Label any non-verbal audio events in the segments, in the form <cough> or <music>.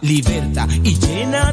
liberta y llena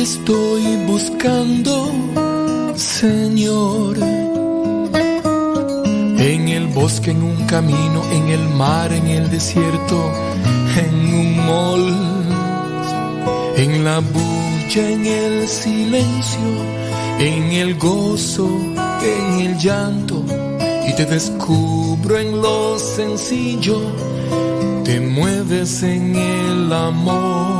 Estoy buscando, Señor. En el bosque, en un camino, en el mar, en el desierto, en un mall, en la bulla, en el silencio, en el gozo, en el llanto. Y te descubro en lo sencillo, te mueves en el amor.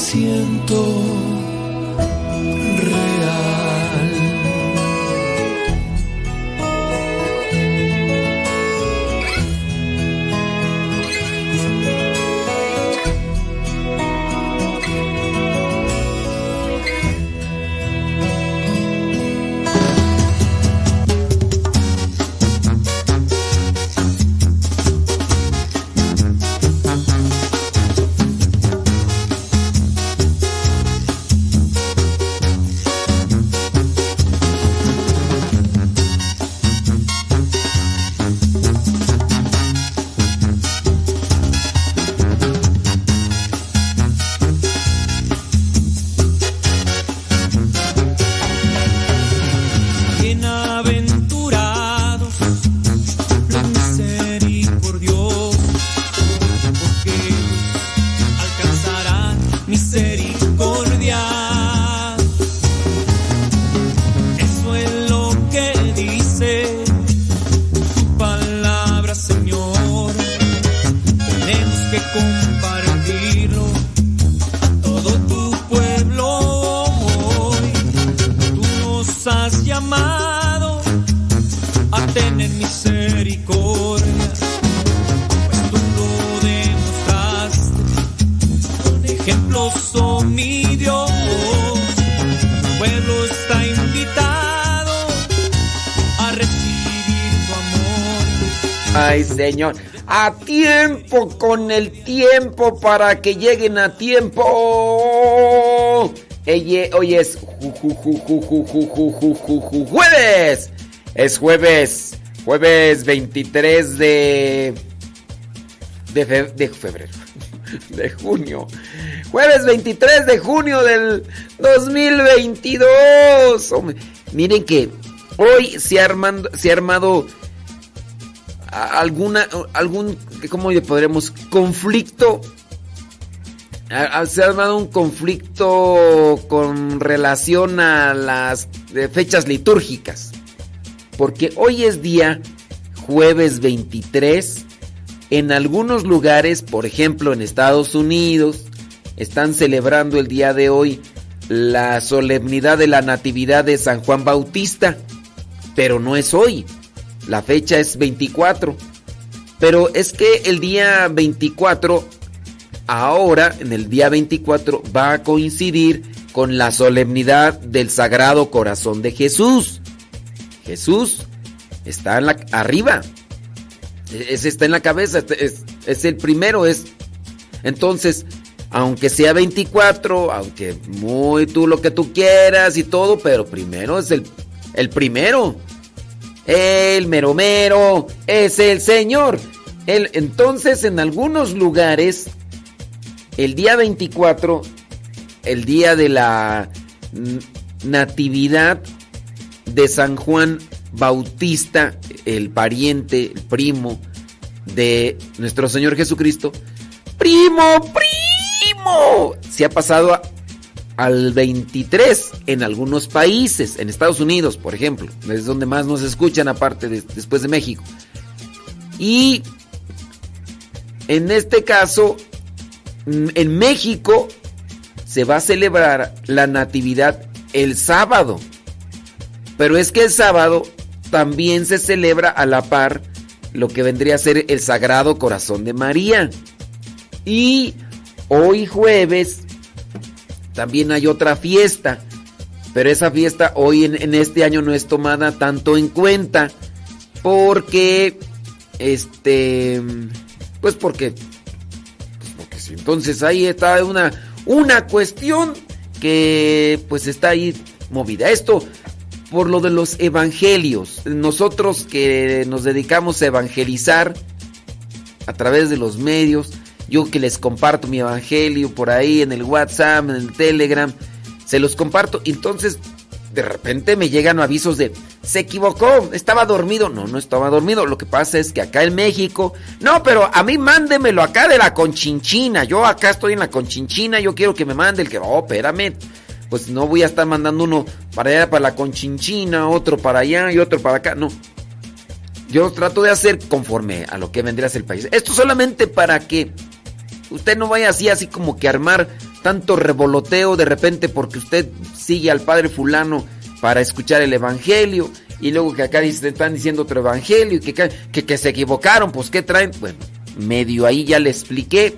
por con el tiempo para que lleguen a tiempo. Hoy es jueves. Es jueves. Jueves 23 de... De, febrero. De junio. Jueves 23 de junio del 2022. Miren que hoy se armando, se ha armado alguna algún cómo le podremos conflicto se ha armado un conflicto con relación a las eh, fechas litúrgicas. Porque hoy es día jueves 23 en algunos lugares por ejemplo en Estados Unidos están celebrando el día de hoy la solemnidad de la natividad de San Juan Bautista pero no es hoy la fecha es 24. Pero es que el día 24, ahora, en el día 24, va a coincidir con la solemnidad del Sagrado Corazón de Jesús. Jesús está en la, arriba. E- Ese está en la cabeza. este Es, es el primero. Es, entonces, aunque sea 24, aunque muy tú lo que tú quieras y todo, pero primero es el, el primero. El mero mero es el Señor. Él, entonces, en algunos lugares, el día 24, el día de la natividad de San Juan Bautista, el pariente, el primo de nuestro Señor Jesucristo, primo, primo, se ha pasado a- al 23 en algunos países, en Estados Unidos, por ejemplo, es donde más nos escuchan aparte de- después de México. Y en este caso, mm, en México se va a celebrar la Natividad el sábado. Pero es que el sábado también se celebra a la par lo que vendría a ser el Sagrado Corazón de María. Y hoy jueves también hay otra fiesta. Pero esa fiesta hoy en, este año no es tomada tanto en cuenta. Porque, este, pues porque, pues porque sí. Entonces ahí está una, una cuestión que pues está ahí movida. Esto por lo de los evangelios. Nosotros que nos dedicamos a evangelizar a través de los medios, yo que les comparto mi evangelio por ahí en el WhatsApp, en el Telegram, se los comparto. Entonces, de repente me llegan avisos de, se equivocó, estaba dormido. No, no estaba dormido. Lo que pasa es que acá en México, no, pero a mí mándemelo acá de la conchinchina. Yo acá estoy en la conchinchina, yo quiero que me mande el que, oh, espérame. Pues no voy a estar mandando uno para allá, para la conchinchina, otro para allá y otro para acá. No, yo trato de hacer conforme a lo que vendría a el país. Esto solamente para que usted no vaya así, así como que armar tanto revoloteo de repente porque usted sigue al padre fulano para escuchar el evangelio y luego que acá están diciendo otro evangelio y que, que se equivocaron, pues ¿qué traen? Bueno, medio ahí ya le expliqué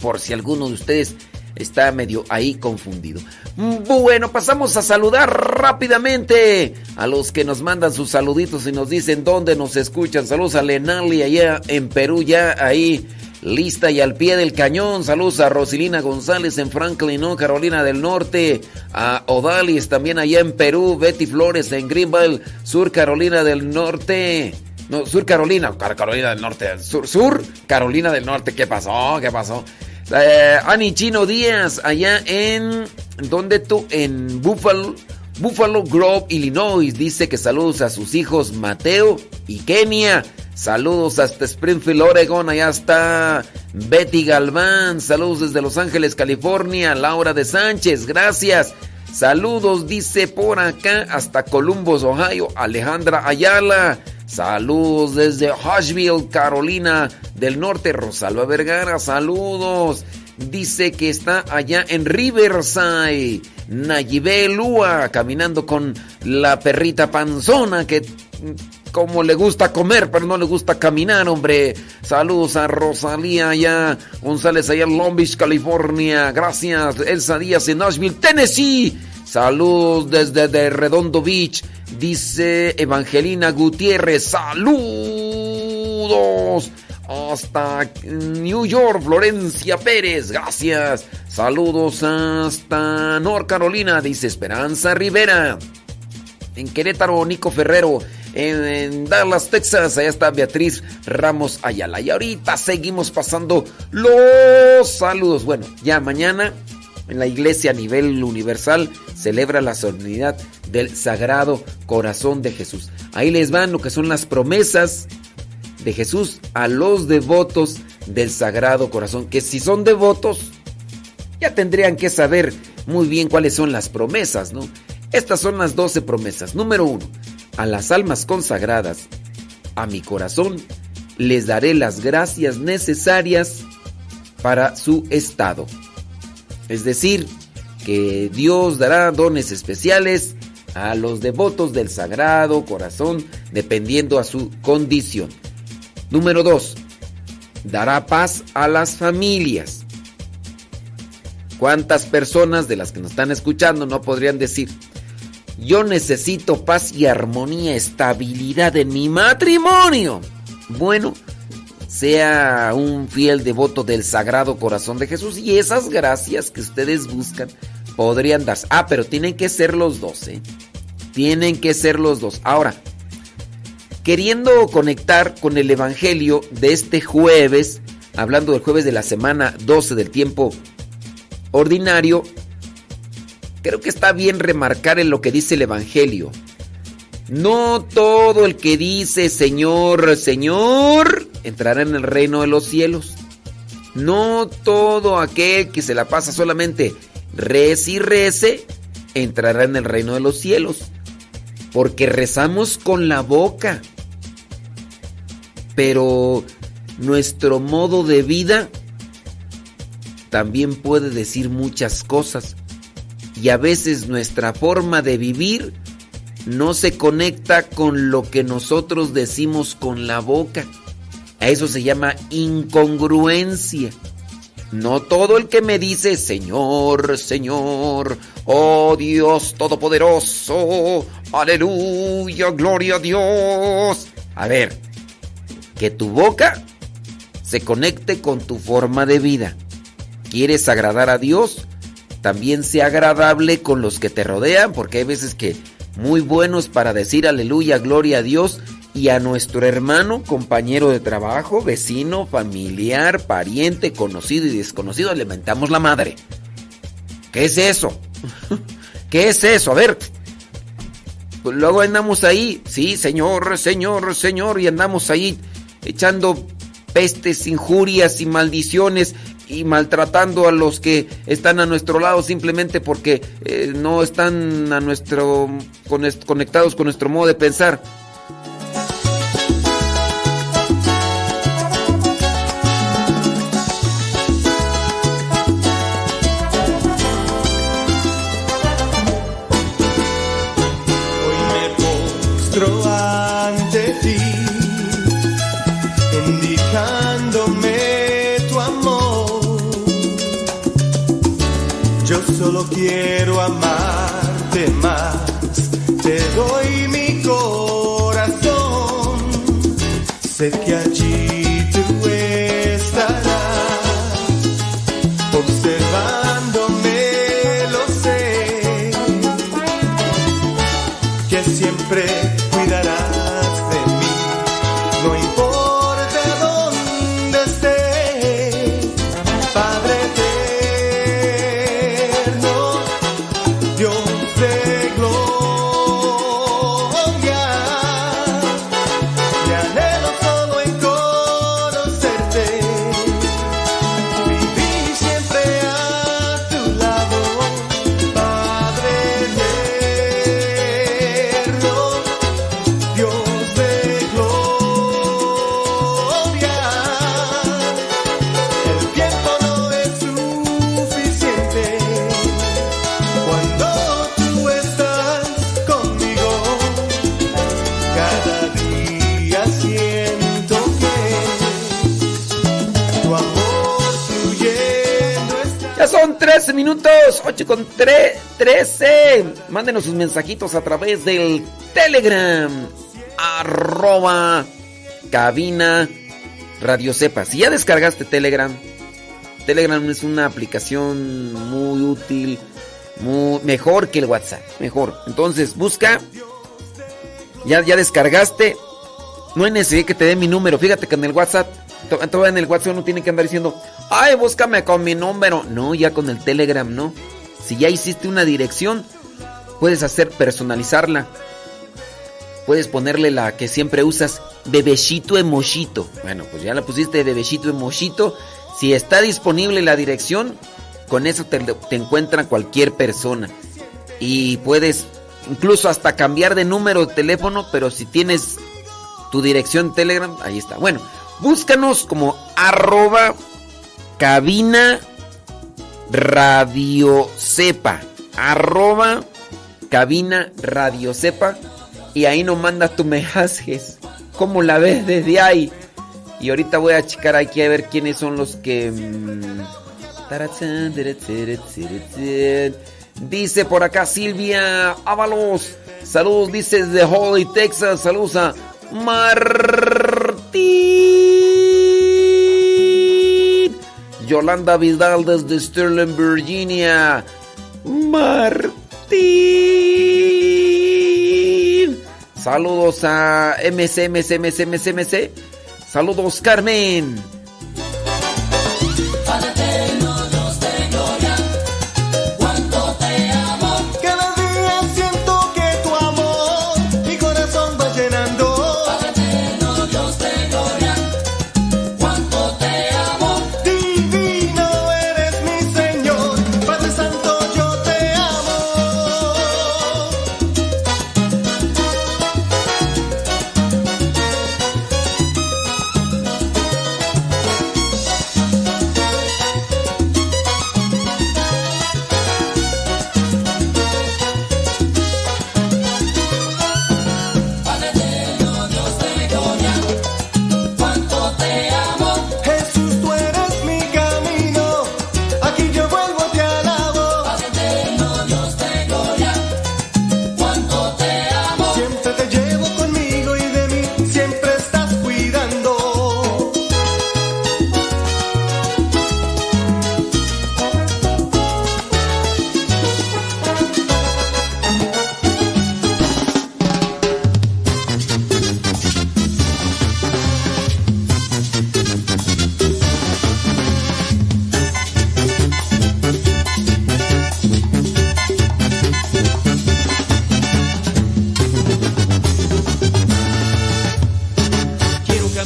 por si alguno de ustedes está medio ahí confundido. Bueno, pasamos a saludar rápidamente a los que nos mandan sus saluditos y nos dicen dónde nos escuchan. Saludos a Lenali allá en Perú, ya ahí lista y al pie del cañón. Saludos a Rosilina González en Franklin. Carolina del Norte. A Odalis también allá en Perú. Betty Flores en Greenville, Sur Carolina del Norte. No, Sur Carolina, Car- Carolina del Norte, Sur, Sur Carolina del Norte. ¿Qué pasó? ¿Qué pasó? Eh, Ani Chino Díaz, allá en. ¿Dónde tú? En Buffalo, Buffalo Grove, Illinois. Dice que saludos a sus hijos Mateo y Kenia. Saludos hasta Springfield, Oregon. Allá está Betty Galván. Saludos desde Los Ángeles, California. Laura de Sánchez, gracias. Saludos, dice por acá, hasta Columbus, Ohio. Alejandra Ayala. Saludos desde Hushville, Carolina del Norte. Rosalba Vergara, saludos. Dice que está allá en Riverside. Nayibé Lua, caminando con la perrita panzona que como le gusta comer, pero no le gusta caminar, hombre. Saludos a Rosalía allá, González allá en Long Beach, California. Gracias, Elsa Díaz en Nashville, Tennessee. Saludos desde de Redondo Beach, dice Evangelina Gutiérrez. Saludos hasta New York, Florencia Pérez. Gracias. Saludos hasta North Carolina, dice Esperanza Rivera. En Querétaro, Nico Ferrero. En, Dallas, Texas, allá está Beatriz Ramos Ayala. Y ahorita seguimos pasando los saludos. Bueno, ya mañana en la iglesia a nivel universal celebra la solemnidad del Sagrado Corazón de Jesús. Ahí les van lo que son las promesas de Jesús a los devotos del Sagrado Corazón. Que si son devotos, ya tendrían que saber muy bien cuáles son las promesas, ¿no? Estas son las 12 promesas. Número uno, a las almas consagradas, a mi corazón, les daré las gracias necesarias para su estado. Es decir, que Dios dará dones especiales a los devotos del Sagrado Corazón dependiendo a su condición. Número 2. Dará paz a las familias. ¿Cuántas personas de las que nos están escuchando no podrían decir, yo necesito paz y armonía, estabilidad en mi matrimonio? Bueno, sea un fiel devoto del Sagrado Corazón de Jesús y esas gracias que ustedes buscan podrían darse. Ah, pero tienen que ser los dos, ¿eh? Tienen que ser los dos. Ahora, queriendo conectar con el Evangelio de este jueves, hablando del jueves de la semana 12 del tiempo ordinario, creo que está bien remarcar en lo que dice el Evangelio. No todo el que dice Señor, Señor, entrará en el reino de los cielos. No todo aquel que se la pasa solamente rece y rece, entrará en el reino de los cielos. Porque rezamos con la boca. Pero nuestro modo de vida también puede decir muchas cosas. Y a veces nuestra forma de vivir no se conecta con lo que nosotros decimos con la boca. A eso se llama incongruencia. No todo el que me dice Señor, Señor, oh Dios Todopoderoso, aleluya, gloria a Dios. A ver, que tu boca se conecte con tu forma de vida. ¿Quieres agradar a Dios? También sea agradable con los que te rodean, porque hay veces que muy buenos para decir aleluya, gloria a Dios y a nuestro hermano, compañero de trabajo, vecino, familiar, pariente, conocido y desconocido, le mentamos la madre. ¿Qué es eso? <laughs> ¿Qué es eso? A ver. Pues luego andamos ahí, sí, señor, señor, señor, y andamos ahí echando pestes, injurias y maldiciones y maltratando a los que están a nuestro lado simplemente porque eh, no están a nuestro conectados con nuestro modo de pensar. Solo 13 minutos, 8 con 3, 13. Mándenos sus mensajitos a través del Telegram. Arroba cabina Radio Sepa. Si ya descargaste Telegram, Telegram es una aplicación muy útil, muy, mejor que el WhatsApp, mejor. Entonces busca, ya, ya descargaste, no hay necesidad que te dé mi número. Fíjate que en el WhatsApp, to- todavía en el WhatsApp uno tiene que andar diciendo, ay, búscame con mi número. No, ya con el Telegram, no. Si ya hiciste una dirección, puedes hacer personalizarla. Puedes ponerle la que siempre usas, bebecito emochito. Bueno, pues ya la pusiste bebecito emochito. Si está disponible la dirección, con eso te, te encuentra cualquier persona. Y puedes incluso hasta cambiar de número de teléfono, pero si tienes tu dirección Telegram, ahí está. Bueno, búscanos como arroba cabina radio sepa. Arroba cabina radio sepa. Y ahí nos mandas tu mensajes. ¿Cómo la ves desde ahí? Y ahorita voy a checar aquí a ver quiénes son los que... mm. Dice por acá Silvia Ábalos. Saludos, dice de Holly, Texas. Saludos a Martín. Yolanda Vidal desde Sterling, Virginia. Martín. Saludos a MC, MC, MC, MC, MC. Saludos, Carmen.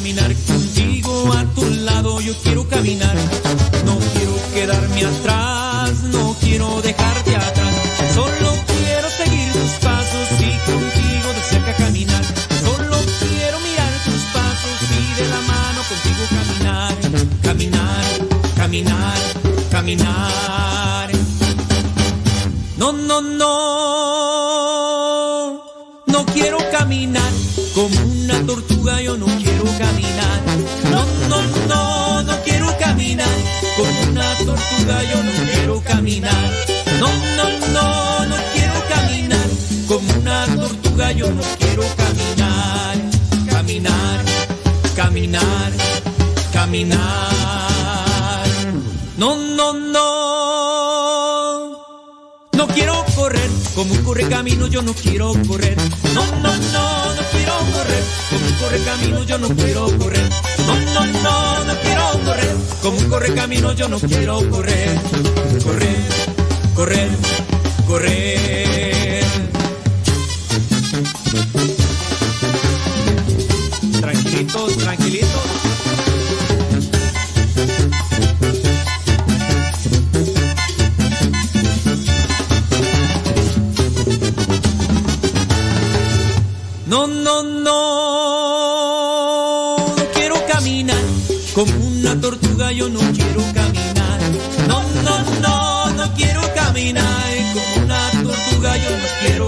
Caminar contigo a tu lado, yo quiero caminar. No quiero quedarme atrás, no quiero dejarte atrás. Solo quiero seguir tus pasos y contigo de cerca caminar. Solo quiero mirar tus pasos y de la mano contigo caminar. Caminar, caminar, caminar. No, no, no. No quiero correr como un corre camino, yo no quiero correr. No, no, no, no quiero correr como un corre camino, yo no quiero correr. No, no, no, no quiero correr como un corre camino, yo no quiero correr. Correr, correr, correr.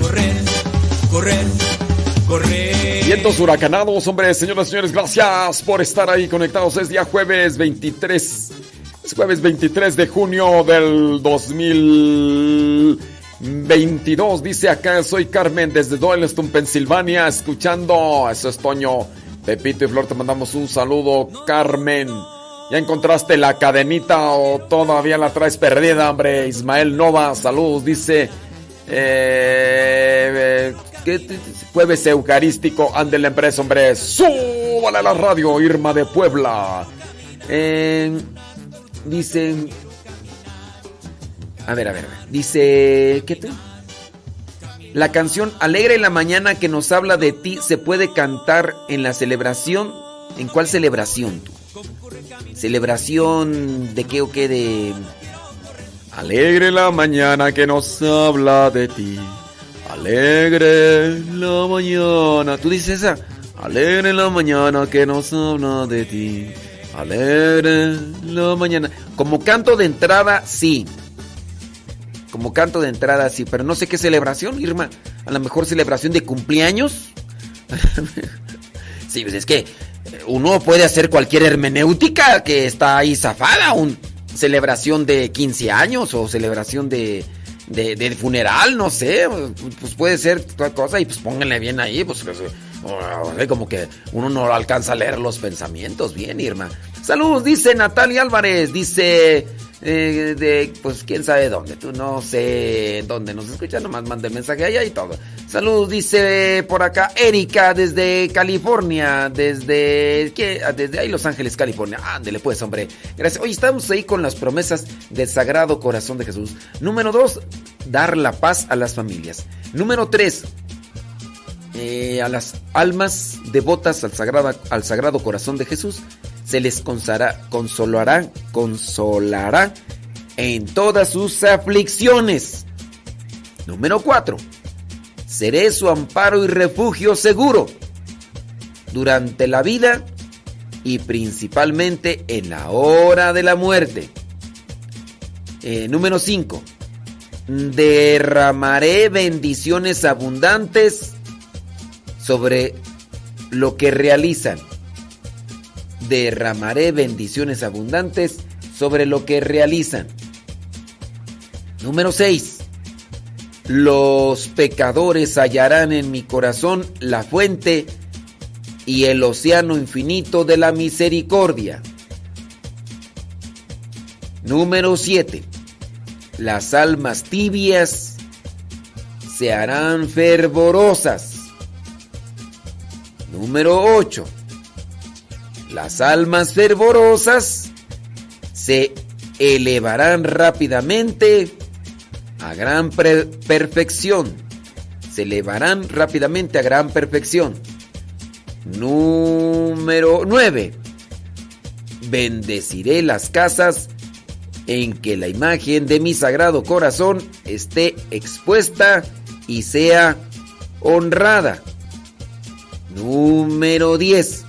Correr, correr, correr. Vientos huracanados, hombre, señoras y señores, gracias por estar ahí conectados. Es día jueves 23. Es jueves 23 de junio del 2022. Dice acá, soy Carmen desde Doylestown, Pensilvania, escuchando. Eso es Toño, Pepito y Flor, te mandamos un saludo, Carmen. ¿Ya encontraste la cadenita o todavía la traes perdida, hombre? Ismael Nova, saludos, dice. Eh, eh, ¿qué te- jueves eucarístico, ande la empresa, hombre. Súbale a la radio, Irma de Puebla. Eh, dicen. A ver, a ver. Dice. ¿Qué te? La canción Alegre en la mañana que nos habla de ti se puede cantar en la celebración. ¿En cuál celebración? ¿Celebración de qué o qué? De. Alegre la mañana que nos habla de ti. Alegre la mañana. ¿Tú dices esa? Alegre la mañana que nos habla de ti. Alegre la mañana. Como canto de entrada, sí. Como canto de entrada, sí. Pero no sé qué celebración, Irma. A lo mejor celebración de cumpleaños. <laughs> sí, pues es que uno puede hacer cualquier hermenéutica que está ahí zafada. Un celebración de 15 años o celebración de, de, funeral, no sé. Pues puede ser toda cosa y pues pónganle bien ahí. Pues, pues, como que uno no alcanza a leer los pensamientos. Bien, Irma. Saludos, dice Natalia Álvarez. Dice eh, de, pues quién sabe dónde. Tú no sé dónde nos escucha. Nomás manda el mensaje allá y todo. Saludos, dice por acá Erika desde California. Desde, ¿qué? Ah, desde ahí Los Ángeles, California. Ándele pues, hombre. Gracias. Hoy estamos ahí con las promesas del Sagrado Corazón de Jesús. Número dos, dar la paz a las familias. Número tres, eh, a las almas devotas al al sagrado corazón de Jesús se les consará- consolará, consolará en todas sus aflicciones. Número 4. Seré su amparo y refugio seguro durante la vida y principalmente en la hora de la muerte. Eh, número 5. Derramaré bendiciones abundantes sobre lo que realizan. Derramaré bendiciones abundantes sobre lo que realizan. Número 6. Los pecadores hallarán en mi corazón la fuente y el océano infinito de la misericordia. Número 7. Las almas tibias se harán fervorosas. Número 8. Las almas fervorosas se elevarán rápidamente a gran perfección. Se elevarán rápidamente a gran perfección. Número 9. Bendeciré las casas en que la imagen de mi sagrado corazón esté expuesta y sea honrada. Número 10.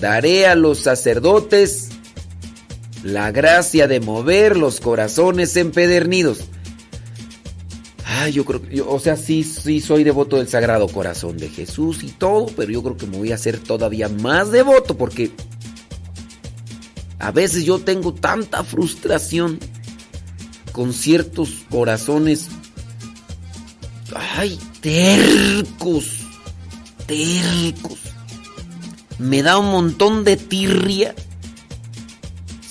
Daré a los sacerdotes la gracia de mover los corazones empedernidos. Ay, yo creo yo- o sea, sí, sí soy devoto del Sagrado Corazón de Jesús y todo, pero yo creo que me voy a hacer todavía más devoto porque a veces yo tengo tanta frustración con ciertos corazones, ay, tercos, tercos. Me da un montón de tirria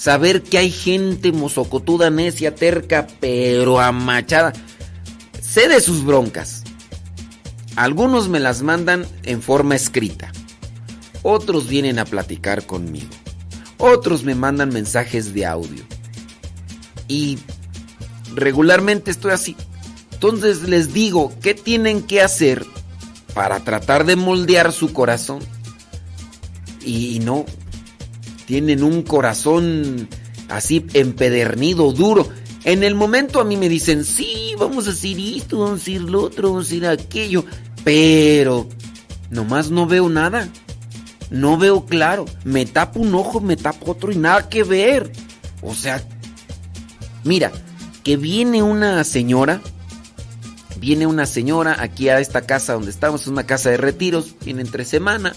saber que hay gente mozocotuda, necia, terca, pero amachada. Sé de sus broncas. Algunos me las mandan en forma escrita. Otros vienen a platicar conmigo. Otros me mandan mensajes de audio. Y regularmente estoy así. Entonces les digo, ¿qué tienen que hacer para tratar de moldear su corazón? Y no, tienen un corazón así empedernido, duro. En el momento a mí me dicen, sí, vamos a hacer esto, vamos a hacer lo otro, vamos a hacer aquello. Pero nomás no veo nada. No veo claro. Me tapo un ojo, me tapo otro y nada que ver. O sea, mira, que viene una señora, viene una señora aquí a esta casa donde estamos, es una casa de retiros, viene entre semana.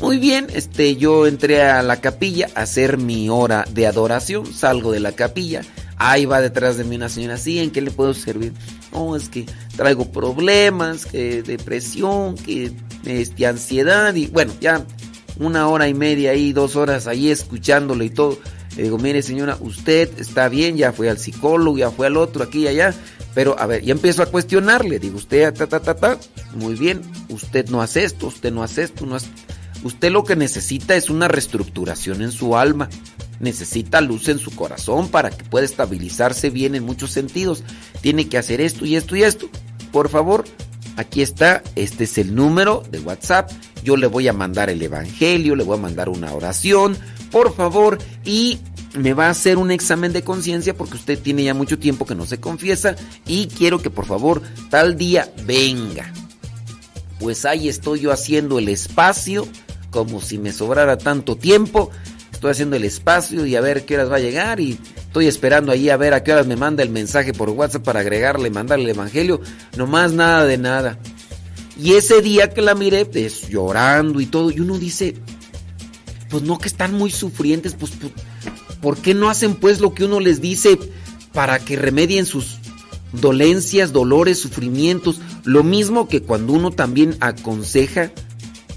Muy bien, este, yo entré a la capilla a hacer mi hora de adoración, salgo de la capilla, ahí va detrás de mí una señora, sí, ¿en qué le puedo servir? No, es que traigo problemas, que depresión, que este, ansiedad y bueno, ya una hora y media ahí, dos horas ahí escuchándole y todo. Le digo, mire señora, usted está bien, ya fue al psicólogo, ya fue al otro, aquí y allá. Pero a ver, ya empiezo a cuestionarle. Digo, usted, ta, ta, ta, ta, muy bien, usted no hace esto, usted no hace esto, no hace... Usted lo que necesita es una reestructuración en su alma. Necesita luz en su corazón para que pueda estabilizarse bien en muchos sentidos. Tiene que hacer esto y esto y esto. Por favor, aquí está, este es el número de WhatsApp. Yo le voy a mandar el Evangelio, le voy a mandar una oración, por favor, y me va a hacer un examen de conciencia porque usted tiene ya mucho tiempo que no se confiesa y quiero que por favor tal día venga. Pues ahí estoy yo haciendo el espacio, como si me sobrara tanto tiempo. Estoy haciendo el espacio y a ver qué horas va a llegar y estoy esperando ahí a ver a qué horas me manda el mensaje por WhatsApp para agregarle, mandarle el evangelio. Nomás nada de nada. Y ese día que la miré, pues llorando y todo, y uno dice, pues no que están muy sufrientes, pues, pues ¿por qué no hacen pues lo que uno les dice para que remedien sus dolencias, dolores, sufrimientos? Lo mismo que cuando uno también aconseja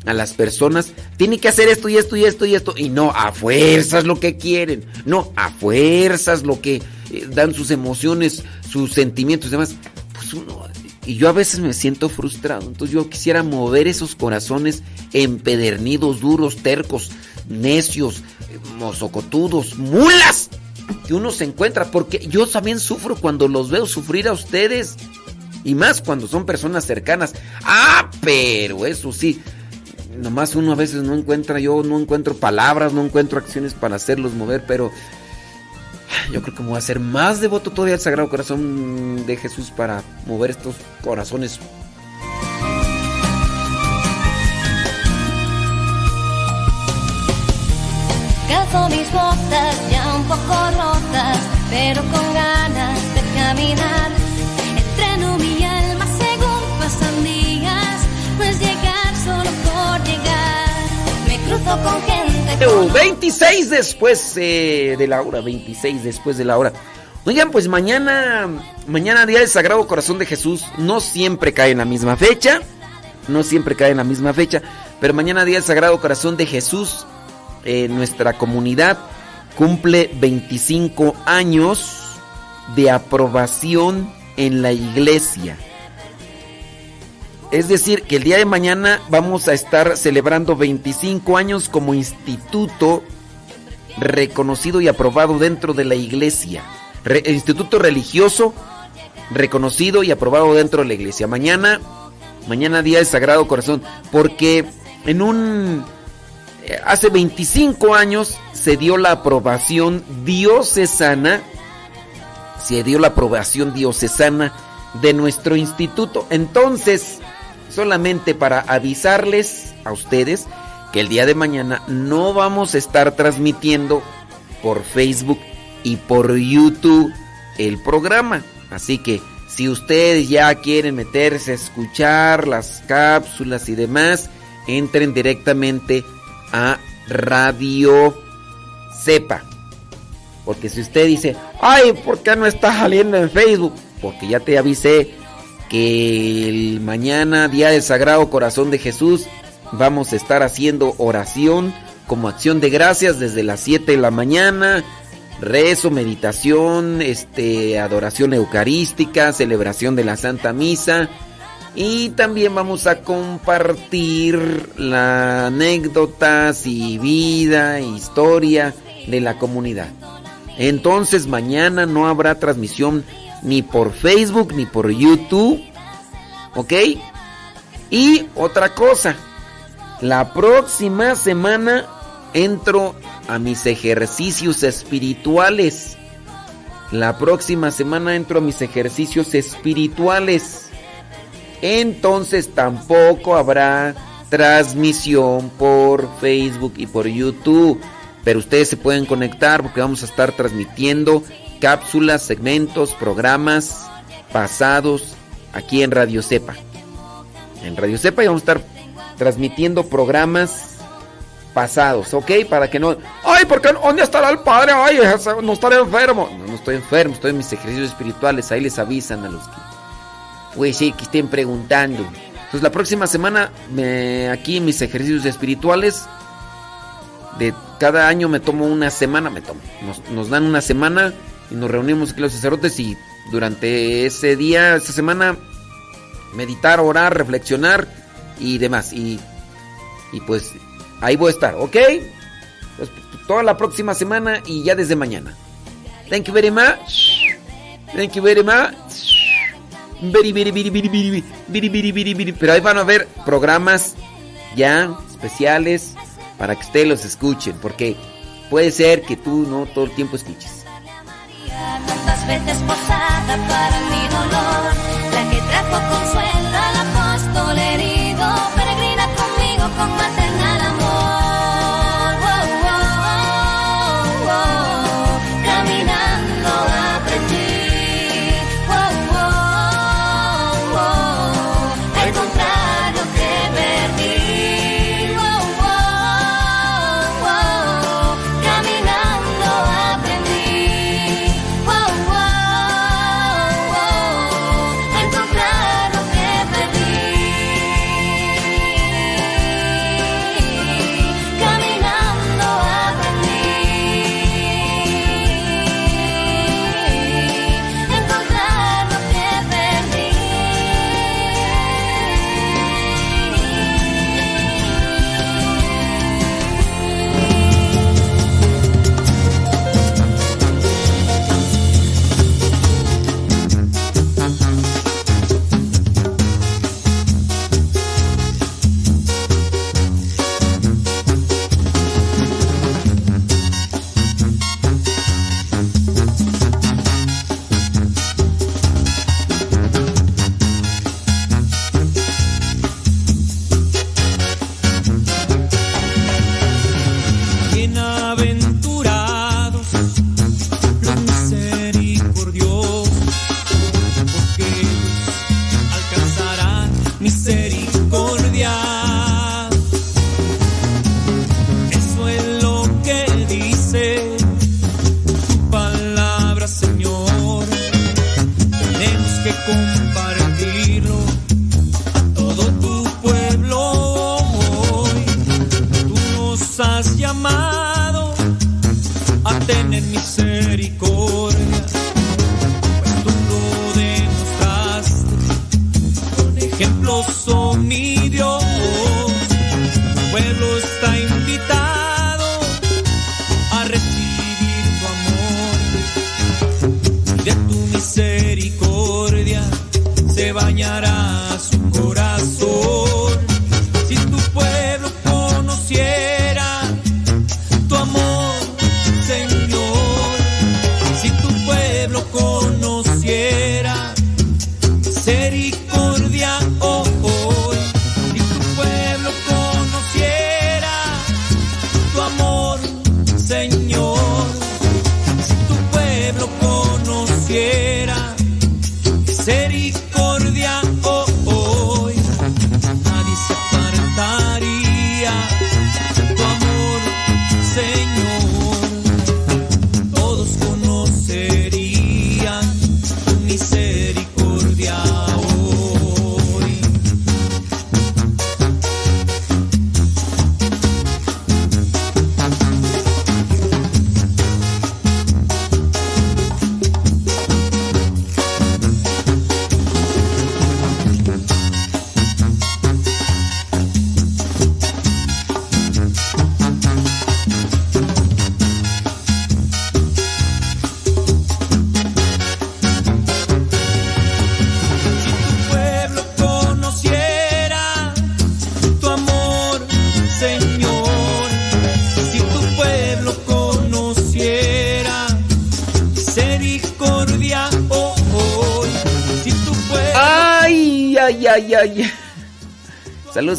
a las personas, tiene que hacer esto y esto y esto y esto, y no a fuerzas lo que quieren, no a fuerzas lo que eh, dan sus emociones, sus sentimientos y demás. Pues uno, y yo a veces me siento frustrado, entonces yo quisiera mover esos corazones empedernidos, duros, tercos, necios, mozocotudos, mulas que uno se encuentra, porque yo también sufro cuando los veo sufrir a ustedes. Y más cuando son personas cercanas. Ah, pero eso sí. Nomás uno a veces no encuentra, yo no encuentro palabras, no encuentro acciones para hacerlos mover, pero <sighs> yo creo que me voy a hacer más devoto todavía al Sagrado Corazón de Jesús para mover estos corazones mis botas ya un poco rotas, pero con ganas de caminar. Mi cruzo con gente. Uh, 26 después eh, de la hora, 26 después de la hora. Oigan, pues mañana, mañana día del Sagrado Corazón de Jesús, no siempre cae en la misma fecha, no siempre cae en la misma fecha, pero mañana día del Sagrado Corazón de Jesús, eh, nuestra comunidad cumple 25 años de aprobación en la iglesia. Es decir, que el día de mañana vamos a estar celebrando 25 años como instituto reconocido y aprobado dentro de la iglesia. Instituto religioso reconocido y aprobado dentro de la iglesia. Mañana, mañana día del Sagrado Corazón, porque en un eh, hace 25 años se dio la aprobación diocesana, se dio la aprobación diocesana de nuestro instituto. Entonces, solamente para avisarles a ustedes que el día de mañana no vamos a estar transmitiendo por Facebook y por YouTube el programa. Así que si ustedes ya quieren meterse a escuchar las cápsulas y demás, entren directamente a Radio Cepa. Porque si usted dice, ay, ¿por qué no está saliendo en Facebook? Porque ya te avisé que el mañana, Día del Sagrado Corazón de Jesús, vamos a estar haciendo oración como acción de gracias desde las 7 de la mañana. Rezo, meditación, este, adoración eucarística, celebración de la Santa Misa. Y también vamos a compartir las anécdotas y vida historia de la comunidad. Entonces mañana no habrá transmisión ni por Facebook ni por YouTube. ¿Ok? Y otra cosa. La próxima semana entro a mis ejercicios espirituales. La próxima semana entro a mis ejercicios espirituales. Entonces tampoco habrá transmisión por Facebook y por YouTube. Pero ustedes se pueden conectar porque vamos a estar transmitiendo cápsulas, segmentos, programas pasados aquí en Radio Cepa. En Radio Cepa vamos a estar transmitiendo programas pasados, ¿ok? Para que no... ¡Ay, ¿por qué? ¿Dónde estará el padre? ¡Ay, no estaré enfermo! No, no estoy enfermo, estoy en mis ejercicios espirituales. Ahí les avisan a los que... Pues sí, que estén preguntando. Entonces la próxima semana, aquí en mis ejercicios espirituales, de cada año me tomo una semana, me tomo. Nos dan una semana y nos reunimos aquí los sacerdotes y durante ese día, esta semana, meditar, orar, reflexionar y demás. Y, y pues ahí voy a estar, ¿ok? Pues, toda la próxima semana y ya desde mañana. Thank you very much. Thank you very much. Pero ahí van a ver programas ya especiales para que ustedes los escuchen, porque puede ser que tú no todo el tiempo escuches. Tantas veces posada para mi dolor, la que trajo consuelo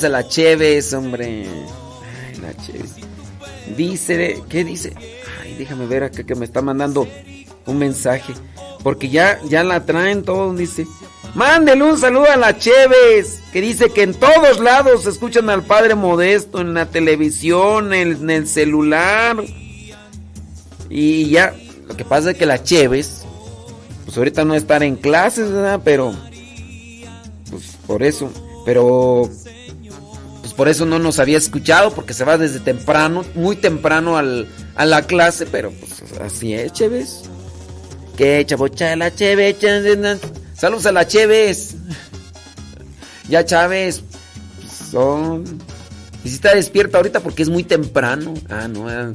Saludos a la Cheves, hombre. Ay, la Cheves. Dice, ¿qué dice? Ay, déjame ver acá que me está mandando un mensaje. Porque ya, ya la traen todos, dice. Mándele un saludo a la Cheves, que dice que en todos lados escuchan al Padre Modesto, en la televisión, en, el celular. Y ya, lo que pasa es que la Cheves, pues ahorita no estar en clases, ¿verdad? Pero, pues por eso, pero, pues por eso no nos había escuchado, porque se va desde temprano, muy temprano al, a la clase, pero pues así es, Cheves. Que chavocha la Cheves, saludos a la Cheves. Ya Chávez, son... Y si está despierta ahorita porque es muy temprano. Ah, no, ah,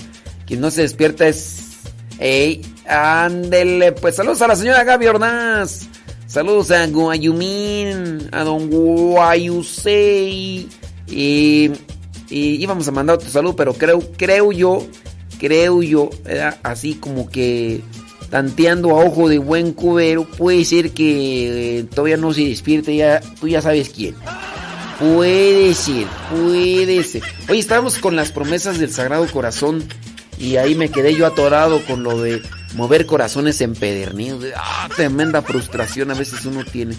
quien no se despierta es... Ey, ándele, pues saludos a la señora Gaby Ordaz. Saludos a Guayumín, a don Guayusei. Y, y íbamos a mandar otro saludo, pero creo, creo yo, creo yo, así como que tanteando a ojo de buen cubero, puede ser que eh, todavía no se despierte, ya, tú ya sabes quién. Puede ser, puede ser. Oye, estábamos con las promesas del Sagrado Corazón y ahí me quedé yo atorado con lo de mover corazones empedernidos. Ah, tremenda frustración a veces uno tiene.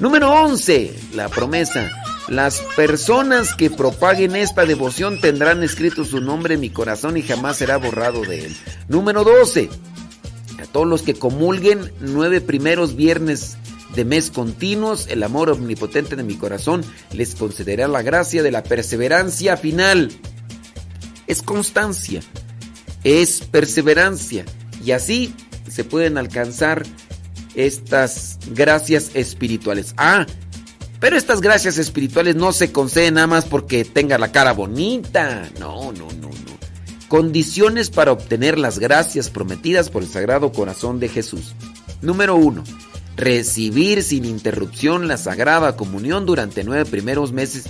Número 11, la promesa. Las personas que propaguen esta devoción tendrán escrito su nombre en mi corazón y jamás será borrado de él. Número 12. A todos los que comulguen nueve primeros viernes de mes continuos, el amor omnipotente de mi corazón les concederá la gracia de la perseverancia final. Es constancia, es perseverancia y así se pueden alcanzar estas gracias espirituales. Ah, pero estas gracias espirituales no se conceden nada más porque tenga la cara bonita. No, no, no, no. Condiciones para obtener las gracias prometidas por el Sagrado Corazón de Jesús. Número 1. Recibir sin interrupción la Sagrada Comunión durante nueve primeros meses,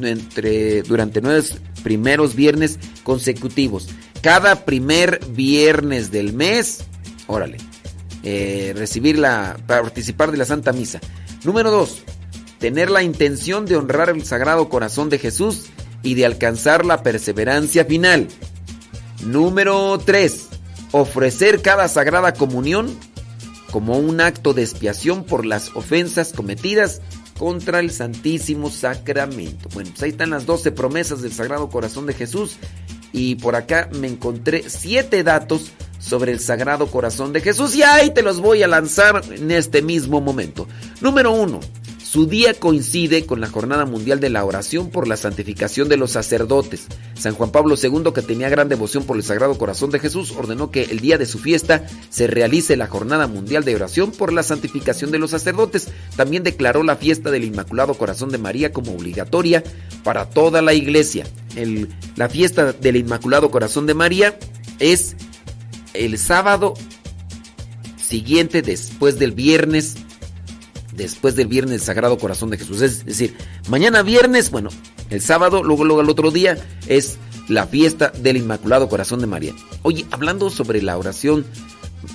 entre, durante nueve primeros viernes consecutivos. Cada primer viernes del mes, órale, eh, recibir la, participar de la Santa Misa. Número 2. Tener la intención de honrar el Sagrado Corazón de Jesús y de alcanzar la perseverancia final. Número 3. Ofrecer cada sagrada comunión como un acto de expiación por las ofensas cometidas contra el Santísimo Sacramento. Bueno, pues ahí están las 12 promesas del Sagrado Corazón de Jesús y por acá me encontré 7 datos sobre el Sagrado Corazón de Jesús y ahí te los voy a lanzar en este mismo momento. Número 1. Su día coincide con la Jornada Mundial de la Oración por la Santificación de los Sacerdotes. San Juan Pablo II, que tenía gran devoción por el Sagrado Corazón de Jesús, ordenó que el día de su fiesta se realice la Jornada Mundial de Oración por la Santificación de los Sacerdotes. También declaró la fiesta del Inmaculado Corazón de María como obligatoria para toda la iglesia. la fiesta del Inmaculado Corazón de María es el sábado siguiente después del viernes después del viernes Sagrado Corazón de Jesús. Es decir, mañana viernes, bueno, el sábado, luego, luego el otro día es la fiesta del Inmaculado Corazón de María. Oye, hablando sobre la oración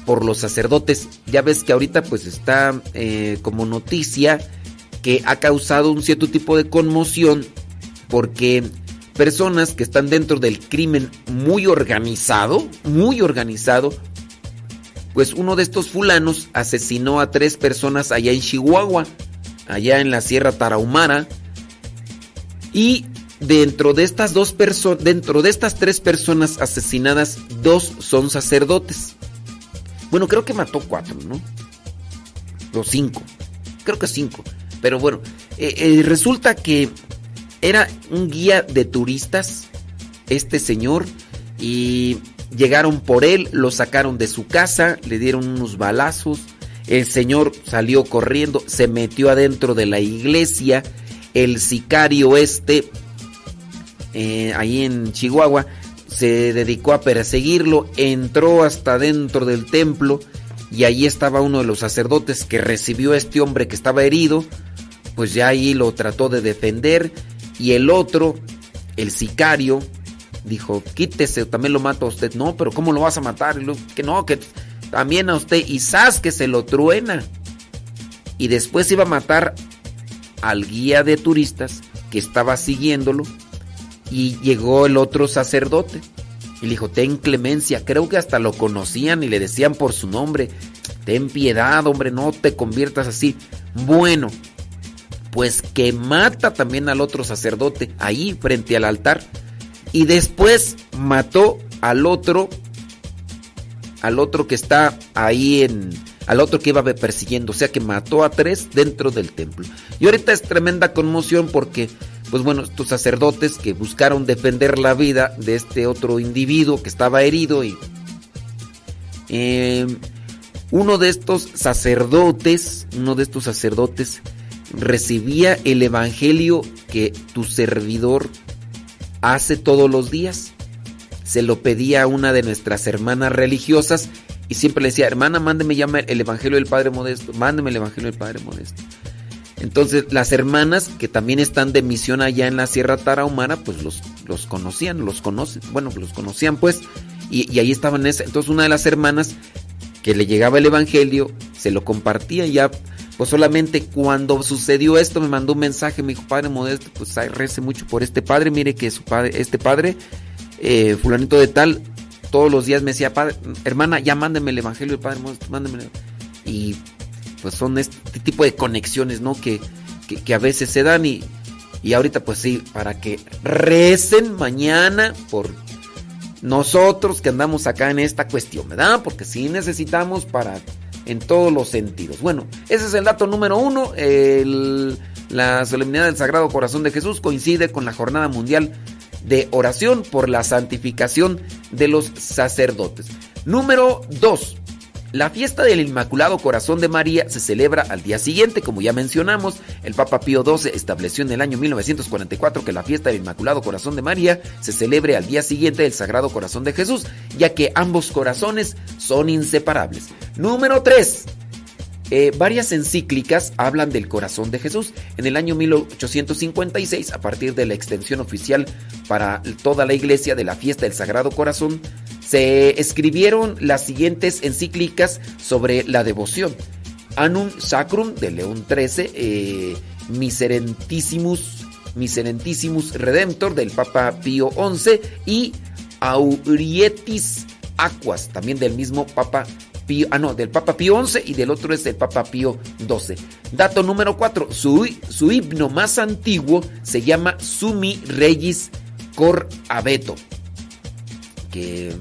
por los sacerdotes, ya ves que ahorita pues está eh, como noticia que ha causado un cierto tipo de conmoción porque personas que están dentro del crimen muy organizado, muy organizado, pues uno de estos fulanos asesinó a tres personas allá en Chihuahua, allá en la Sierra Tarahumara. Y dentro de estas dos dentro de estas tres personas asesinadas, dos son sacerdotes. Bueno, creo que mató cuatro, ¿no? Los cinco. Creo que cinco. Pero bueno, eh, eh, resulta que era un guía de turistas, este señor, y Llegaron por él, lo sacaron de su casa, le dieron unos balazos. El señor salió corriendo, se metió adentro de la iglesia. El sicario este, eh, ahí en Chihuahua, se dedicó a perseguirlo, entró hasta dentro del templo y ahí estaba uno de los sacerdotes que recibió a este hombre que estaba herido, pues ya ahí lo trató de defender y el otro, el sicario, dijo, quítese, también lo mato a usted. No, pero ¿cómo lo vas a matar? que no, que también a usted. Y que se lo truena. Y después iba a matar al guía de turistas que estaba siguiéndolo y llegó el otro sacerdote. Y le dijo, ten clemencia, creo que hasta lo conocían y le decían por su nombre, ten piedad, hombre, no te conviertas así. Bueno, pues que mata también al otro sacerdote ahí frente al altar. Y después mató al otro, al otro que está ahí en, al otro que iba persiguiendo. O sea que mató a tres dentro del templo. Y ahorita es tremenda conmoción porque, pues bueno, estos sacerdotes que buscaron defender la vida de este otro individuo que estaba herido y... Eh, uno de estos sacerdotes, uno de estos sacerdotes recibía el evangelio que tu servidor hace todos los días. Se lo pedía a una de nuestras hermanas religiosas y siempre le decía, hermana, mándeme ya el evangelio del Padre Modesto, mándeme el evangelio del Padre Modesto. Entonces las hermanas que también están de misión allá en la Sierra Tarahumara, pues los, los conocían, los conocen, bueno, los conocían pues, y, ahí estaban. Entonces una de las hermanas que le llegaba el evangelio, se lo compartía ya pues solamente cuando sucedió esto me mandó un mensaje, me dijo, Padre Modesto, pues ay, rece mucho por este padre, mire que su padre, este padre, eh, fulanito de tal, todos los días me decía, padre, hermana, ya mándeme el Evangelio del Padre Modesto, mándeme. Y pues son este tipo de conexiones, ¿no? Que, que, a veces se dan y, y ahorita pues sí, para que recen mañana por nosotros que andamos acá en esta cuestión, ¿verdad? Porque sí necesitamos para en todos los sentidos. Bueno, ese es el dato número uno. la solemnidad del Sagrado Corazón de Jesús coincide con la Jornada Mundial de Oración por la Santificación de los Sacerdotes. Número dos. La fiesta del Inmaculado Corazón de María se celebra al día siguiente, como ya mencionamos. El Papa Pío XII estableció en el año 1944 que la fiesta del Inmaculado Corazón de María se celebre al día siguiente del Sagrado Corazón de Jesús, ya que ambos corazones son inseparables. Número 3. Eh, varias encíclicas hablan del corazón de Jesús. En el año 1856, a partir de la extensión oficial para toda la iglesia de la fiesta del Sagrado Corazón, se escribieron las siguientes encíclicas sobre la devoción. Anum Sacrum de León XIII, eh, Miserentissimus, Miserentissimus Redemptor del Papa Pío XI y Aurietis Aquas, también del mismo Papa Pío, ah no, del Papa Pío XI y del otro es del Papa Pío XII. Dato número 4, su, su himno más antiguo se llama Sumi Regis Cor Abeto, que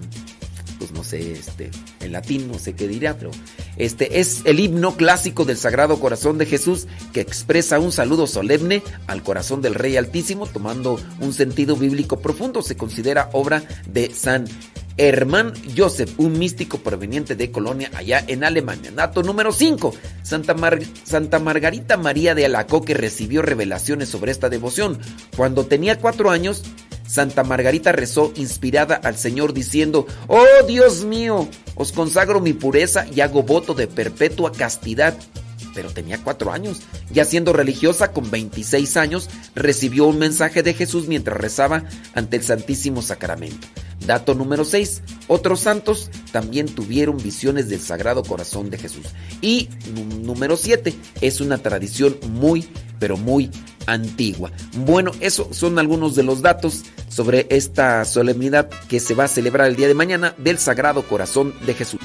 pues no sé, este, en latín no sé qué dirá, pero este es el himno clásico del Sagrado Corazón de Jesús que expresa un saludo solemne al corazón del Rey Altísimo tomando un sentido bíblico profundo. Se considera obra de San Hermann Joseph, un místico proveniente de Colonia allá en Alemania. Dato número 5. Santa, Santa Margarita María de Alacoque recibió revelaciones sobre esta devoción. Cuando tenía cuatro años, Santa Margarita rezó inspirada al Señor diciendo, Oh Dios mío, os consagro mi pureza y hago voto de perpetua castidad. Pero tenía cuatro años. Ya siendo religiosa con 26 años, recibió un mensaje de Jesús mientras rezaba ante el Santísimo Sacramento. Dato número 6. Otros santos también tuvieron visiones del Sagrado Corazón de Jesús. Y número 7. Es una tradición muy, pero muy antigua. Bueno, esos son algunos de los datos sobre esta solemnidad que se va a celebrar el día de mañana del Sagrado Corazón de Jesús.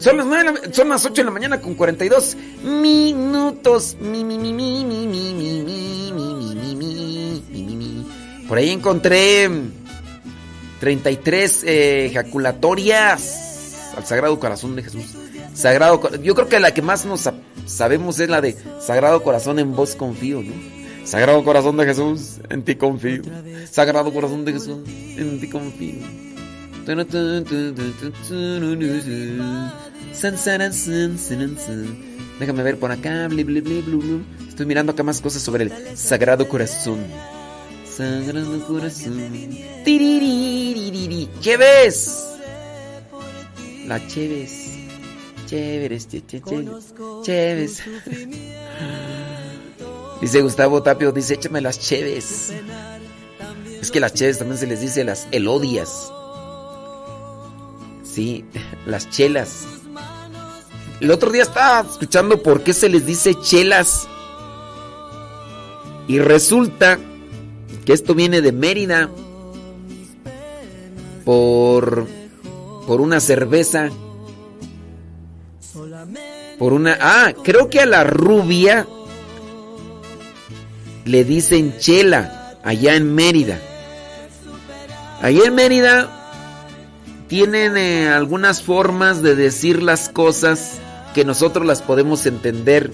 Son las, 9, son las 8 de la mañana con 42 minutos. Mi, mi, Por ahí encontré 33 ejaculatorias al Sagrado Corazón de Jesús. Sagrado Yo creo que la que más nos sabemos es la de Sagrado Corazón en vos confío. Sagrado Corazón de Jesús, en ti confío. Sagrado Corazón de Jesús, en ti confío. Déjame ver por acá. Estoy mirando acá más cosas sobre el Sagrado Corazón. Sagrado Corazón. Cheves. La Cheves. Chéveres, che, chéves. <laughs> Dice Gustavo Tapio, dice, échame las cheves. Es que las cheves también se les dice las elodias. Sí, las chelas. El otro día estaba escuchando por qué se les dice chelas. Y resulta que esto viene de Mérida. Por, por una cerveza. Por una... Ah, creo que a la rubia le dicen chela allá en Mérida. Allá en Mérida tienen eh, algunas formas de decir las cosas que nosotros las podemos entender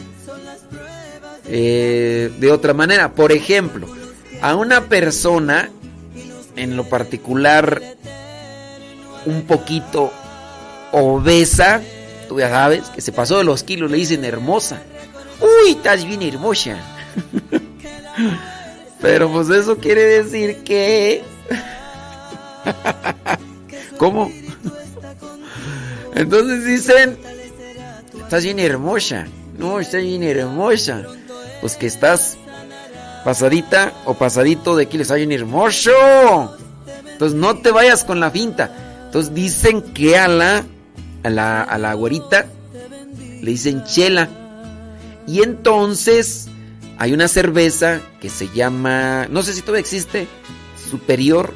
eh, de otra manera. Por ejemplo, a una persona, en lo particular, un poquito obesa, tú ya sabes, que se pasó de los kilos, le dicen hermosa. Uy, estás bien hermosa. <laughs> Pero pues eso quiere decir que... <laughs> ¿Cómo? Entonces dicen, estás bien hermosa. No, estás bien hermosa. Pues que estás pasadita o pasadito de kilos, estás bien hermoso. Entonces no te vayas con la finta. Entonces dicen que a la, a la, a la güerita le dicen chela. Y entonces hay una cerveza que se llama, no sé si todavía existe, Superior,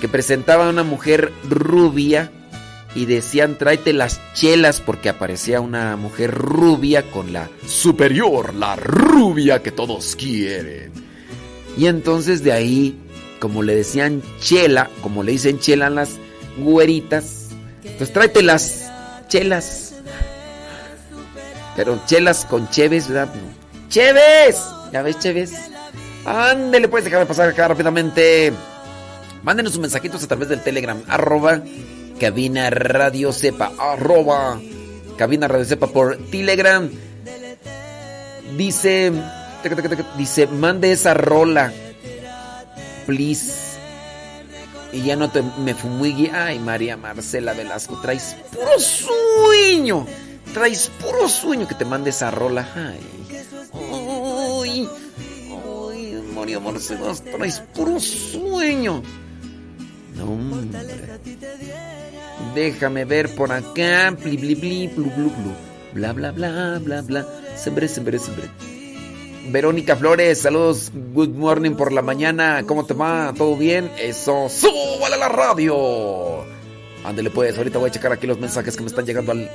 que presentaba a una mujer rubia y decían tráete las chelas porque aparecía una mujer rubia con la Superior, la rubia que todos quieren. Y entonces de ahí, como le decían chela, como le dicen chela a las güeritas, pues tráete las chelas. Pero chelas con cheves, ¿verdad? ¡Cheves! ¿Ya ves, Cheves? Ándele, puedes dejarme pasar acá rápidamente. Mándenos sus mensajitos a través del Telegram, arroba cabina radio sepa, arroba cabina radio sepa por Telegram. Dice, dice, mande esa rola, please. Y ya no te me fumigui. Ay, María Marcela Velasco, traes puro sueño. Traes puro sueño que te mande esa rola. Ay. Uy, uy, María Marcela, traes puro sueño. No. Déjame ver por acá. Bli, bli, bli, blu, blu, blu. Bla, bla, bla, bla, bla. Sembré, sembré, sembré. Verónica Flores, saludos. Good morning por la mañana. ¿Cómo te va? ¿Todo bien? Eso. ¡Súbale a la radio! Ándele pues, ahorita voy a checar aquí los mensajes que me están llegando al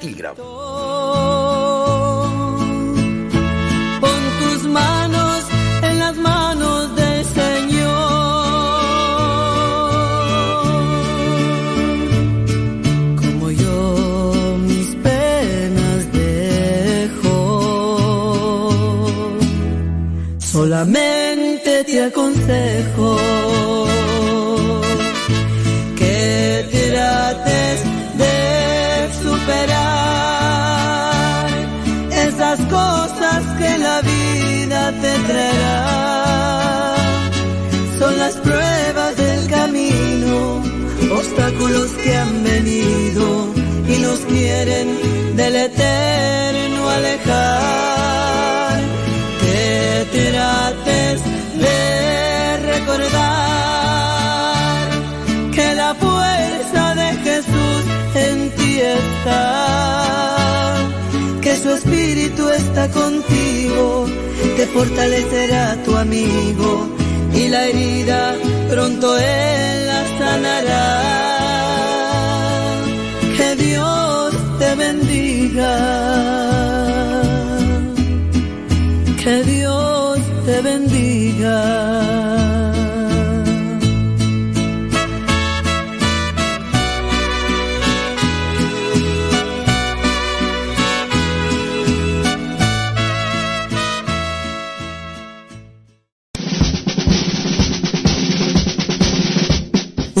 Telegram. Solamente te aconsejo que trates de superar esas cosas que la vida te traerá. Son las pruebas del camino, obstáculos que han venido y nos quieren del eterno alejar. Que su espíritu está contigo, te fortalecerá tu amigo y la herida pronto él la sanará. Que Dios te bendiga,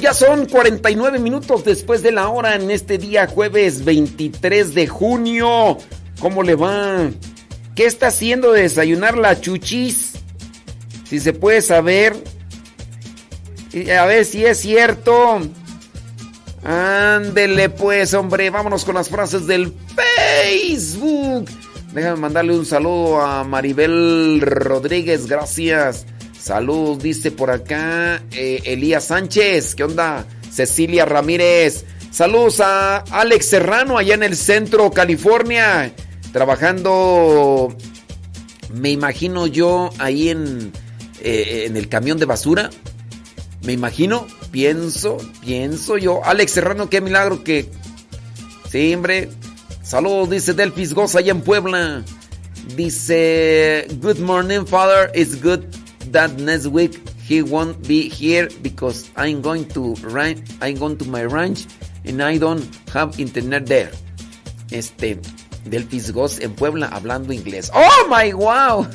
Pues ya son 49 minutos después de la hora en este día jueves 23 de junio. ¿Cómo le va? ¿Qué está haciendo de desayunar la chuchis? Si se puede saber. A ver si es cierto. Ándele pues, hombre. Vámonos con las frases del Facebook. Déjame mandarle un saludo a Maribel Rodríguez. Gracias. Saludos, dice por acá eh, Elías Sánchez. ¿Qué onda? Cecilia Ramírez. Saludos a Alex Serrano allá en el centro, California. Trabajando, me imagino yo, ahí en, eh, en el camión de basura. Me imagino, pienso, pienso yo. Alex Serrano, qué milagro que... Sí, hombre. Saludos, dice Delfis Goza allá en Puebla. Dice, Good morning, Father. It's good that next week he won't be here because I'm going to ranch, I'm going to my ranch and I don't have internet there. Este, Delfis Goz en Puebla hablando inglés. ¡Oh my wow!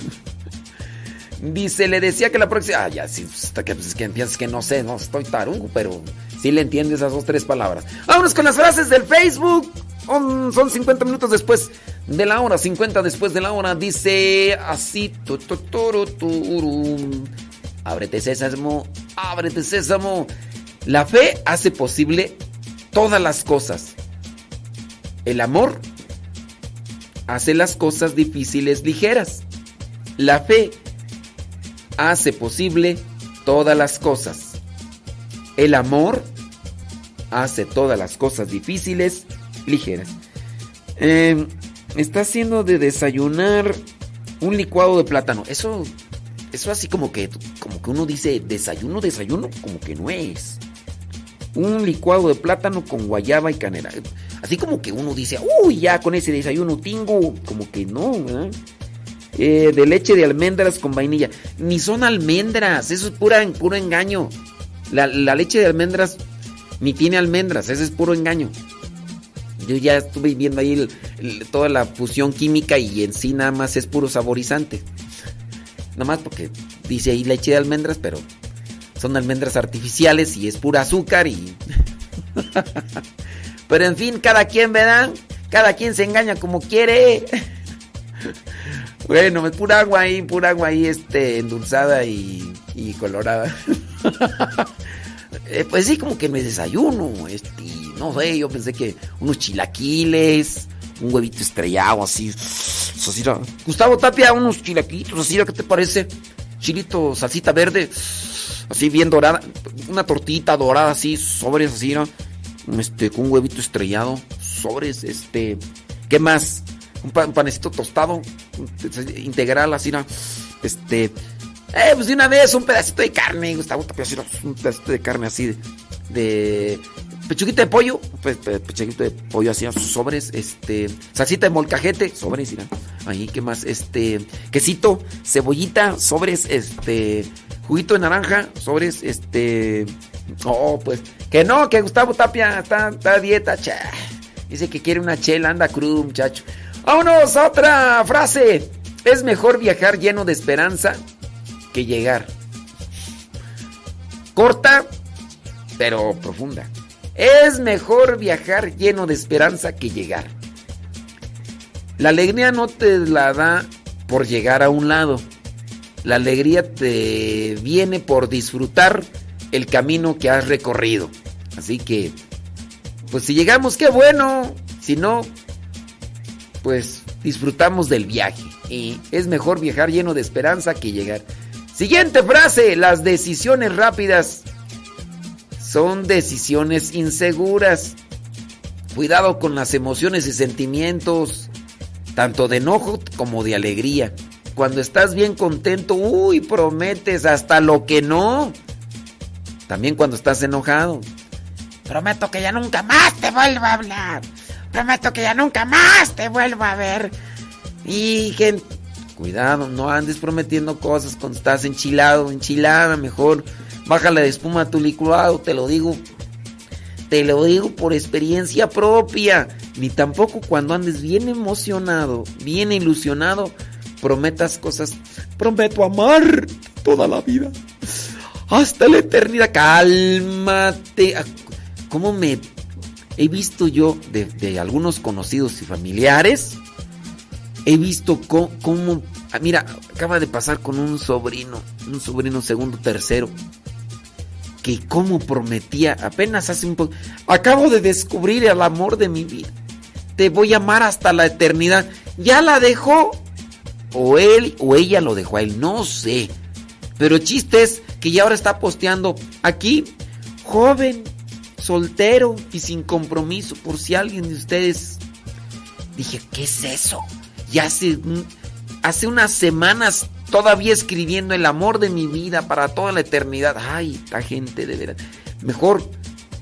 <laughs> Dice, le decía que la próxima. Ah, ya, sí, hasta que, pues, que piensas que no sé, no estoy tarungo, pero sí le entiendo esas dos, tres palabras. Vámonos con las frases del Facebook. Son 50 minutos después de la hora, 50 después de la hora. Dice así: tu, tu, turum. Ábrete sésamo, ábrete sésamo. La fe hace posible todas las cosas. El amor hace las cosas difíciles ligeras. La fe hace posible todas las cosas. El amor hace todas las cosas difíciles ligeras. Eh, está haciendo de desayunar un licuado de plátano. Eso, eso así como que, como que uno dice desayuno, desayuno, como que no es. Un licuado de plátano con guayaba y canela. Así como que uno dice, uy, ya con ese desayuno tingo. Como que no. Eh, de leche de almendras con vainilla. Ni son almendras, eso es pura, puro engaño. La, la leche de almendras ni tiene almendras, ese es puro engaño. Yo ya estuve viendo ahí toda la fusión química y en sí nada más es puro saborizante. Nada más porque dice ahí leche de almendras, pero son almendras artificiales y es pura azúcar y... <laughs> pero en fin, cada quien, ¿verdad? Cada quien se engaña como quiere. <laughs> Bueno, es pura agua ahí, pura agua ahí, este, endulzada y colorada. <laughs> Eh, pues sí, como que me desayuno, este, no sé, yo pensé que unos chilaquiles, un huevito estrellado, así, así. Gustavo Tapia, unos chilaquitos, así, ¿qué te parece? Chilito, salsita verde, así bien dorada, una tortita dorada, así, sobres, así, era, este, con un huevito estrellado, sobres, este, ¿qué más? Un, pa- un panecito tostado, integral, así, era, este, eh, pues de una vez un pedacito de carne, Gustavo Tapia, un pedacito de carne así, de, de pechuguita de pollo, pues, pe- pechuguita de pollo así, sobres, este, salsita de molcajete, sobres, mira, ahí, ¿qué más? Este, quesito, cebollita, sobres, este, juguito de naranja, sobres, este, oh, pues, que no, que Gustavo Tapia está, está dieta, cha, dice que quiere una chela, anda crudo, muchacho. Vámonos a otra frase, es mejor viajar lleno de esperanza que llegar. Corta, pero profunda. Es mejor viajar lleno de esperanza que llegar. La alegría no te la da por llegar a un lado. La alegría te viene por disfrutar el camino que has recorrido. Así que, pues si llegamos, qué bueno. Si no, pues disfrutamos del viaje. Y es mejor viajar lleno de esperanza que llegar. Siguiente frase, las decisiones rápidas son decisiones inseguras. Cuidado con las emociones y sentimientos, tanto de enojo como de alegría. Cuando estás bien contento, uy, prometes hasta lo que no. También cuando estás enojado. Prometo que ya nunca más te vuelvo a hablar. Prometo que ya nunca más te vuelvo a ver. Y que cuidado, no andes prometiendo cosas cuando estás enchilado, enchilada, mejor bájale de espuma a tu licuado, te lo digo. Te lo digo por experiencia propia. Ni tampoco cuando andes bien emocionado, bien ilusionado, prometas cosas. Prometo amar toda la vida. hasta la eternidad. Cálmate. Ah, ¿Cómo me he visto yo de, de algunos conocidos y familiares? He visto cómo, ah, mira, acaba de pasar con un sobrino, un sobrino segundo, tercero, que como prometía apenas hace un poco, acabo de descubrir el amor de mi vida. Te voy a amar hasta la eternidad. Ya la dejó o él o ella lo dejó a él, no sé. Pero el chiste es que ya ahora está posteando aquí, joven, soltero y sin compromiso, por si alguien de ustedes... Dije, ¿qué es eso? Y hace, hace unas semanas todavía escribiendo el amor de mi vida para toda la eternidad. Ay, esta gente de veras. Mejor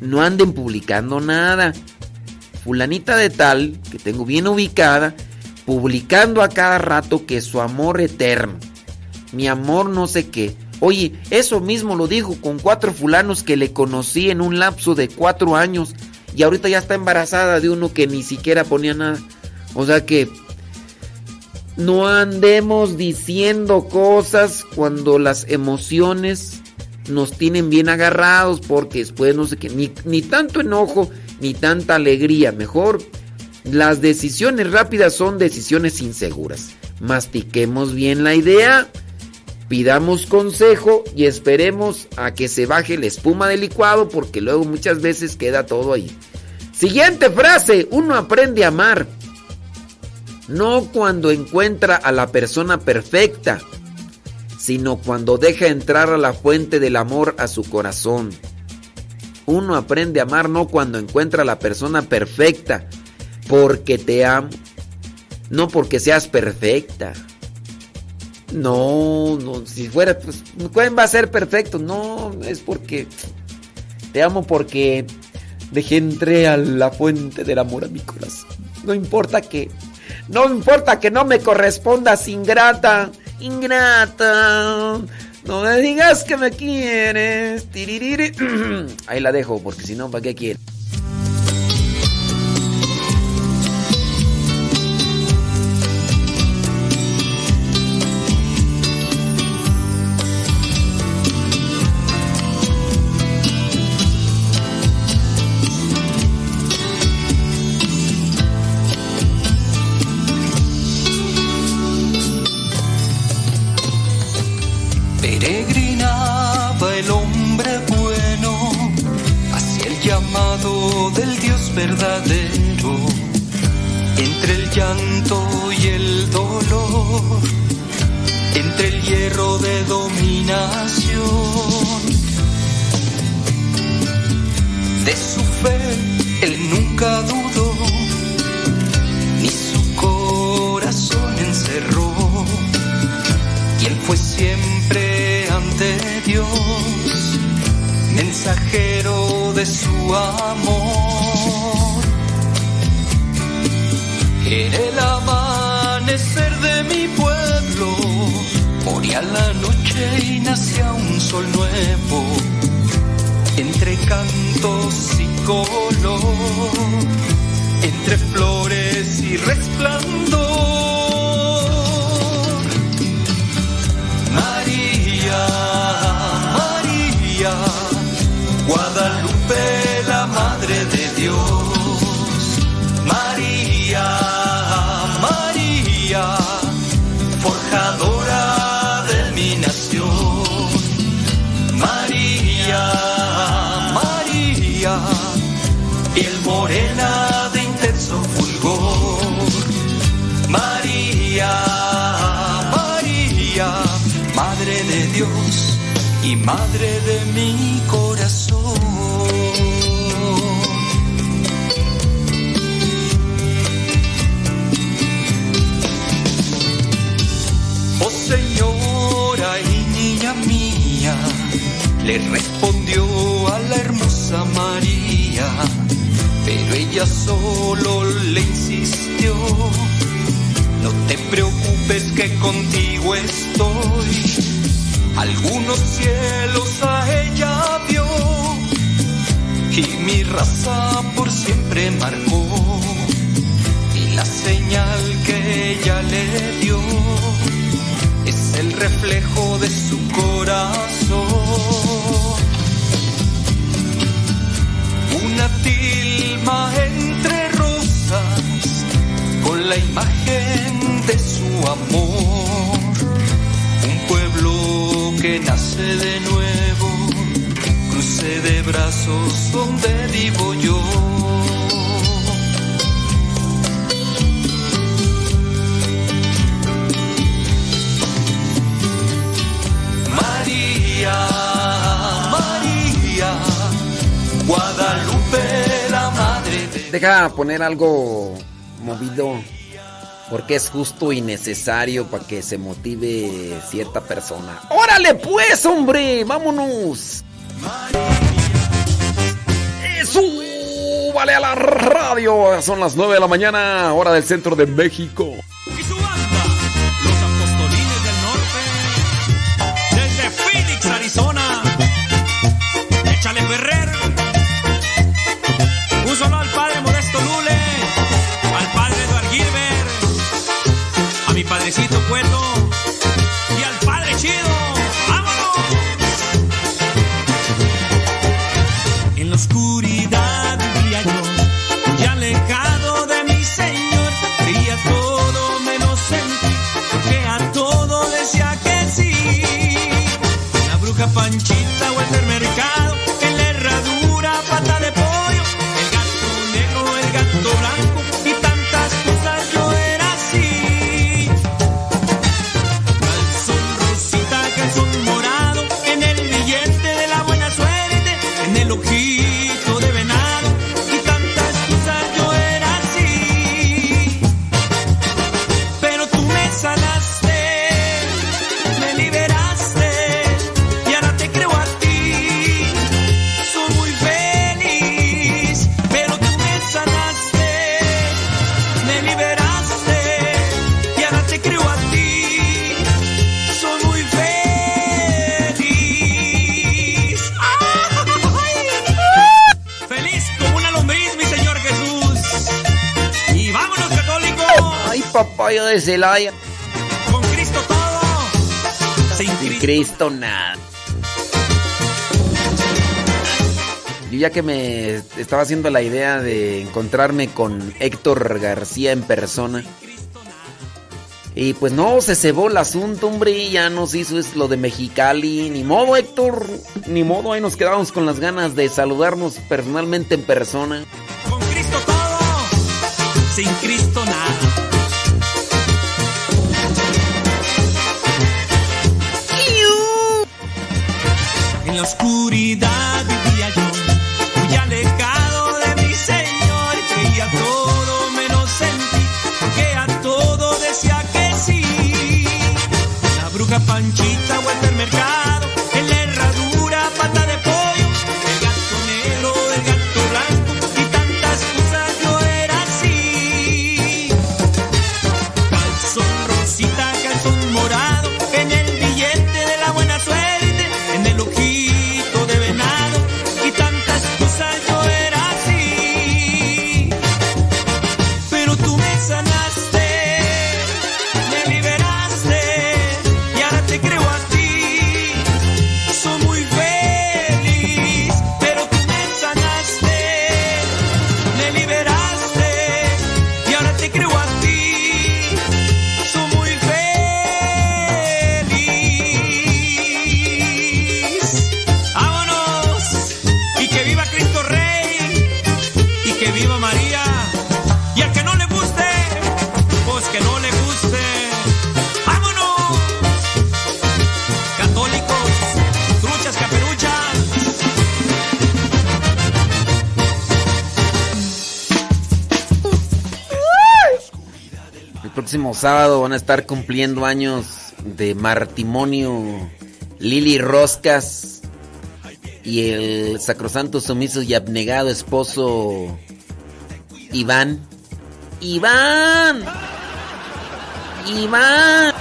no anden publicando nada. Fulanita de tal, que tengo bien ubicada, publicando a cada rato que su amor eterno, mi amor no sé qué. Oye, eso mismo lo dijo con cuatro fulanos que le conocí en un lapso de cuatro años y ahorita ya está embarazada de uno que ni siquiera ponía nada. O sea que no andemos diciendo cosas cuando las emociones nos tienen bien agarrados porque después no sé qué, ni, tanto enojo ni tanta alegría. Mejor las decisiones rápidas son decisiones inseguras. Mastiquemos bien la idea, pidamos consejo y esperemos a que se baje la espuma del licuado porque luego muchas veces queda todo ahí. Siguiente frase, uno aprende a amar. No cuando encuentra a la persona perfecta, sino cuando deja entrar a la fuente del amor a su corazón. Uno aprende a amar no cuando encuentra a la persona perfecta, porque te amo, no porque seas perfecta. No, no, si fuera, pues, ¿quién va a ser perfecto? No, es porque te amo porque dejé entré a la fuente del amor a mi corazón. No importa que, no importa que no me correspondas, ingrata, ingrata. No me digas que me quieres. <clears throat> Ahí la dejo, porque si no, ¿para qué quieres? justo y necesario para que se motive cierta persona. ¡Órale pues, hombre! ¡Vámonos! ¡Súbale a la radio! Son las 9 de la mañana, hora del centro de México. Cristo, nada. Yo ya que me estaba haciendo la idea de encontrarme con Héctor García en persona. Y pues no, se cebó el asunto, hombre, ya nos hizo es lo de Mexicali. Ni modo, Héctor, ni modo, ahí nos quedamos con las ganas de saludarnos personalmente en persona. Con Cristo todo, sin Cristo nada. oscuridad vivía yo, cuya legal sábado van a estar cumpliendo años de matrimonio Lili Roscas y el sacrosanto sumiso y abnegado esposo Iván. Iván. Iván.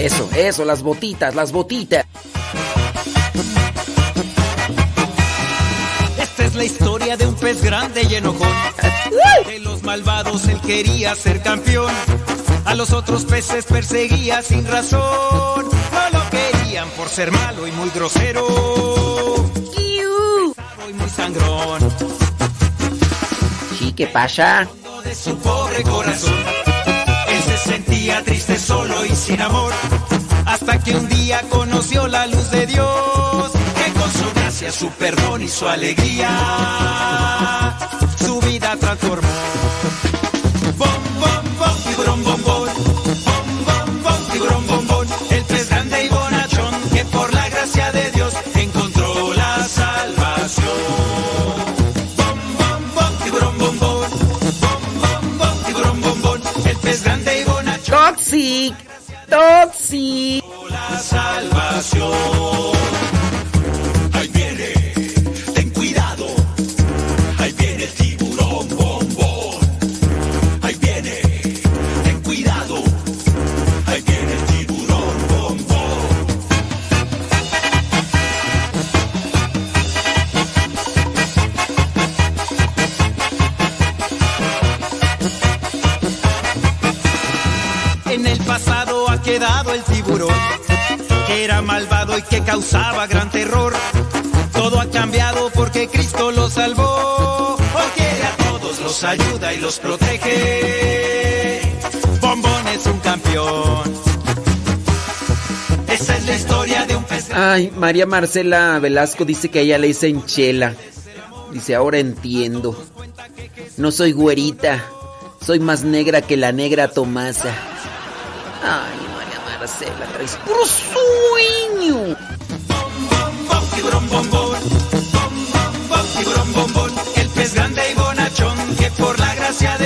Eso, eso, las botitas, las botitas. Esta es la historia de un pez grande y enojón de los malvados él quería ser campeón. A los otros peces perseguía sin razón. No lo querían por ser malo y muy grosero. Y muy sangrón. Sí, ¿qué pasa? de su pobre corazón. Él se sentía triste, solo y sin amor. Hasta que un día conoció la luz de Dios, gracia, su perdón y su alegría, su vida transformó. Bom, bom, bom, tiburón, bom, bom. Bom, bom, bom, tiburón, bom, bom. El pez grande y bonachón, que por la gracia de Dios encontró la salvación. Bom, bom, bom, tiburón, bom, bom. Tiburón bombón, el pez grande y bonachón. Toxic, toxic. Los ayuda y los protege. Bombón es un campeón. Esa es la historia de un pez. Ay, María Marcela Velasco dice que a ella le dicen chela. Dice, ahora entiendo. No soy güerita. Soy más negra que la negra Tomasa. Ay, María Marcela, traes puro sueño. Tiburón bombón, tiburón bombón, el pez grande gracia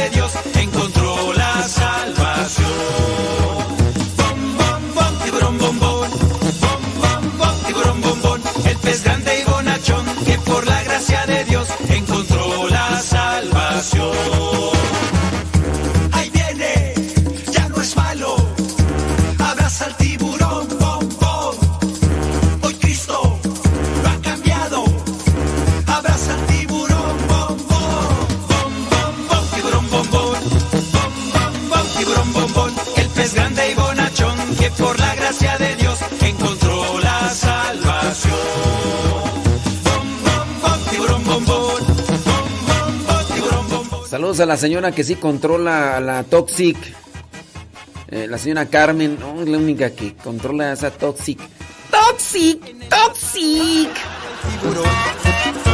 A la señora que sí controla a la Toxic. Eh, la señora Carmen, no, es la única que controla esa Toxic. Toxic, Toxic.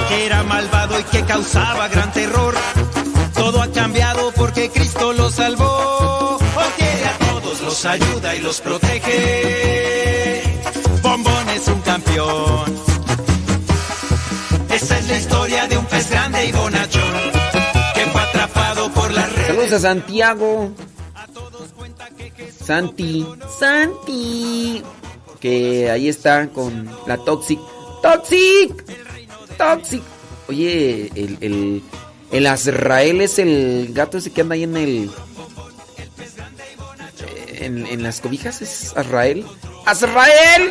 que era malvado y que causaba gran terror. Todo ha cambiado porque Cristo lo salvó, porque a todos los ayuda y los protege. Bombón es un campeón. Esa es la historia de un pez grande y bonachón Saludos a Santiago. Santi, Santi. Que ahí está con la Toxic. ¡Toxic! ¡Toxic! Oye, el, el, el Azrael es el gato ese que anda ahí en el. En, en las cobijas es Azrael. ¡Azrael!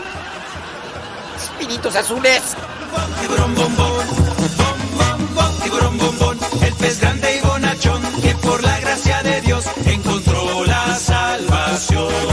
Espíritus azules. Tiburón bombón, bom, bom, bom, tiburón bombón, el pez grande y bonachón gracia de Dios encontró la salvación.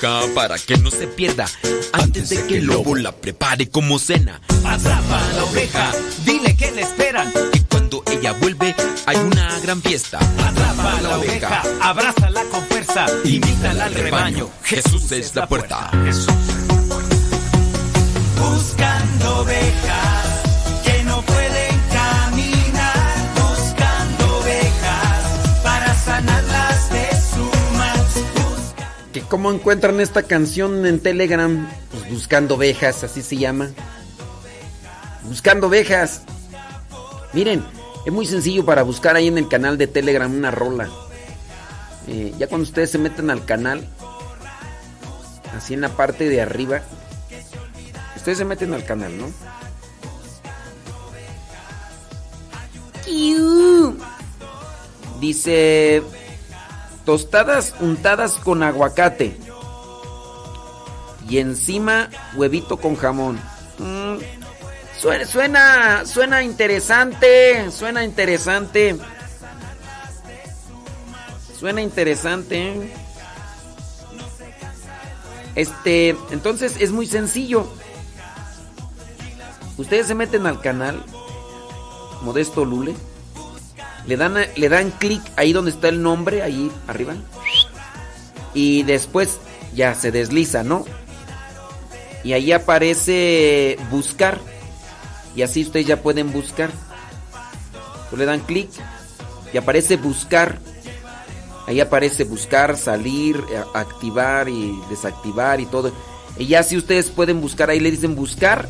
Para que no se pierda antes de que el lobo la prepare como cena. Atrapa a la oveja, dile que le esperan. Que cuando ella vuelve hay una gran fiesta. Atrapa la oveja, abrázala con fuerza, invítala al rebaño. Jesús es la puerta. Buscando ovejas ¿Cómo encuentran esta canción en Telegram? Pues buscando ovejas, así se llama. Buscando ovejas. Miren, es muy sencillo para buscar ahí en el canal de Telegram una rola. Eh, ya cuando ustedes se meten al canal, así en la parte de arriba, ustedes se meten al canal, ¿no? Dice tostadas untadas con aguacate y encima huevito con jamón. Mm, suena, suena, suena interesante, suena interesante. Suena interesante. Este, entonces es muy sencillo. Ustedes se meten al canal Modesto Lule. Le dan, le dan clic ahí donde está el nombre, ahí arriba. Y después ya se desliza, ¿no? Y ahí aparece buscar. Y así ustedes ya pueden buscar. Pues le dan clic y aparece buscar. Ahí aparece buscar, salir, eh, activar y desactivar y todo. Y ya si ustedes pueden buscar, ahí le dicen buscar.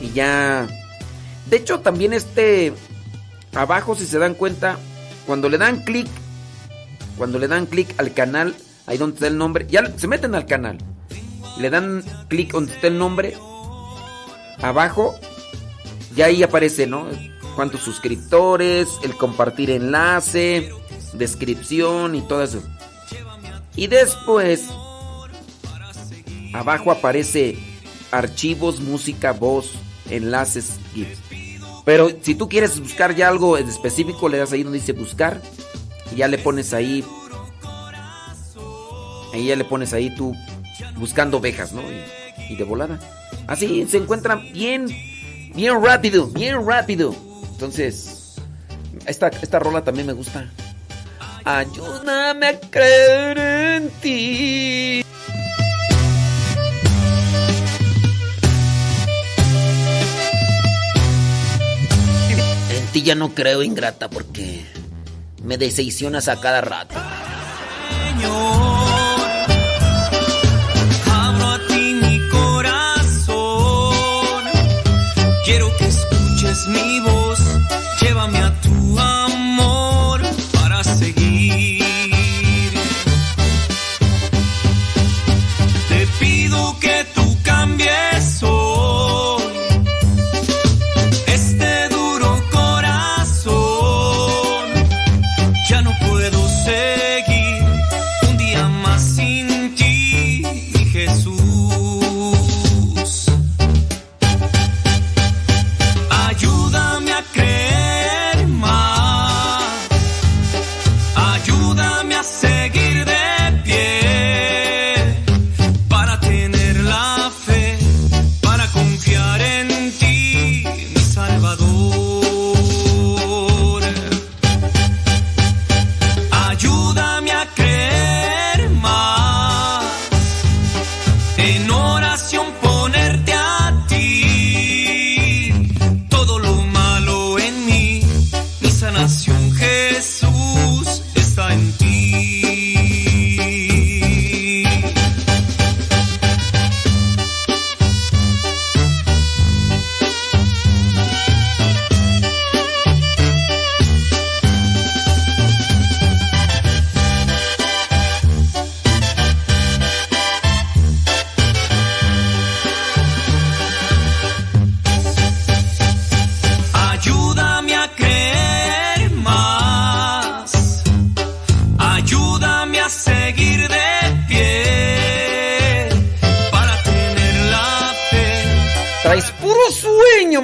Y ya... De hecho también este... Abajo si se dan cuenta, cuando le dan clic, cuando le dan clic al canal, ahí donde está el nombre, ya se meten al canal. Le dan clic donde está el nombre. Abajo, ya ahí aparece, ¿no? Cuántos suscriptores, el compartir enlace, descripción y todo eso. Y después, abajo aparece archivos, música, voz, enlaces, GIFs. Pero si tú quieres buscar ya algo en específico, le das ahí donde dice buscar y ya le pones ahí. Ahí ya le pones ahí tú buscando ovejas, ¿no? Y, y de volada. Así se encuentran bien, bien rápido, bien rápido. Entonces, esta, esta rola también me gusta. Ayúdame a creer en ti. Ti ya no creo, ingrata, porque me decepcionas a cada rato. Abro a ti mi corazón. Quiero que escuches mi voz. Llévame a tu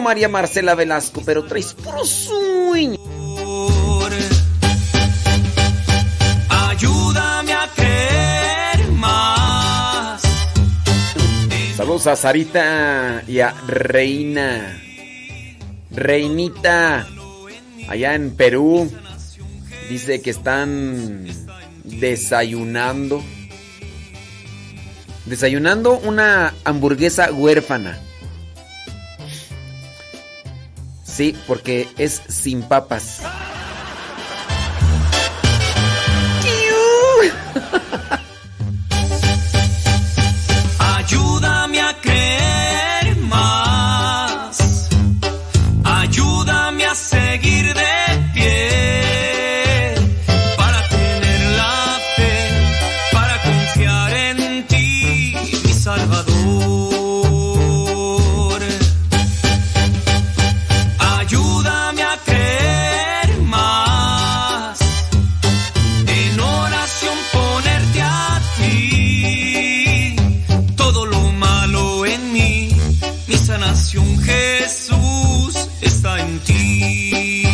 María Marcela Velasco, pero traes puro sueño. Ayúdame a creer más. Saludos a Sarita y a Reina. Reinita, allá en Perú, dice que están desayunando. Desayunando una hamburguesa huérfana. Sí, porque es sin papas. Ayúdame a creer más. Ayúdame a seguir de está en ti.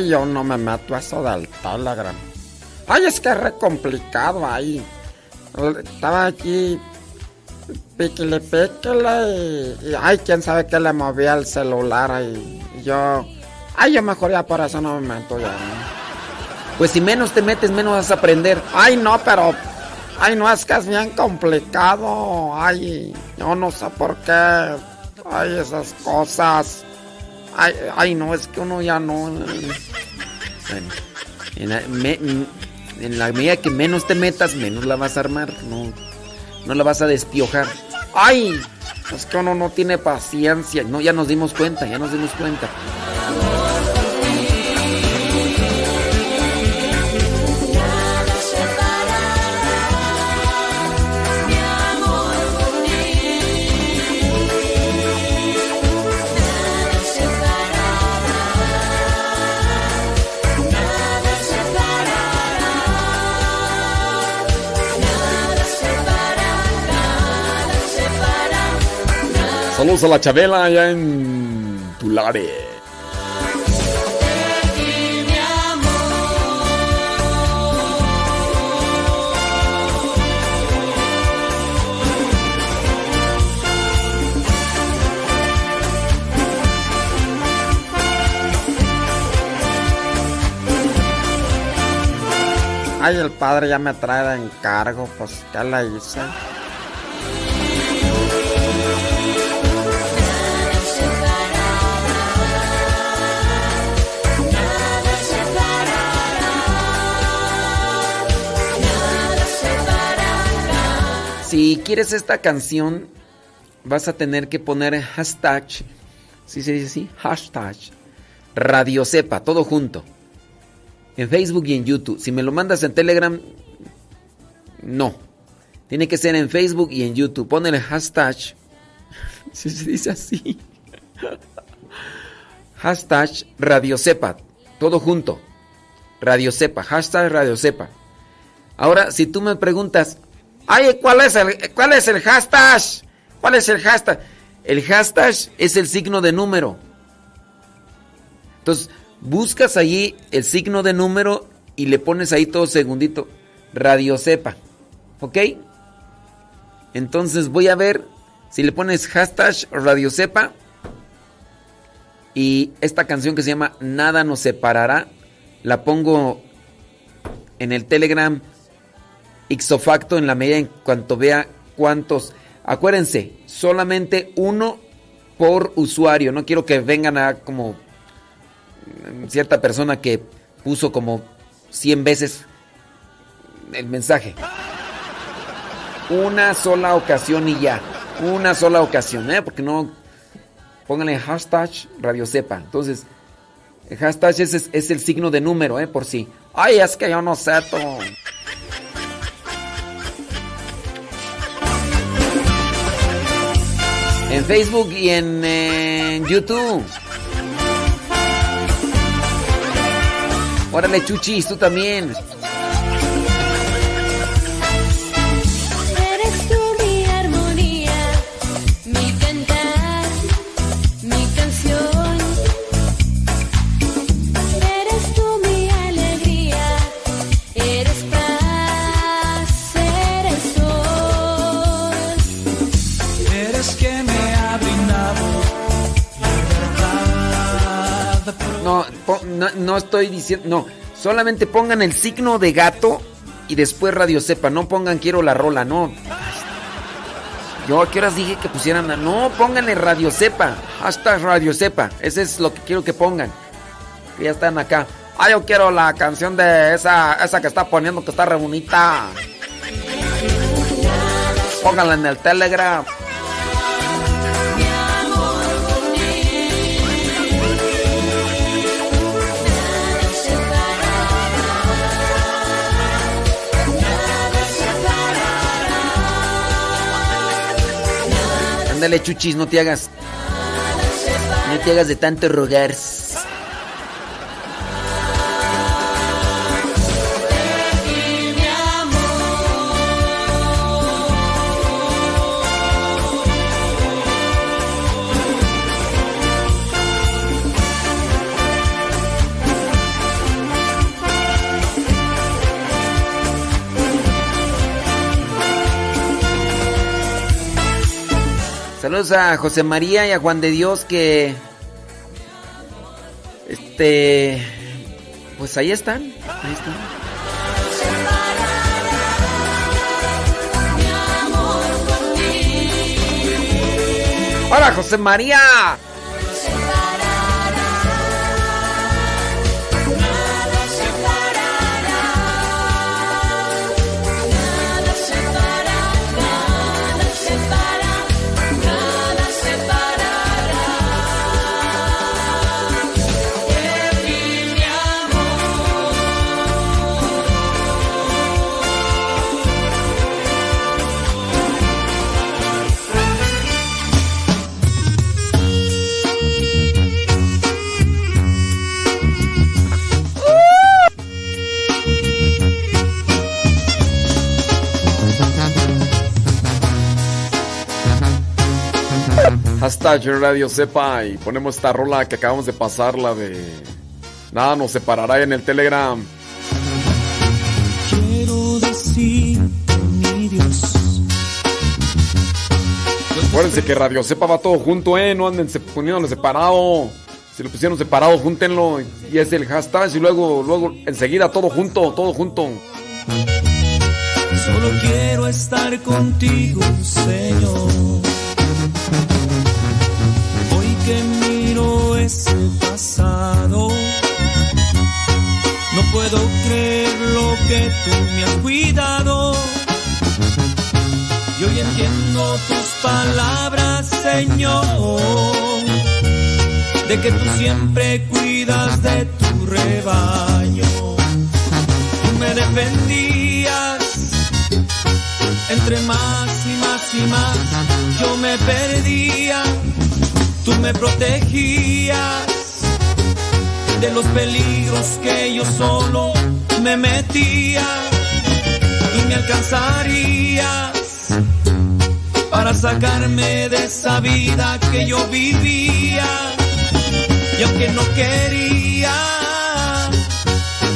Ay, yo no me meto a eso del Telegram. Ay, es que es re complicado ahí. Estaba aquí píquele, píquele y, y, ay, quién sabe qué le movía el celular ahí. Y yo, ay, yo mejor ya por eso no me meto ya. ¿no? Pues si menos te metes, menos vas a aprender. Ay, no, pero, ay, no, es que es bien complicado. Ay, yo no sé por qué. Ay, esas cosas. Ay, ay, no, es que uno ya no. Bueno, en la, medida que menos te metas, menos la vas a armar. No, no la vas a despiojar. Ay, es que uno no tiene paciencia. No, ya nos dimos cuenta, ya nos dimos cuenta. Saludos a la Chabela allá en Tulare. Ay, el padre ya me trae de encargo, pues, ¿qué le hice? Si quieres esta canción, vas a tener que poner hashtag. ¿Sí se dice así? Hashtag. Radio Sepa, todo junto. En Facebook y en YouTube. Si me lo mandas en Telegram, no. Tiene que ser en Facebook y en YouTube. Pon el hashtag. <laughs> Si se dice así. <laughs> Hashtag Radio Sepa, todo junto. Radio Sepa, hashtag Radio Sepa. Ahora, si tú me preguntas, Ay, ¿cuál es el, cuál es el hashtag? ¿Cuál es el hashtag? El hashtag es el signo de número. Entonces, buscas allí el signo de número y le pones ahí todo segundito. Radio Sepa. ¿Ok? Entonces voy a ver si le pones hashtag Radio Sepa. Y esta canción que se llama Nada nos separará. La pongo en el Telegram ixofacto en la medida en cuanto vea cuántos. Acuérdense, solamente uno por usuario. No quiero que vengan a como cierta persona que puso como 100 veces el mensaje. Una sola ocasión y ya. Una sola ocasión, ¿eh? Porque no. Pónganle hashtag Radio Sepa. Entonces, el hashtag es, es el signo de número, ¿eh? Por si. Ay, es que yo no sé todo. En Facebook y en, eh, YouTube. Órale, Chuchis, tú también. Estoy diciendo. No, solamente pongan el signo de gato y después Radio Sepa. No pongan quiero la rola, no. Yo a qué horas dije que pusieran. la- No, pónganle Radio Sepa. Hashtag Radio Sepa. Ese es lo que quiero que pongan. Que ya están acá. Ay, yo quiero la canción de esa, esa que está poniendo que está re bonita. Pónganla en el Telegram. Ándale, chuchis, no te hagas. No te hagas de tanto rogar. A José María y a Juan de Dios que... Este... Pues ahí están. Ahí están. Hola José María. Hashtag Radio Sepa y ponemos esta rola que acabamos de pasar, la de Nada nos separará en el Telegram. Quiero decir, mi Dios, Acuérdense que Radio Sepa va todo junto, eh, no anden se- poniéndolo separado. Si lo pusieron separado, júntenlo y es el hashtag y luego, luego enseguida todo junto, todo junto. solo quiero estar contigo, Señor. Miro ese pasado, no puedo creer lo que tú me has cuidado. Y hoy entiendo tus palabras, Señor, de que tú siempre cuidas de tu rebaño. Tú me defendías entre más y más y más yo me perdía, tú me protegías de los peligros que yo solo me metía, tú me alcanzarías para sacarme de esa vida que yo vivía, y aunque no quería,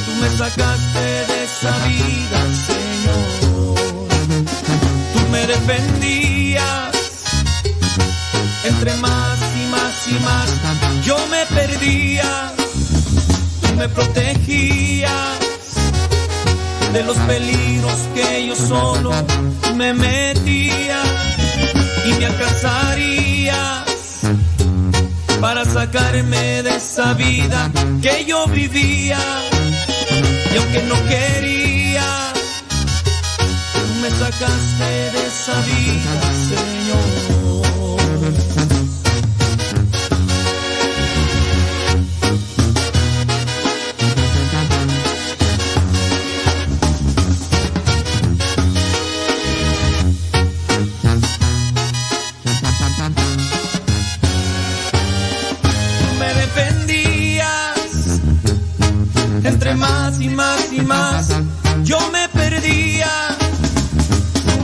tú me sacaste de esa vida, Señor tú me defendías. Entre más yo me perdía, tú me protegías de los peligros que yo solo me metía y me alcanzarías para sacarme de esa vida que yo vivía y aunque no quería Tú me sacaste de esa vida, Señor.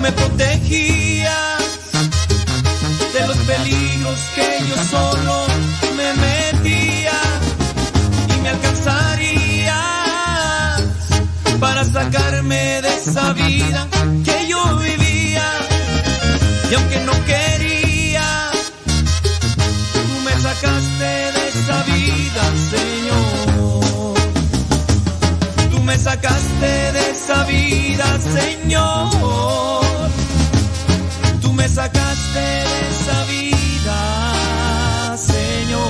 Me protegías de los peligros que yo solo me metía y me alcanzarías para sacarme de esa vida que yo vivía y aunque no quería tú me sacaste de esa vida Señor tú me sacaste de esa vida, Señor. Sacaste de esa vida, Señor.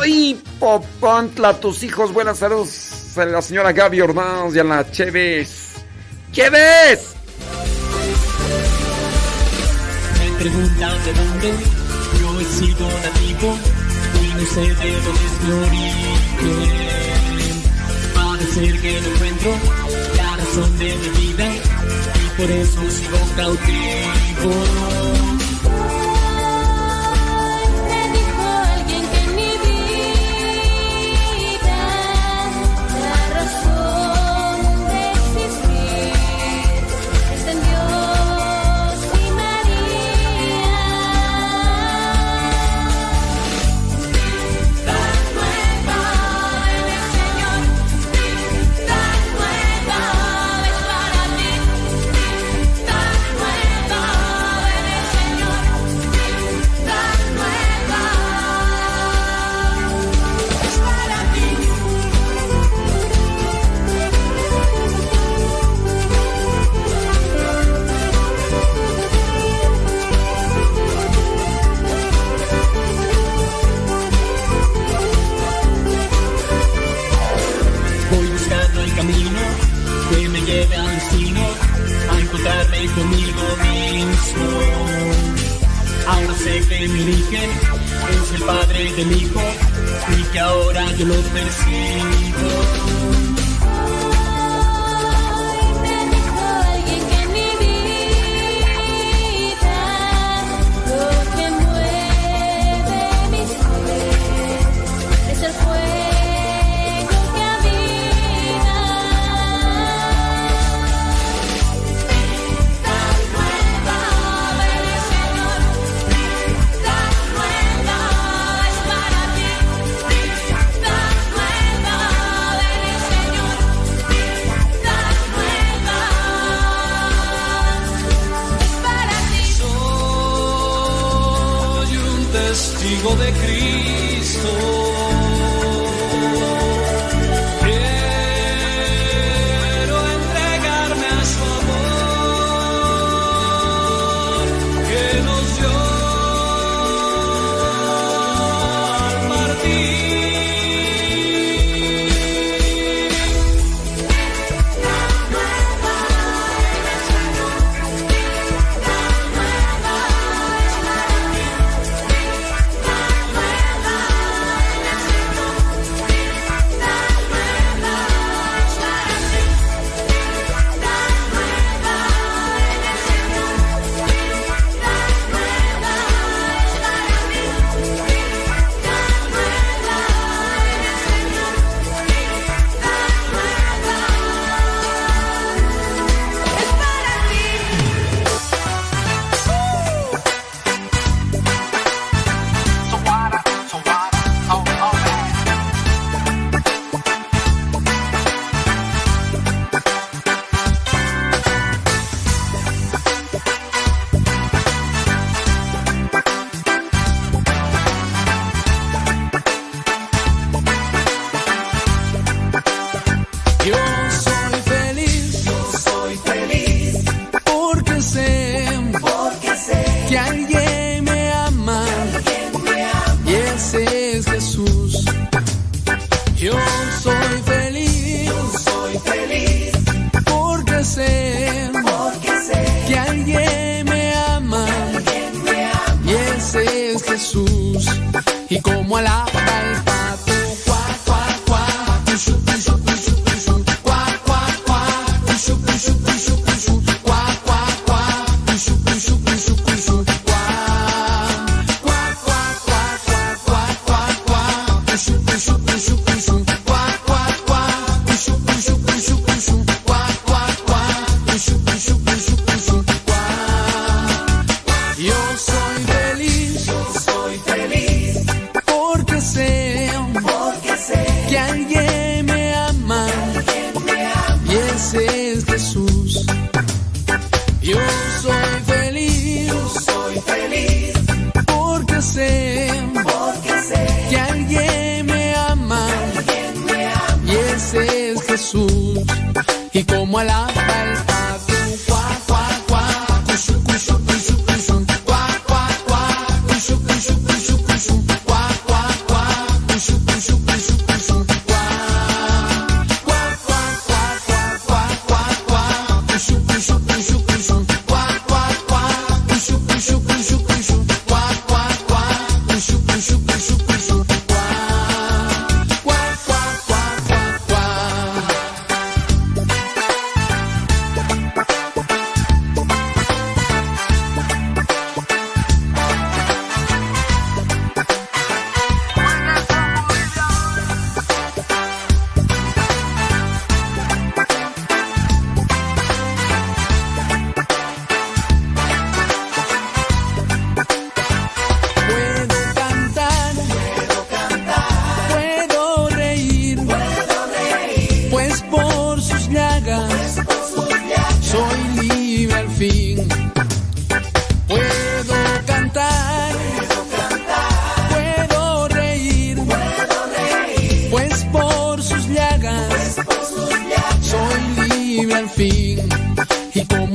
¡Ay, Popontla, tus hijos! Buenas saludos a la señora Gaby Ordaz y a la Cheves. ¡Cheves! Me preguntan de dónde yo he sido nativo y no sé de dónde es mi origen. Parece que no encuentro la razón de mi vida y por eso sigo cautivo. que mi origen es el Padre del Hijo y que ahora yo lo percibo.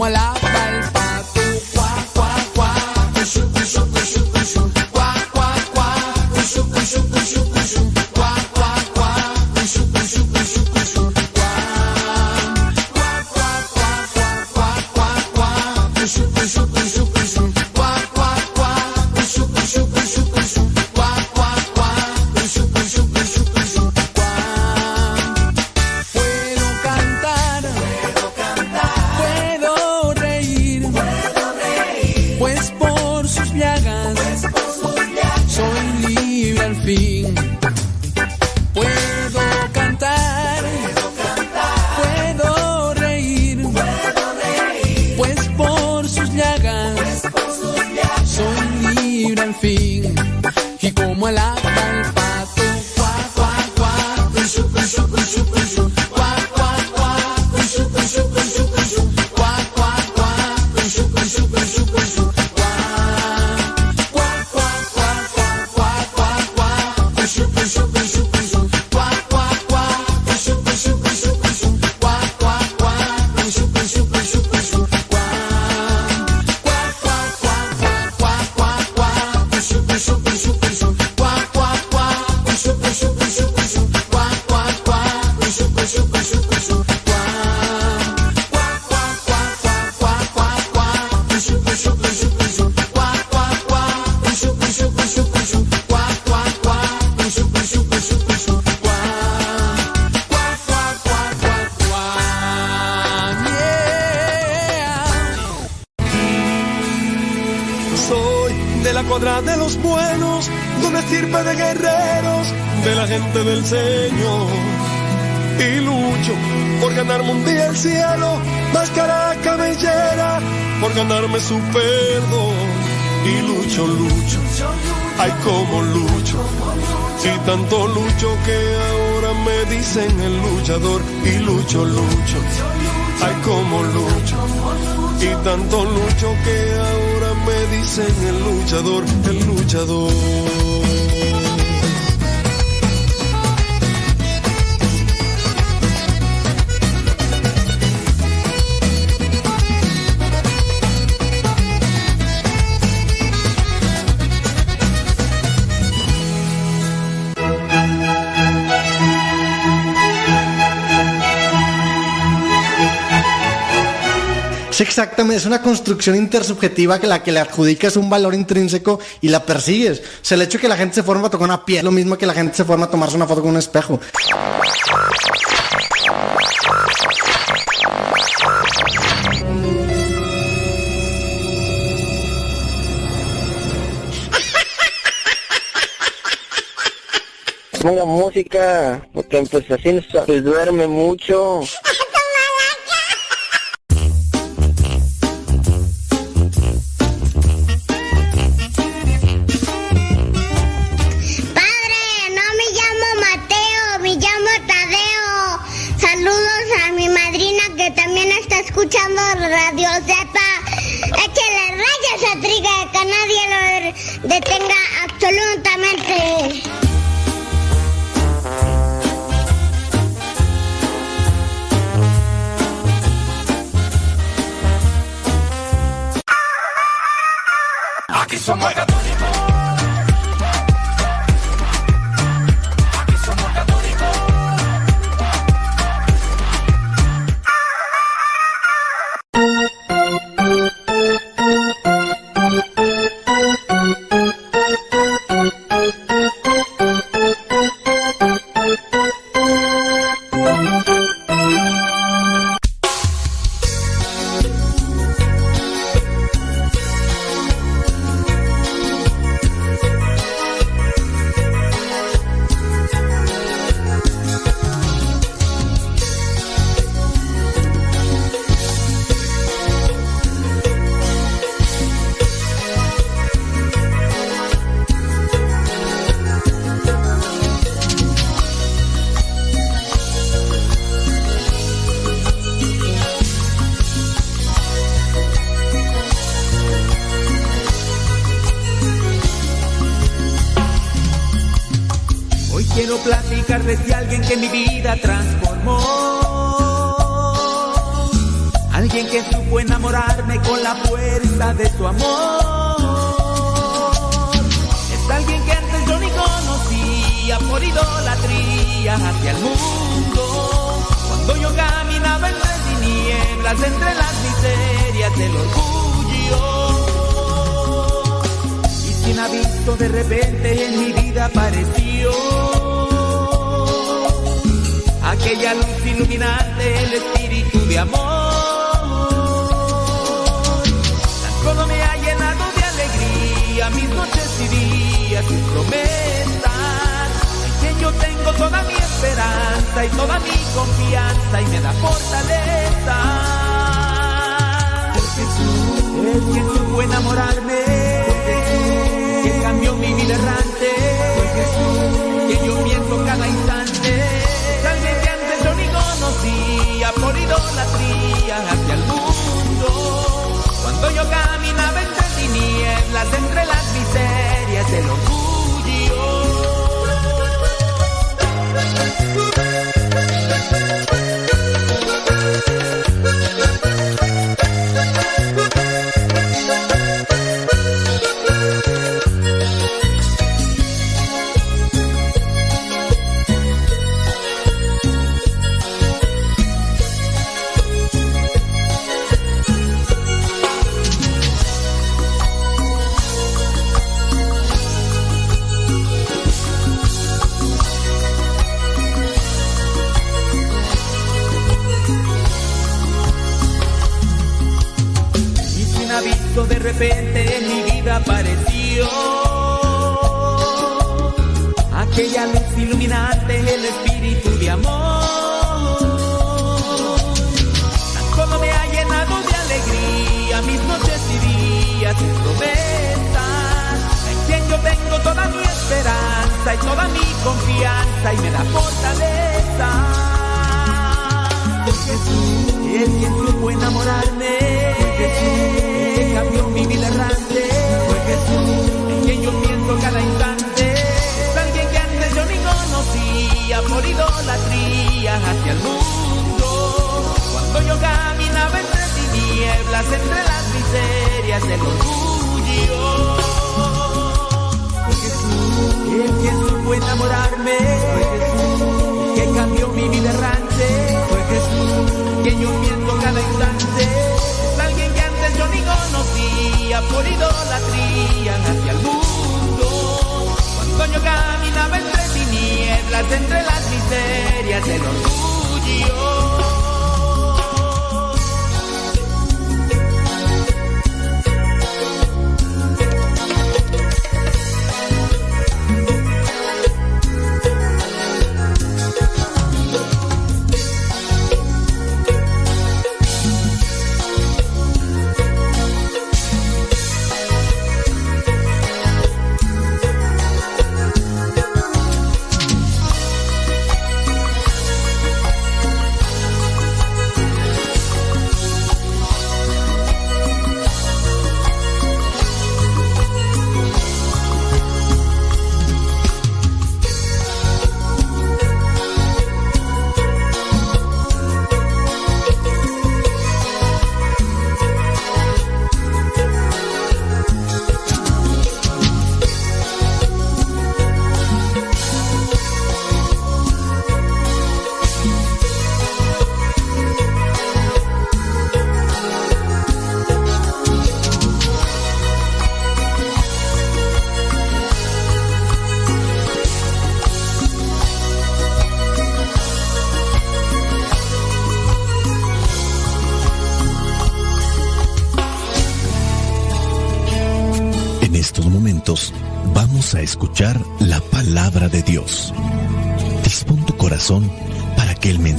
my life en el luchador y lucho, lucho. Ay, como lucho. Y tanto lucho que ahora me dicen el luchador, el luchador. Exactamente. Es una construcción intersubjetiva que la que le adjudicas un valor intrínseco y la persigues. O sea, el hecho de que la gente se forma a tocar una piel, lo mismo que la gente se forma a tomarse una foto con un espejo. Ponga música, porque pues así pues duerme mucho.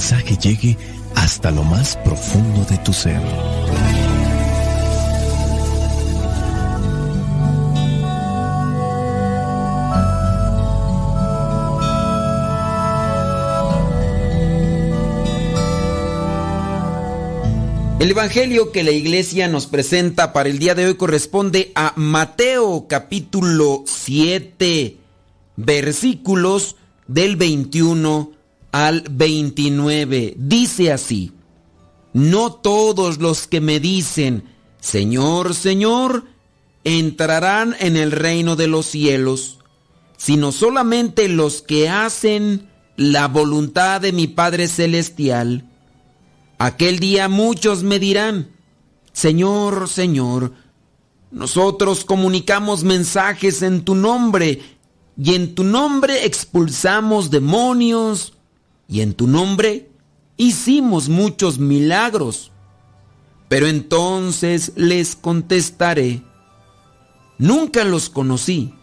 Mensaje llegue hasta lo más profundo de tu ser. El Evangelio que la iglesia nos presenta para el día de hoy corresponde a Mateo capítulo 7, versículos del 21 al 29. Dice así, no todos los que me dicen, Señor, Señor, entrarán en el reino de los cielos, sino solamente los que hacen la voluntad de mi Padre Celestial. Aquel día muchos me dirán, Señor, Señor, nosotros comunicamos mensajes en tu nombre, y en tu nombre expulsamos demonios, y en tu nombre hicimos muchos milagros. Pero entonces les contestaré, nunca los conocí,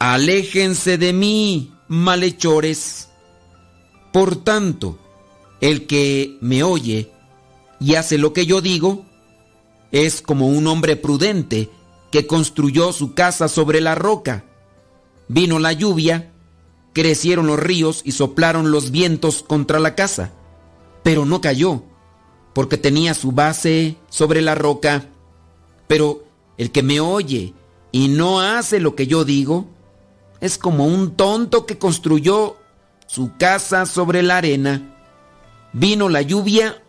aléjense de mí, malhechores. Por tanto, el que me oye y hace lo que yo digo es como un hombre prudente que construyó su casa sobre la roca. Vino la lluvia, crecieron los ríos y soplaron los vientos contra la casa, pero no cayó, porque tenía su base sobre la roca. Pero el que me oye y no hace lo que yo digo, es como un tonto que construyó su casa sobre la arena. Vino la lluvia,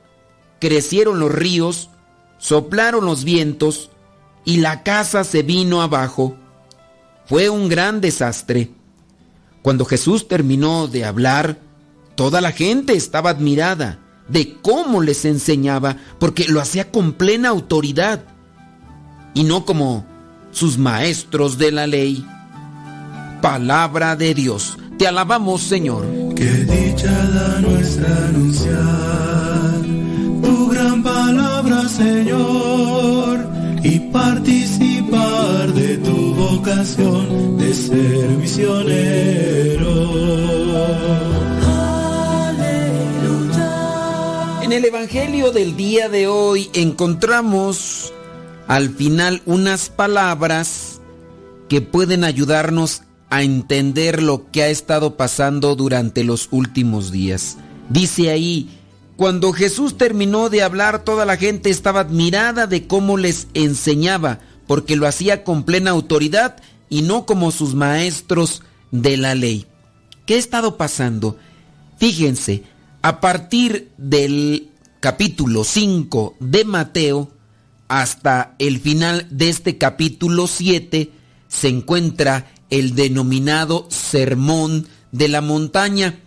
crecieron los ríos, soplaron los vientos y la casa se vino abajo. Fue un gran desastre. Cuando Jesús terminó de hablar, toda la gente estaba admirada de cómo les enseñaba, porque lo hacía con plena autoridad y no como sus maestros de la ley. Palabra de Dios. Te alabamos, Señor. Qué dicha da nuestra anunciar tu gran palabra, Señor, y participar de tu de ser misionero. En el Evangelio del día de hoy encontramos al final unas palabras que pueden ayudarnos a entender lo que ha estado pasando durante los últimos días. Dice ahí, cuando Jesús terminó de hablar, toda la gente estaba admirada de cómo les enseñaba, porque lo hacía con plena autoridad y no como sus maestros de la ley. ¿Qué ha estado pasando? Fíjense, a partir del capítulo 5 de Mateo hasta el final de este capítulo 7 se encuentra el denominado Sermón de la Montaña.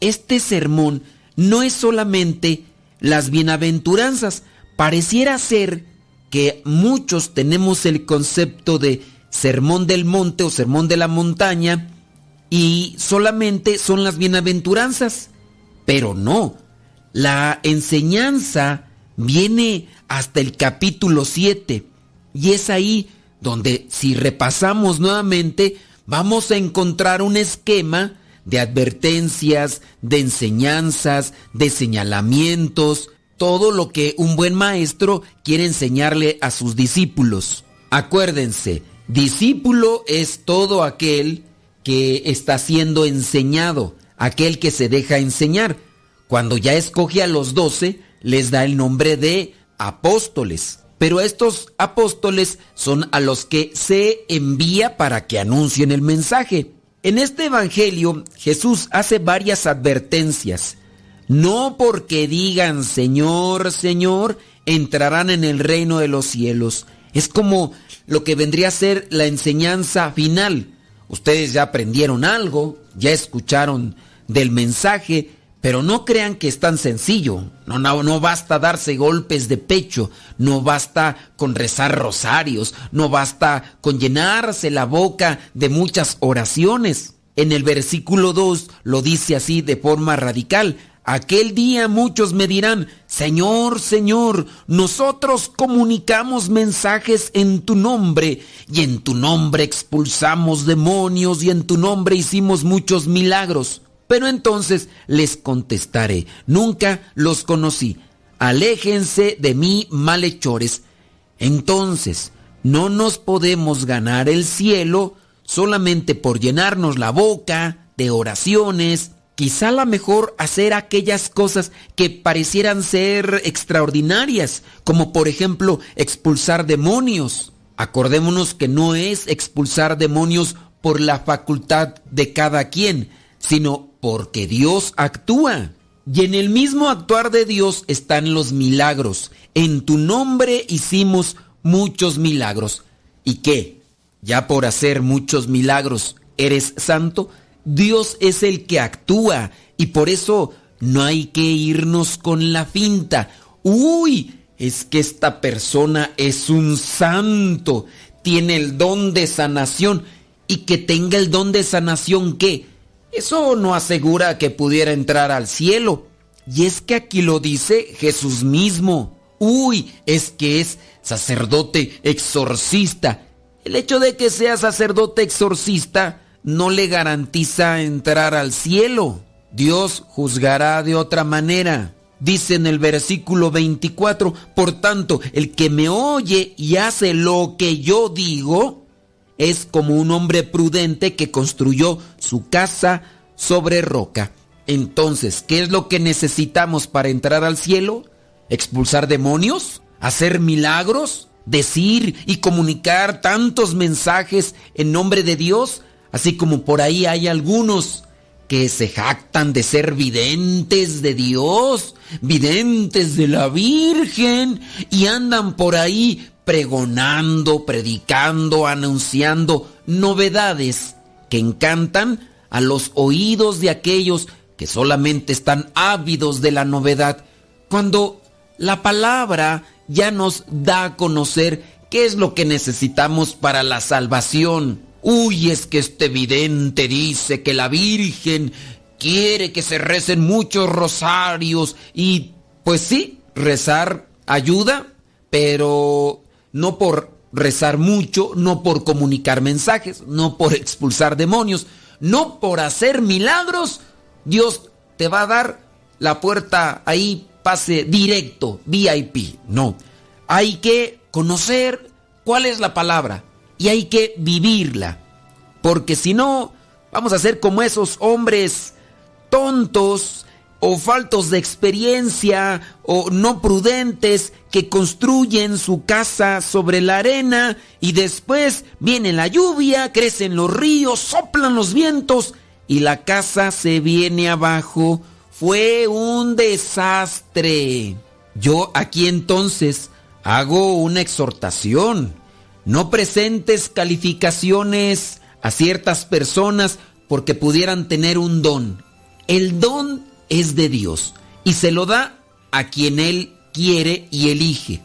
Este sermón no es solamente las bienaventuranzas, pareciera ser que muchos tenemos el concepto de sermón del monte o sermón de la montaña y solamente son las bienaventuranzas. Pero no, la enseñanza viene hasta el capítulo 7 y es ahí donde si repasamos nuevamente vamos a encontrar un esquema de advertencias, de enseñanzas, de señalamientos, todo lo que un buen maestro quiere enseñarle a sus discípulos. Acuérdense, discípulo es todo aquel que está siendo enseñado, aquel que se deja enseñar. Cuando ya escoge a los doce, les da el nombre de apóstoles. Pero estos apóstoles son a los que se envía para que anuncien el mensaje. En este Evangelio Jesús hace varias advertencias. No porque digan Señor, Señor, entrarán en el reino de los cielos. Es como lo que vendría a ser la enseñanza final. Ustedes ya aprendieron algo, ya escucharon del mensaje, pero no crean que es tan sencillo. No, no, no basta darse golpes de pecho, no basta con rezar rosarios, no basta con llenarse la boca de muchas oraciones. En el versículo 2 lo dice así de forma radical. Aquel día muchos me dirán, Señor, Señor, nosotros comunicamos mensajes en tu nombre, y en tu nombre expulsamos demonios, y en tu nombre hicimos muchos milagros. Pero entonces les contestaré, nunca los conocí, aléjense de mí malhechores. Entonces, no nos podemos ganar el cielo solamente por llenarnos la boca de oraciones, quizá la mejor hacer aquellas cosas que parecieran ser extraordinarias, como por ejemplo expulsar demonios. Acordémonos que no es expulsar demonios por la facultad de cada quien, sino porque Dios actúa. Y en el mismo actuar de Dios están los milagros. En tu nombre hicimos muchos milagros. ¿Y qué? Ya por hacer muchos milagros, ¿eres santo? Dios es el que actúa y por eso no hay que irnos con la finta. Uy, es que esta persona es un santo, tiene el don de sanación y que tenga el don de sanación ¿qué? Eso no asegura que pudiera entrar al cielo. Y es que aquí lo dice Jesús mismo. Uy, es que es sacerdote exorcista. El hecho de que sea sacerdote exorcista no le garantiza entrar al cielo. Dios juzgará de otra manera. Dice en el versículo 24, por tanto, el que me oye y hace lo que yo digo, es como un hombre prudente que construyó su casa sobre roca. Entonces, ¿qué es lo que necesitamos para entrar al cielo? ¿Expulsar demonios? ¿Hacer milagros? ¿Decir y comunicar tantos mensajes en nombre de Dios? Así como por ahí hay algunos que se jactan de ser videntes de Dios, videntes de la Virgen, y andan por ahí pregonando, predicando, anunciando novedades que encantan a los oídos de aquellos que solamente están ávidos de la novedad, cuando la palabra ya nos da a conocer qué es lo que necesitamos para la salvación. Uy, es que este vidente dice que la Virgen quiere que se recen muchos rosarios y pues sí, rezar ayuda, pero no por rezar mucho, no por comunicar mensajes, no por expulsar demonios, no por hacer milagros, Dios te va a dar la puerta ahí, pase directo, VIP. No, hay que conocer cuál es la palabra y hay que vivirla. Porque si no, vamos a ser como esos hombres tontos o faltos de experiencia o no prudentes que construyen su casa sobre la arena y después viene la lluvia, crecen los ríos, soplan los vientos y la casa se viene abajo. Fue un desastre. Yo aquí entonces hago una exhortación. No presentes calificaciones a ciertas personas porque pudieran tener un don. El don es de Dios y se lo da a quien Él quiere y elige.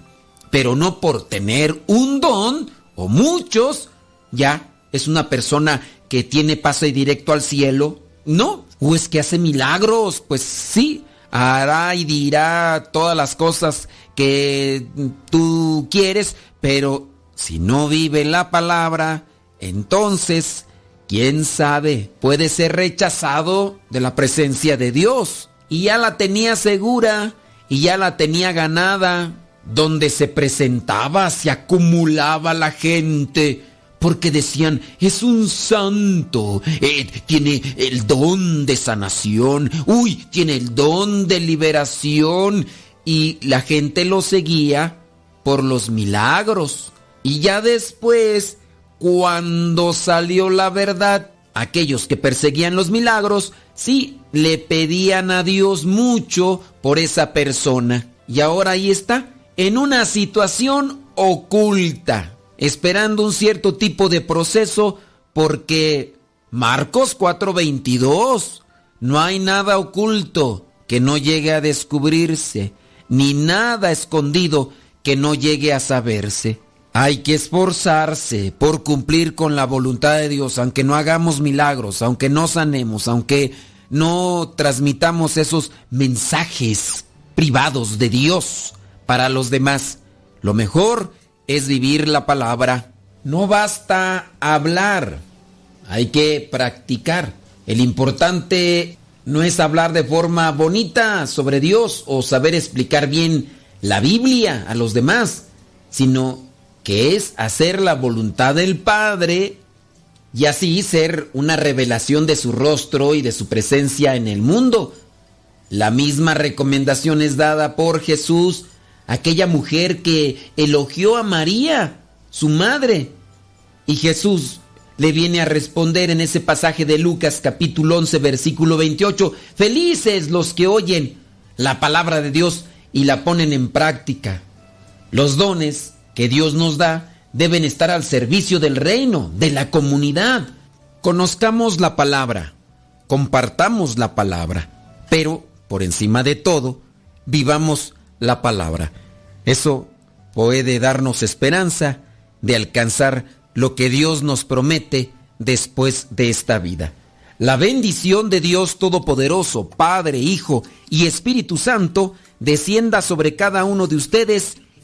Pero no por tener un don o muchos, ya es una persona que tiene paso y directo al cielo. No, o es que hace milagros, pues sí, hará y dirá todas las cosas que tú quieres, pero si no vive la palabra, entonces, quién sabe, puede ser rechazado de la presencia de Dios. Y ya la tenía segura, y ya la tenía ganada, donde se presentaba, se acumulaba la gente, porque decían, es un santo, eh, tiene el don de sanación, uy, tiene el don de liberación, y la gente lo seguía por los milagros. Y ya después, cuando salió la verdad, aquellos que perseguían los milagros, sí, le pedían a Dios mucho por esa persona. Y ahora ahí está, en una situación oculta, esperando un cierto tipo de proceso, porque Marcos 4:22, no hay nada oculto que no llegue a descubrirse, ni nada escondido que no llegue a saberse. Hay que esforzarse por cumplir con la voluntad de Dios, aunque no hagamos milagros, aunque no sanemos, aunque no transmitamos esos mensajes privados de Dios para los demás. Lo mejor es vivir la palabra. No basta hablar, hay que practicar. El importante no es hablar de forma bonita sobre Dios o saber explicar bien la Biblia a los demás, sino que es hacer la voluntad del Padre y así ser una revelación de su rostro y de su presencia en el mundo. La misma recomendación es dada por Jesús, aquella mujer que elogió a María, su madre. Y Jesús le viene a responder en ese pasaje de Lucas capítulo 11 versículo 28, felices los que oyen la palabra de Dios y la ponen en práctica. Los dones que Dios nos da deben estar al servicio del reino, de la comunidad. Conozcamos la palabra, compartamos la palabra, pero por encima de todo, vivamos la palabra. Eso puede darnos esperanza de alcanzar lo que Dios nos promete después de esta vida. La bendición de Dios Todopoderoso, Padre, Hijo y Espíritu Santo, descienda sobre cada uno de ustedes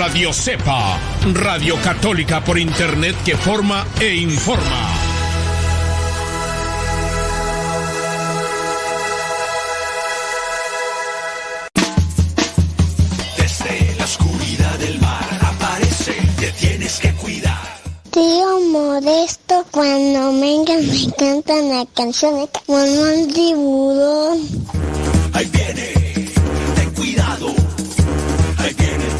Radio Cepa, Radio Católica por Internet que forma e informa. Desde te tienes que cuidar. Tío Modesto, cuando vengan me cantan la canción de Mamá Tiburón. Ahí viene, ten cuidado. Ahí viene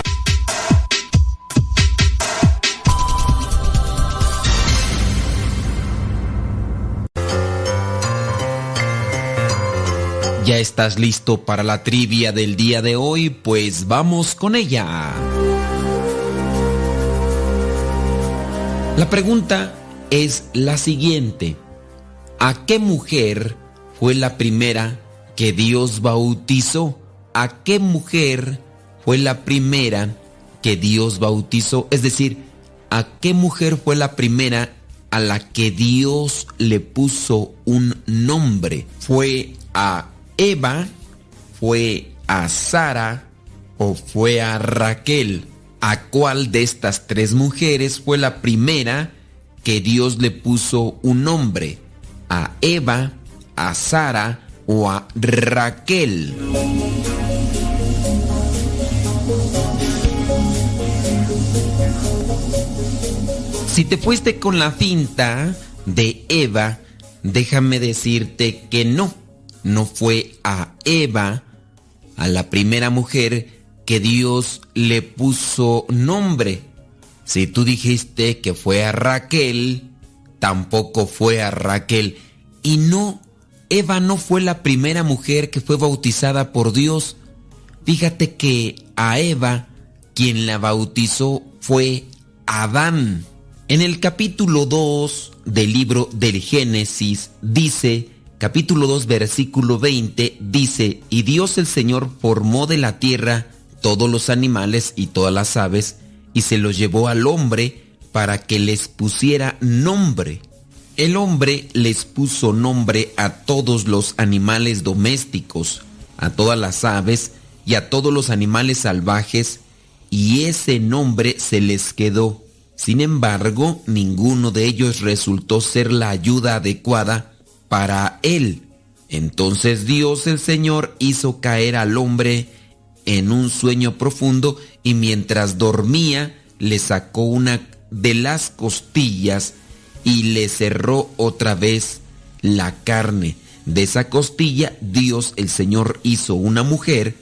¿Ya estás listo para la trivia del día de hoy? Pues vamos con ella. La pregunta es la siguiente. ¿A qué mujer fue la primera que Dios bautizó? ¿A qué mujer fue la primera que Dios bautizó? Es decir, ¿a qué mujer fue la primera a la que Dios le puso un nombre? ¿Fue a Eva? ¿Fue a Sara? ¿O fue a Raquel? ¿A cuál de estas tres mujeres fue la primera que Dios le puso un nombre? ¿A Eva, a Sara o a Raquel? Si te fuiste con la finta de Eva, déjame decirte que no, no fue a Eva, a la primera mujer que Dios le puso nombre. Si tú dijiste que fue a Raquel, tampoco fue a Raquel. Y no, Eva no fue la primera mujer que fue bautizada por Dios. Fíjate que a Eva quien la bautizó fue Adán. En el capítulo 2 del libro del Génesis dice, capítulo 2 versículo 20, dice, y Dios el Señor formó de la tierra todos los animales y todas las aves, y se los llevó al hombre para que les pusiera nombre. El hombre les puso nombre a todos los animales domésticos, a todas las aves y a todos los animales salvajes, y ese nombre se les quedó. Sin embargo, ninguno de ellos resultó ser la ayuda adecuada para él. Entonces Dios el Señor hizo caer al hombre en un sueño profundo y mientras dormía le sacó una de las costillas y le cerró otra vez la carne. De esa costilla Dios el Señor hizo una mujer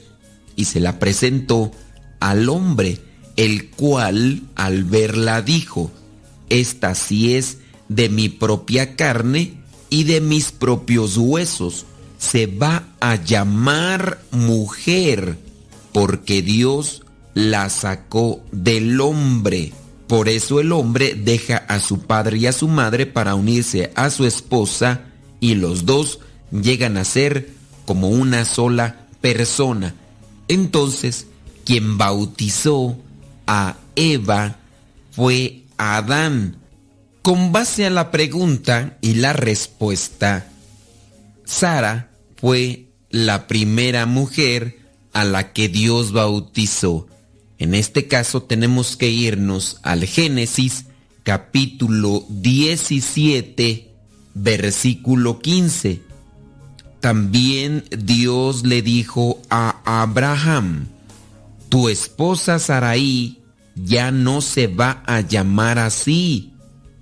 y se la presentó al hombre, el cual al verla dijo, esta sí es de mi propia carne y de mis propios huesos. Se va a llamar mujer porque Dios la sacó del hombre. Por eso el hombre deja a su padre y a su madre para unirse a su esposa y los dos llegan a ser como una sola persona. Entonces, quien bautizó a Eva fue Adán. Con base a la pregunta y la respuesta, Sara fue la primera mujer a la que Dios bautizó. En este caso tenemos que irnos al Génesis capítulo 17, versículo 15. También Dios le dijo a Abraham, tu esposa Saraí ya no se va a llamar así.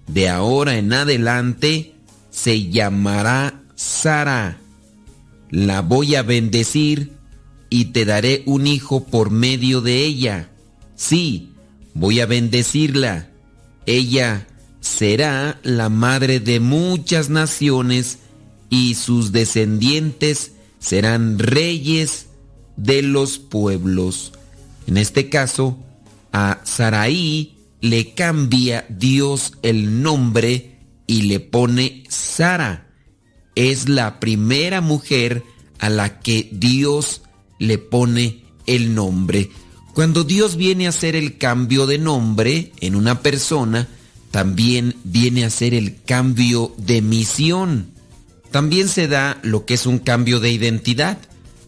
De ahora en adelante se llamará Sara. La voy a bendecir y te daré un hijo por medio de ella. Sí, voy a bendecirla. Ella será la madre de muchas naciones y sus descendientes serán reyes de los pueblos. En este caso, a Saraí le cambia Dios el nombre y le pone Sara. Es la primera mujer a la que Dios le pone el nombre. Cuando Dios viene a hacer el cambio de nombre en una persona, también viene a hacer el cambio de misión. También se da lo que es un cambio de identidad.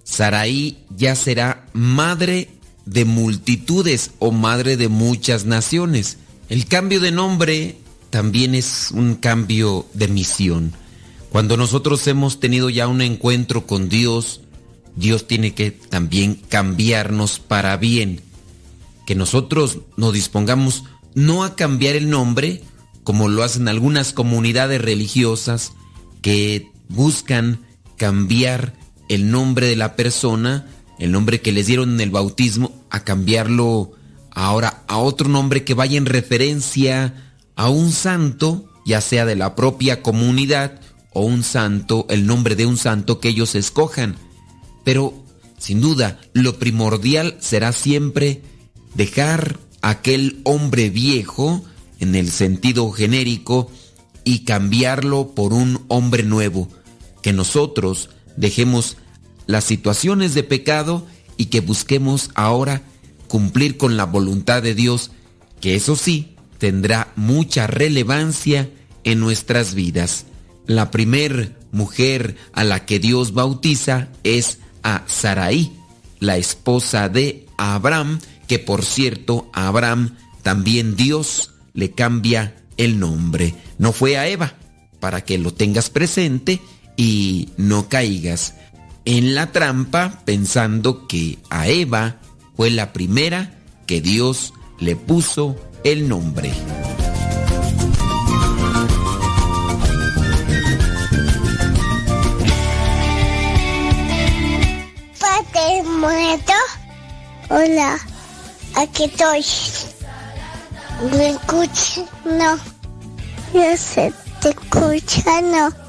Saraí ya será madre de multitudes o madre de muchas naciones. El cambio de nombre también es un cambio de misión. Cuando nosotros hemos tenido ya un encuentro con Dios, Dios tiene que también cambiarnos para bien. Que nosotros nos dispongamos no a cambiar el nombre, como lo hacen algunas comunidades religiosas que buscan cambiar el nombre de la persona, el nombre que les dieron en el bautismo, a cambiarlo ahora a otro nombre que vaya en referencia a un santo, ya sea de la propia comunidad o un santo, el nombre de un santo que ellos escojan. Pero, sin duda, lo primordial será siempre dejar aquel hombre viejo, en el sentido genérico, y cambiarlo por un hombre nuevo. Que nosotros dejemos las situaciones de pecado y que busquemos ahora cumplir con la voluntad de Dios, que eso sí, tendrá mucha relevancia en nuestras vidas. La primer mujer a la que Dios bautiza es a Sarai, la esposa de Abraham, que por cierto a Abraham también Dios le cambia el nombre. No fue a Eva, para que lo tengas presente y no caigas en la trampa pensando que a Eva fue la primera que Dios le puso el nombre. Padre muerto. Hola, aquí estoy. ¿Me escuchas? No. Yo sé, te escucha, no.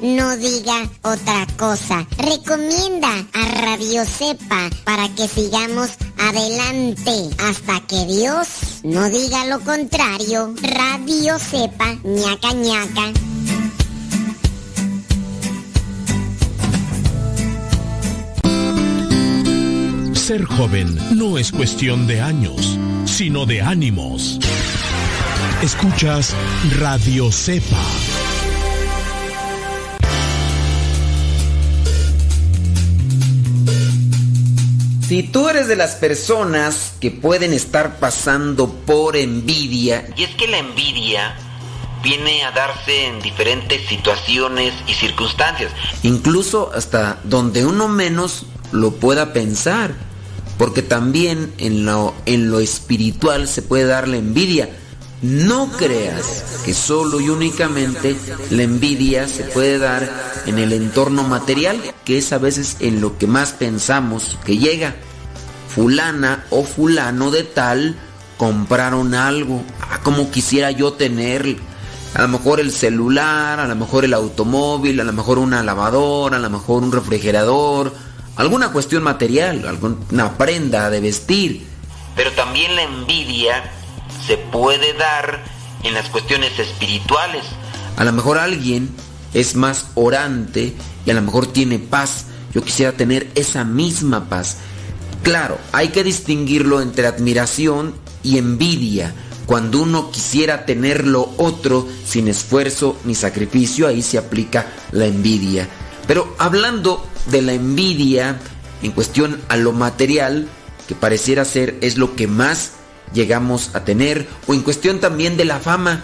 no diga otra cosa. Recomienda a Radio Cepa para que sigamos adelante hasta que Dios no diga lo contrario. Radio Cepa, ñaca ñaca. Ser joven no es cuestión de años, sino de ánimos. Escuchas Radio Cepa. Si tú eres de las personas que pueden estar pasando por envidia, y es que la envidia viene a darse en diferentes situaciones y circunstancias, incluso hasta donde uno menos lo pueda pensar, porque también en lo, en lo espiritual se puede dar la envidia. No creas que solo y únicamente la envidia se puede dar en el entorno material, que es a veces en lo que más pensamos que llega. Fulana o fulano de tal compraron algo, ah, como quisiera yo tener, a lo mejor el celular, a lo mejor el automóvil, a lo mejor una lavadora, a lo mejor un refrigerador, alguna cuestión material, alguna prenda de vestir. Pero también la envidia se puede dar en las cuestiones espirituales. A lo mejor alguien es más orante y a lo mejor tiene paz. Yo quisiera tener esa misma paz. Claro, hay que distinguirlo entre admiración y envidia. Cuando uno quisiera tener lo otro sin esfuerzo ni sacrificio, ahí se aplica la envidia. Pero hablando de la envidia en cuestión a lo material, que pareciera ser es lo que más llegamos a tener, o en cuestión también de la fama.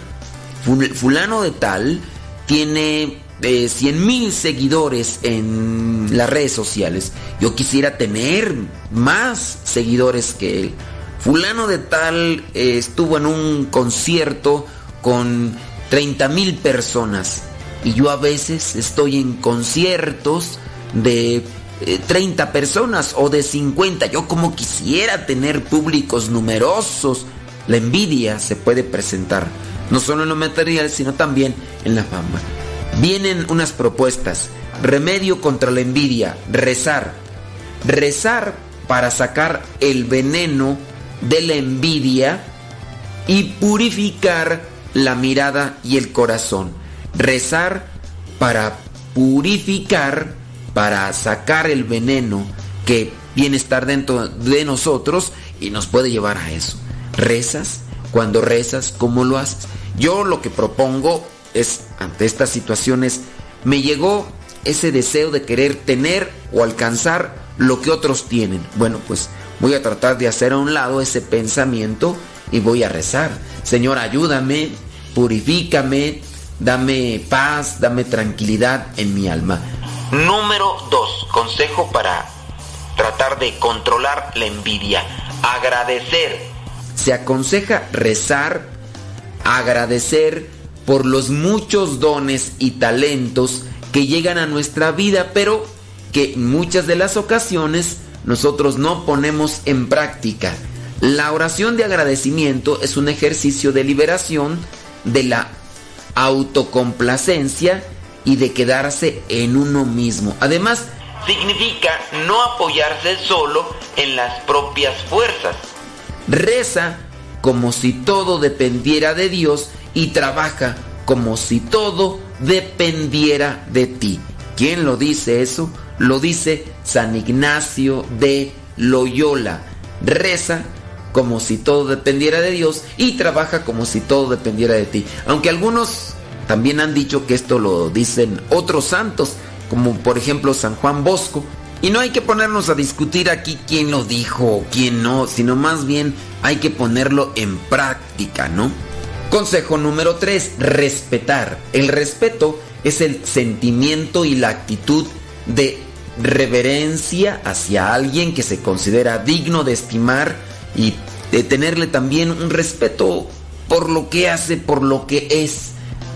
Fulano de tal tiene eh, 100 mil seguidores en las redes sociales. Yo quisiera tener más seguidores que él. Fulano de tal eh, estuvo en un concierto con 30 mil personas. Y yo a veces estoy en conciertos de eh, 30 personas o de 50. Yo como quisiera tener públicos numerosos. La envidia se puede presentar no solo en lo material, sino también en la fama. Vienen unas propuestas. Remedio contra la envidia, rezar. Rezar para sacar el veneno de la envidia y purificar la mirada y el corazón. Rezar para purificar, para sacar el veneno que viene a estar dentro de nosotros y nos puede llevar a eso. Rezas, cuando rezas, ¿cómo lo haces? Yo lo que propongo es, ante estas situaciones, me llegó ese deseo de querer tener o alcanzar lo que otros tienen. Bueno, pues voy a tratar de hacer a un lado ese pensamiento y voy a rezar. Señor, ayúdame, purifícame, dame paz, dame tranquilidad en mi alma. Número 2. Consejo para tratar de controlar la envidia. Agradecer. Se aconseja rezar, agradecer por los muchos dones y talentos que llegan a nuestra vida, pero que en muchas de las ocasiones nosotros no ponemos en práctica. La oración de agradecimiento es un ejercicio de liberación de la autocomplacencia y de quedarse en uno mismo. Además, significa no apoyarse solo en las propias fuerzas. Reza como si todo dependiera de Dios y trabaja como si todo dependiera de ti. ¿Quién lo dice eso? Lo dice San Ignacio de Loyola. Reza como si todo dependiera de Dios y trabaja como si todo dependiera de ti. Aunque algunos también han dicho que esto lo dicen otros santos, como por ejemplo San Juan Bosco. Y no hay que ponernos a discutir aquí quién lo dijo o quién no, sino más bien hay que ponerlo en práctica, ¿no? Consejo número 3, respetar. El respeto es el sentimiento y la actitud de reverencia hacia alguien que se considera digno de estimar y de tenerle también un respeto por lo que hace, por lo que es.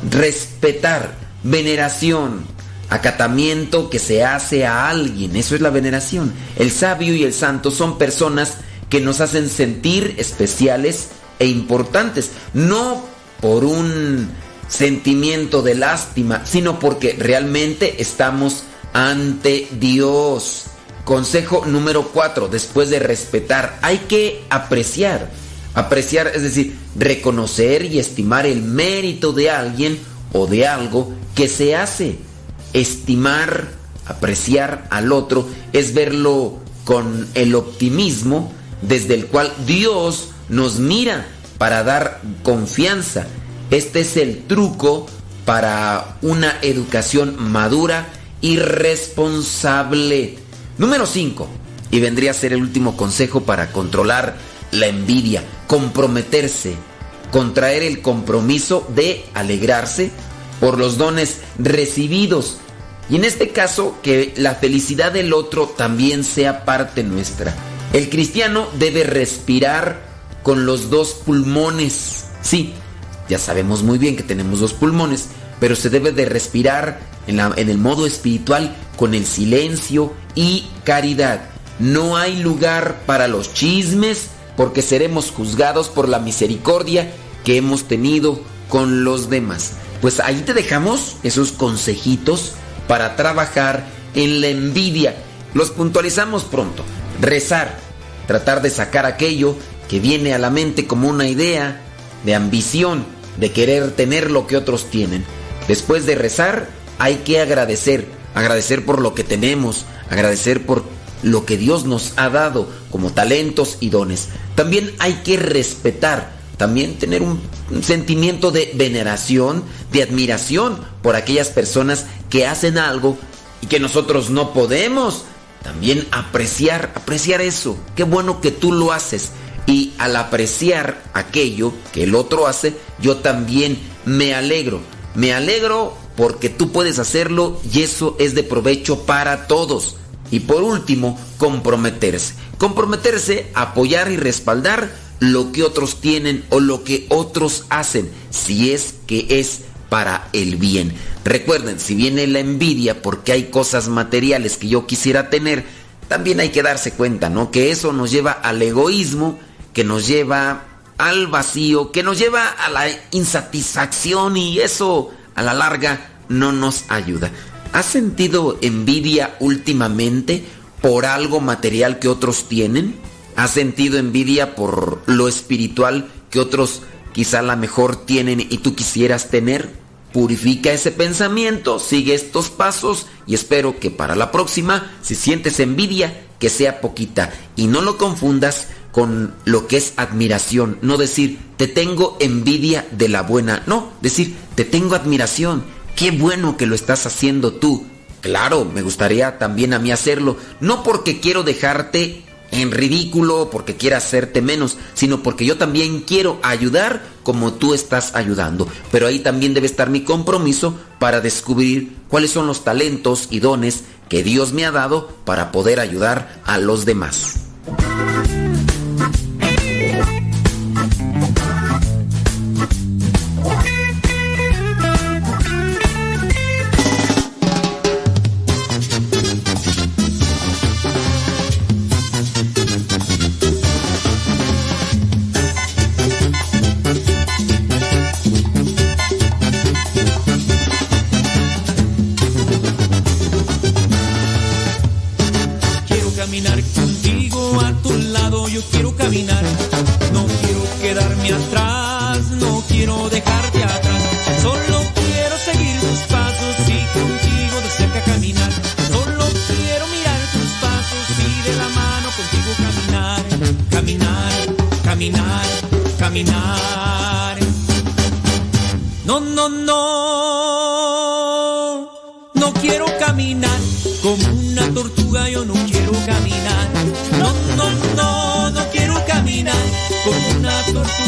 Respetar, veneración, acatamiento que se hace a alguien, eso es la veneración. El sabio y el santo son personas que nos hacen sentir especiales e importantes, no por un sentimiento de lástima, sino porque realmente estamos ante Dios. Consejo número 4, después de respetar, hay que apreciar. Apreciar, es decir, reconocer y estimar el mérito de alguien o de algo que se hace. Estimar, apreciar al otro es verlo con el optimismo desde el cual Dios nos mira para dar confianza. Este es el truco para una educación madura y responsable. Número 5. Y vendría a ser el último consejo para controlar la envidia. Comprometerse. Contraer el compromiso de alegrarse por los dones recibidos. Y en este caso, que la felicidad del otro también sea parte nuestra. El cristiano debe respirar con los dos pulmones. Sí, ya sabemos muy bien que tenemos dos pulmones, pero se debe de respirar en, la- en el modo espiritual con el silencio y caridad. No hay lugar para los chismes porque seremos juzgados por la misericordia que hemos tenido con los demás. Pues ahí te dejamos esos consejitos para trabajar en la envidia. Los puntualizamos pronto. Rezar, tratar de sacar aquello que viene a la mente como una idea de ambición, de querer tener lo que otros tienen. Después de rezar, hay que agradecer, agradecer por lo que tenemos, agradecer por lo que Dios nos ha dado como talentos y dones. También hay que respetar, también tener un, sentimiento de veneración, de admiración por aquellas personas que hacen algo y que nosotros no podemos. También apreciar, apreciar eso. Qué bueno que tú lo haces. Y al apreciar aquello que el otro hace, yo también me alegro. Me alegro porque tú puedes hacerlo y eso es de provecho para todos. Y por último, comprometerse. Comprometerse, apoyar y respaldar lo que otros tienen o lo que otros hacen, si es que es para el bien. Recuerden, si viene la envidia porque hay cosas materiales que yo quisiera tener, también hay que darse cuenta, ¿no? Que eso nos lleva al egoísmo, que nos lleva al vacío, que nos lleva a la insatisfacción y eso a la larga no nos ayuda. ¿Has sentido envidia últimamente por algo material que otros tienen? ¿Has sentido envidia por lo espiritual que otros quizá la mejor tienen y tú quisieras tener? Purifica ese pensamiento, sigue estos pasos y espero que para la próxima, si sientes envidia, que sea poquita y no lo confundas con lo que es admiración. No decir, te tengo envidia de la buena. No, decir, te tengo admiración. Qué bueno que lo estás haciendo tú. Claro, me gustaría también a mí hacerlo. No porque quiero dejarte en ridículo, porque quiera hacerte menos, sino porque yo también quiero ayudar como tú estás ayudando. Pero ahí también debe estar mi compromiso para descubrir cuáles son los talentos y dones que Dios me ha dado para poder ayudar a los demás.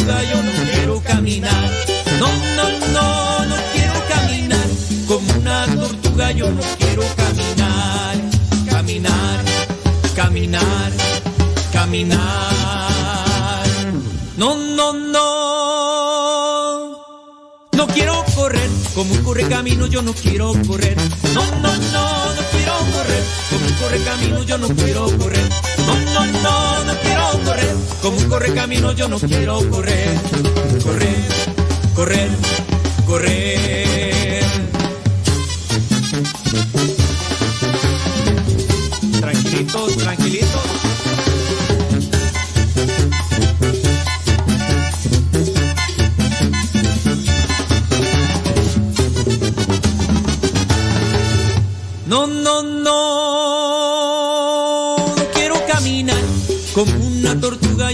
Yo no quiero caminar. No, no, no, no quiero caminar como una tortuga, yo no quiero caminar. Caminar, caminar, caminar. No, no, no. No quiero correr como un corre camino, yo no quiero correr. No, no, no, no quiero correr como un corre camino, yo no quiero correr. No, no, no, no quiero correr como un corre camino, yo no quiero correr. Correr, correr, correr. Tranquilitos, tranquilitos.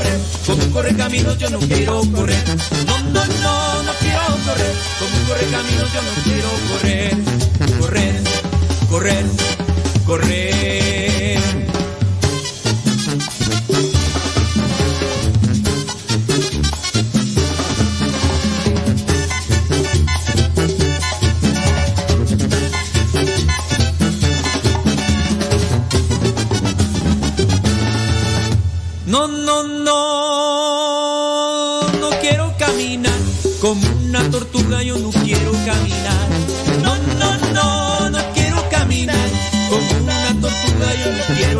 correr como corre camino, yo no quiero correr. No, no, no, no quiero correr como corre camino, yo no quiero correr. Correr, correr, correr.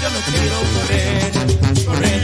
Yo no quiero correr. Correr,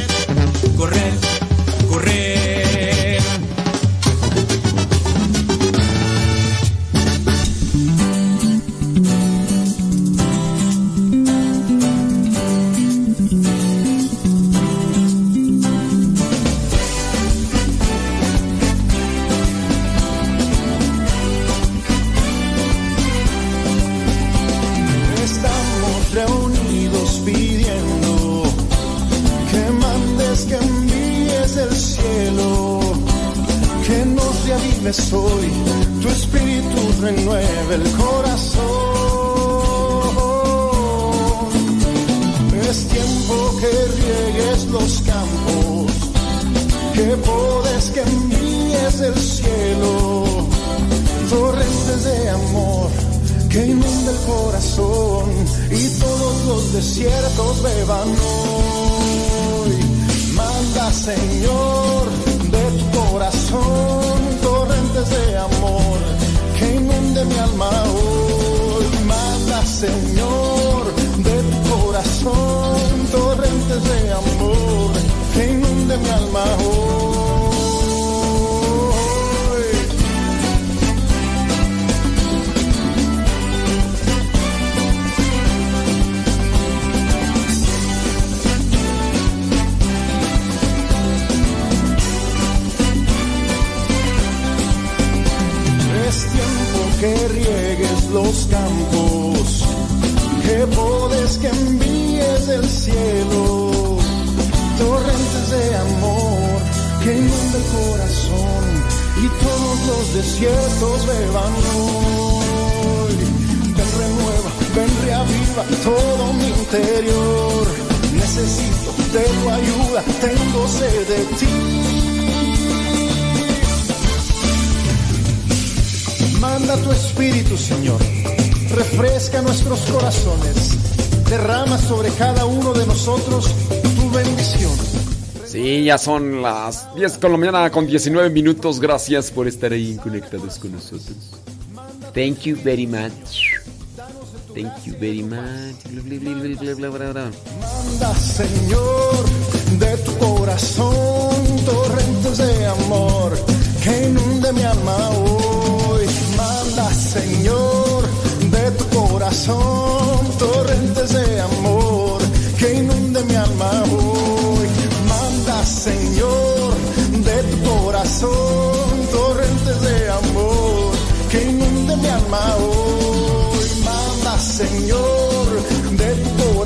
nosotros tu bendición. Sí, ya son las 10 con la mañana con 19 minutos. Gracias por estar ahí conectados con nosotros. Thank you very much. Thank you very much. Manda, Señor, de tu corazón torrentes de amor que inunde mi alma hoy. Manda, Señor, de tu corazón torrentes de amor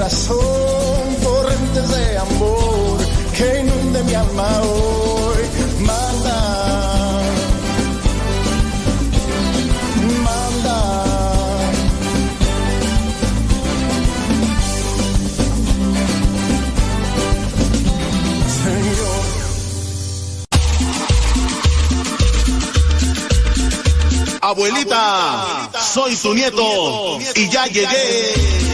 corazón torrentes de amor que inunde mi alma hoy. Manda, manda. Señor. Abuelita, soy tu nieto y ya llegué.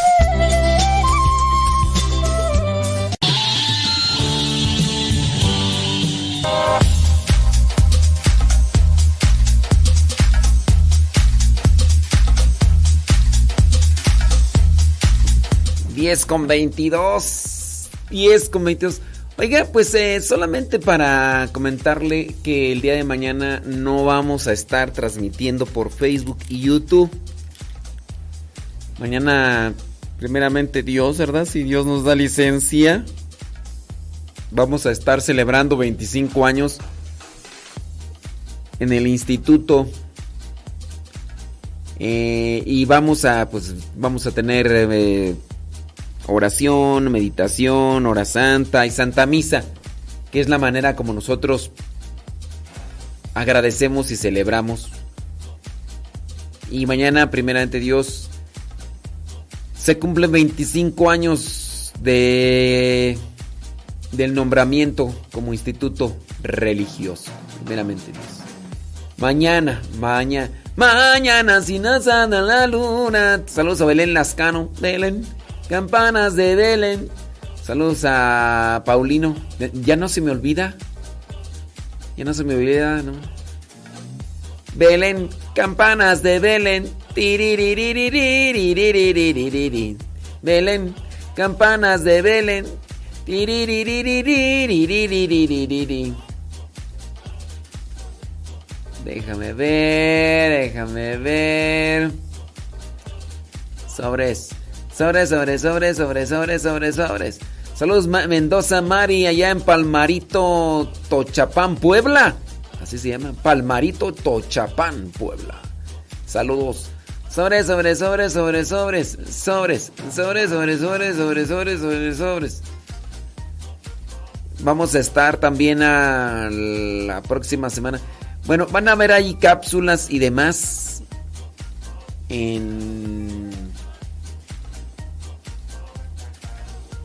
Diez con 22. 10 con 22. Oiga, pues eh, solamente para comentarle que el día de mañana no vamos a estar transmitiendo por Facebook y YouTube. Mañana, primeramente Dios, ¿verdad? Si Dios nos da licencia, vamos a estar celebrando 25 años en el instituto. Eh, y vamos a, pues, vamos a tener eh, oración, meditación, hora santa y santa misa, que es la manera como nosotros agradecemos y celebramos. Y mañana, primeramente Dios, se cumplen 25 años de del nombramiento como instituto religioso, primeramente Dios. Mañana, mañana, mañana sin asada la luna. Saludos a Belén Lascano. Belén, Campanas de Belén. Saludos a Paulino. Ya no se me olvida. Ya no se me olvida, ¿no? Belén, campanas de Belén. Belén, campanas de Belén. Déjame ver, déjame ver. Sobres. Sobres, sobres, sobres, sobres, sobres, sobres, sobres. Saludos Mendoza Mari allá en Palmarito, Tochapán, Puebla. Así se llama. Palmarito, Tochapán, Puebla. Saludos. Sobres, sobres, sobres, sobres, sobres, sobres, sobres, sobres, sobres, sobres, sobres, sobres, sobres. Vamos a estar también a la próxima semana. Bueno, van a ver ahí cápsulas y demás en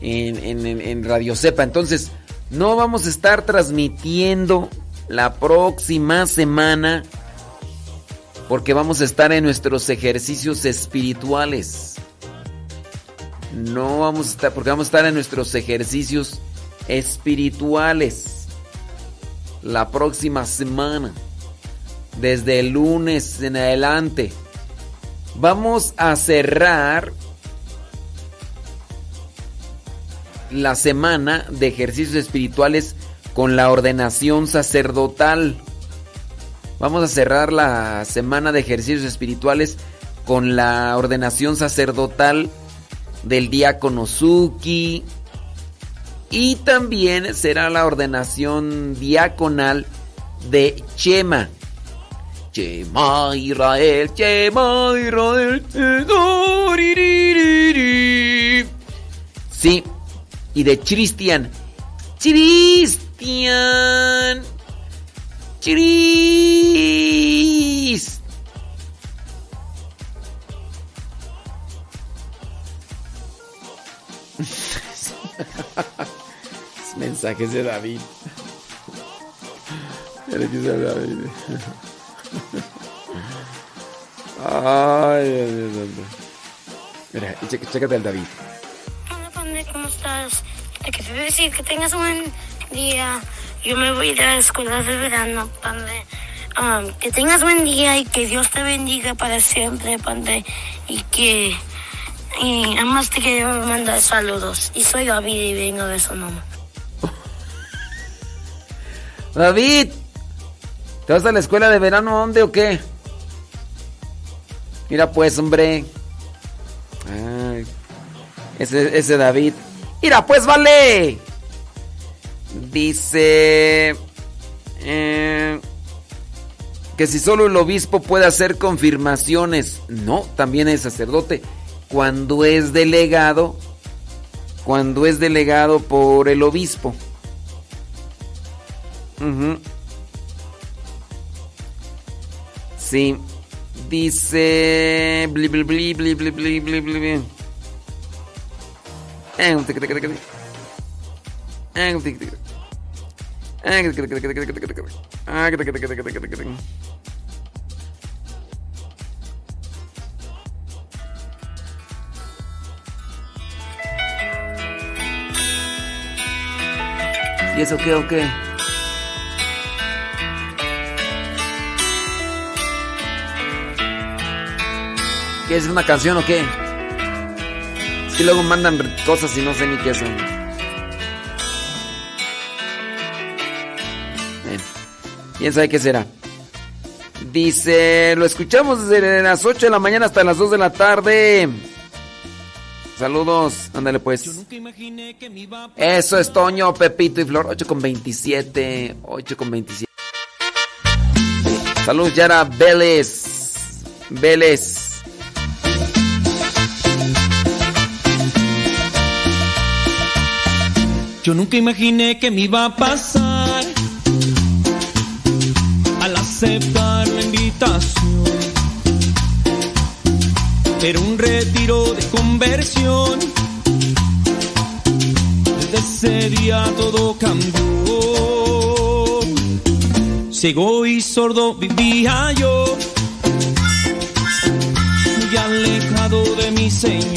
en, en, en- Radio Cepa. Entonces, no vamos a estar transmitiendo la próxima semana porque vamos a estar en nuestros ejercicios espirituales. No vamos a estar, porque vamos a estar en nuestros ejercicios espirituales la próxima semana. Desde el lunes en adelante. Vamos a cerrar la semana de ejercicios espirituales con la ordenación sacerdotal. Vamos a cerrar la semana de ejercicios espirituales con la ordenación sacerdotal del diácono Suki. Y también será la ordenación diaconal de Chema. Chema Israel, Chema Israel. Sí, y de Cristian. Cristian. Chris. <laughs> Mensajes de David. David. Ay, Dios mío. Mira, chécate al David. Hola, Pande, ¿cómo estás? Te decir que tengas un buen día. Yo me voy a ir a la escuela de verano, Pande. Ah, que tengas buen día y que Dios te bendiga para siempre, Pande. Y que... Y además te quiero mandar saludos. Y soy David y vengo de Sonoma. David, ¿te vas a la escuela de verano dónde o qué? Mira pues, hombre. Ese David. Mira pues, vale. Dice eh, que si solo el obispo puede hacer confirmaciones. No, también es sacerdote. Cuando es delegado, cuando es delegado por el obispo. Ujú. Sí. Dice. Bli, bli, bli, ¿Y eso qué o qué? ¿Qué es una canción o qué? Que luego mandan cosas y no sé ni qué son. Bueno, ¿Quién sabe qué será? Dice, lo escuchamos desde las 8 de la mañana hasta las 2 de la tarde. Saludos, ándale pues. Eso es Toño, Pepito y Flor, 8 con 27. 8 con 27. Saludos, Yara Vélez. Vélez. Yo nunca imaginé que me iba a pasar al aceptar la invitación. Pero un retiro de conversión. Desde ese día todo cambió. Ciego y sordo vivía yo, muy alejado de mi Señor.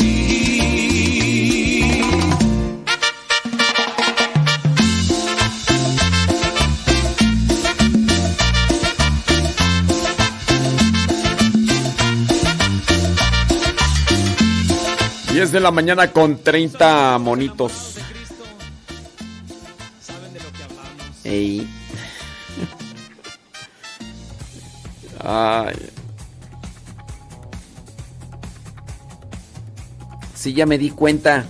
De la mañana con 30 monitos. Ey. Ay. Sí, ya me di cuenta.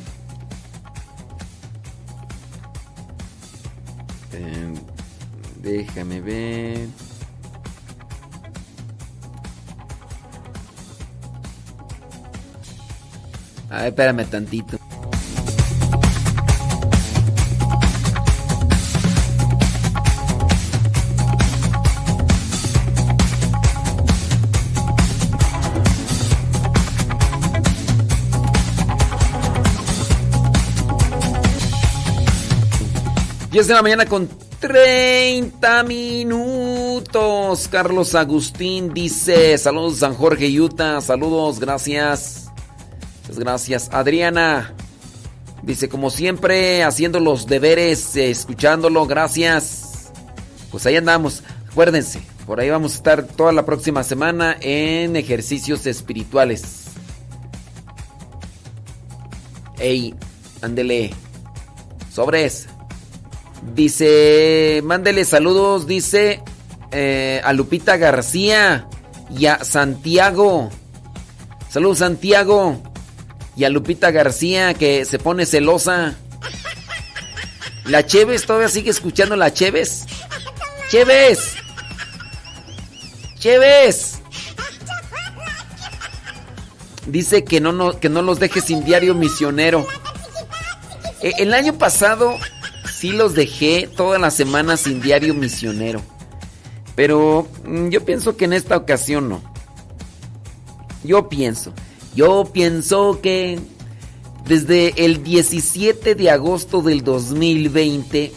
Espérame tantito. Diez de la mañana con 30 minutos. Carlos Agustín dice: Saludos, San Jorge, Utah. Saludos, gracias. Gracias. Adriana dice, como siempre, haciendo los deberes, eh, escuchándolo, gracias. Pues ahí andamos. Acuérdense, por ahí vamos a estar toda la próxima semana en ejercicios espirituales. Ey, ándele. Sobres. Dice, mándele saludos, dice eh, a Lupita García y a Santiago. Saludos, Santiago. Y a Lupita García que se pone celosa. La Cheves todavía sigue escuchando la Cheves. Cheves. Cheves. Dice que no, no, que no los deje sin diario misionero. E- El año pasado sí los dejé toda la semana sin diario misionero. Pero mm, yo pienso que en esta ocasión no. Yo pienso. Yo pienso que desde el 17 de agosto del 2020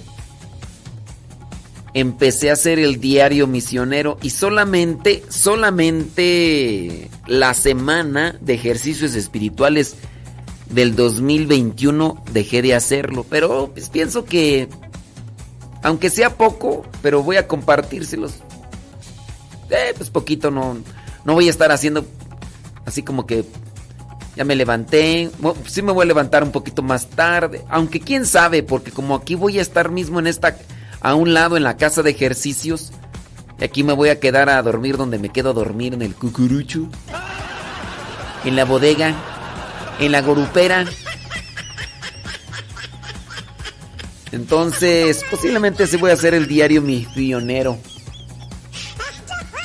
empecé a hacer el diario misionero y solamente, solamente la semana de ejercicios espirituales del 2021 dejé de hacerlo. Pero pues, pienso que, aunque sea poco, pero voy a compartírselos. Eh, pues poquito, no, no voy a estar haciendo así como que ya me levanté. Bueno, sí me voy a levantar un poquito más tarde. Aunque quién sabe, porque como aquí voy a estar mismo en esta, a un lado en la casa de ejercicios. Y aquí me voy a quedar a dormir donde me quedo a dormir en el cucurucho. En la bodega. En la gorupera. Entonces, posiblemente sí voy a hacer el diario misionero.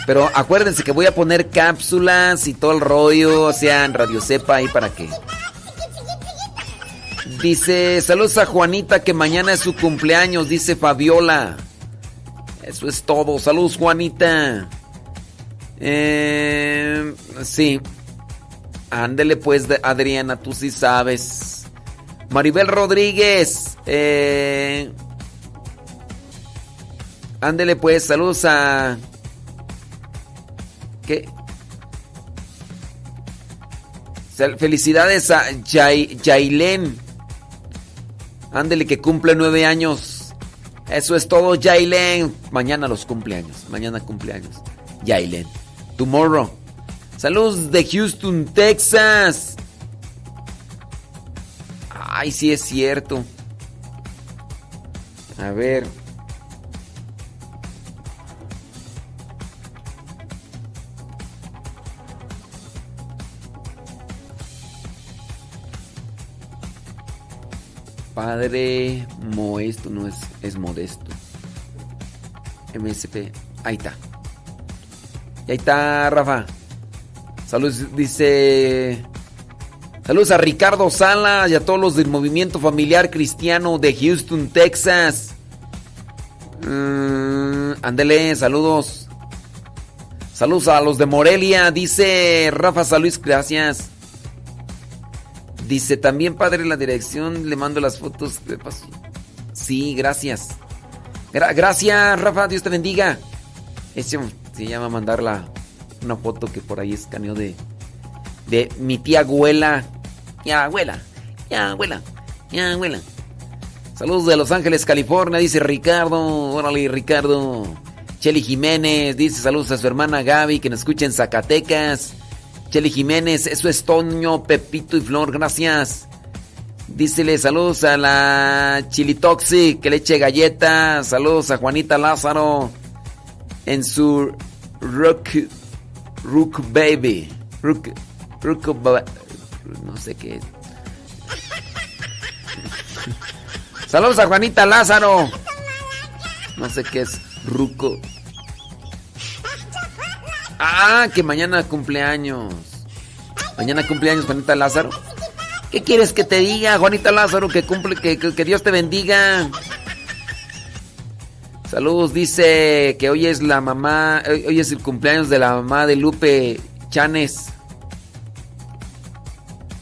Pero acuérdense que voy a poner cápsulas y todo el rollo, o sea, en Radio Cepa ahí para que. Dice, saludos a Juanita que mañana es su cumpleaños, dice Fabiola. Eso es todo. Saludos, Juanita. Eh, sí. Ándele pues, Adriana, tú sí sabes. Maribel Rodríguez. Eh, ándele pues, saludos a... Felicidades a Jailen. Ándele que cumple nueve años. Eso es todo, Jailen. Mañana los cumpleaños. Mañana cumpleaños. Jailen. Tomorrow. Saludos de Houston, Texas. Ay, sí es cierto. A ver. Padre Modesto, no es, es modesto. MSP. Ahí está. Y ahí está, Rafa. Saludos, dice. Saludos a Ricardo Sala y a todos los del Movimiento Familiar Cristiano de Houston, Texas. Mm, ándele, saludos. Saludos a los de Morelia, dice Rafa Salud, gracias. Dice también, padre, la dirección, le mando las fotos de paso. Sí, gracias. gracias, Rafa, Dios te bendiga. Ese se llama mandar una foto que por ahí escaneó de, de mi tía abuela. Ya, abuela, ya, abuela, ya, abuela. Saludos de Los Ángeles, California, dice Ricardo. Órale, Ricardo. Cheli Jiménez dice saludos a su hermana Gaby que nos escucha en Zacatecas. Cheli Jiménez, eso es Toño, Pepito y Flor, gracias. Dícele saludos a la Chilitoxi que le eche galleta. Saludos a Juanita Lázaro en su Rook, Rook Baby. Rook, Rook, no sé qué. Saludos a Juanita Lázaro. No sé qué es Ruco. Ah, que mañana cumpleaños. Mañana cumpleaños Juanita Lázaro. ¿Qué quieres que te diga, Juanita Lázaro? Que cumple, que, que Dios te bendiga. Saludos, dice que hoy es la mamá, hoy es el cumpleaños de la mamá de Lupe Chanes.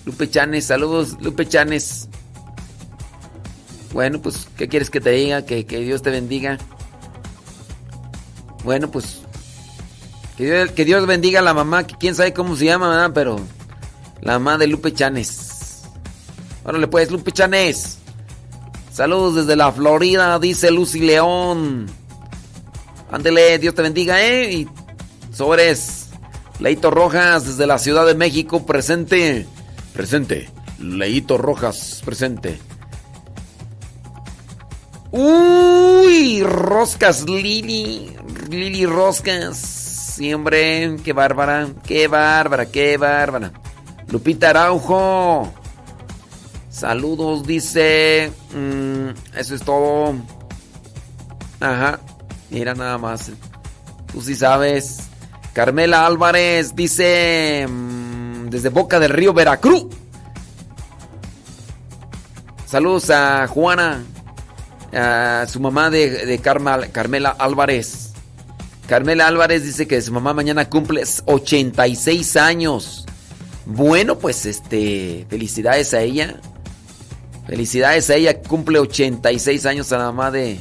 Lupe Chanes, saludos, Lupe Chanes. Bueno, pues, ¿qué quieres que te diga? Que, Dios te bendiga. Bueno, pues, que Dios, bendiga a la mamá, que quién sabe cómo se llama, ¿verdad? Pero la mamá de Lupe Chanes. Órale, pues, Lupe Chanes. Saludos desde la Florida, dice Lucy León. Ándele, Dios te bendiga, ¿eh? Y sobres. Leito Rojas desde la Ciudad de México, presente. Presente. Leito Rojas, presente. Uy, roscas Lili. Lili Roscas. Siempre, qué bárbara, qué bárbara, qué bárbara. Lupita Araujo. Saludos, dice. Mm, eso es todo. Ajá. Mira nada más. Tú sí sabes. Carmela Álvarez dice. Mm, desde Boca del Río, Veracruz. Saludos a Juana. A su mamá de, de Carmela Álvarez. Carmela Álvarez dice que su mamá mañana cumple 86 años. Bueno, pues este. Felicidades a ella. Felicidades a ella, cumple 86 años a la mamá de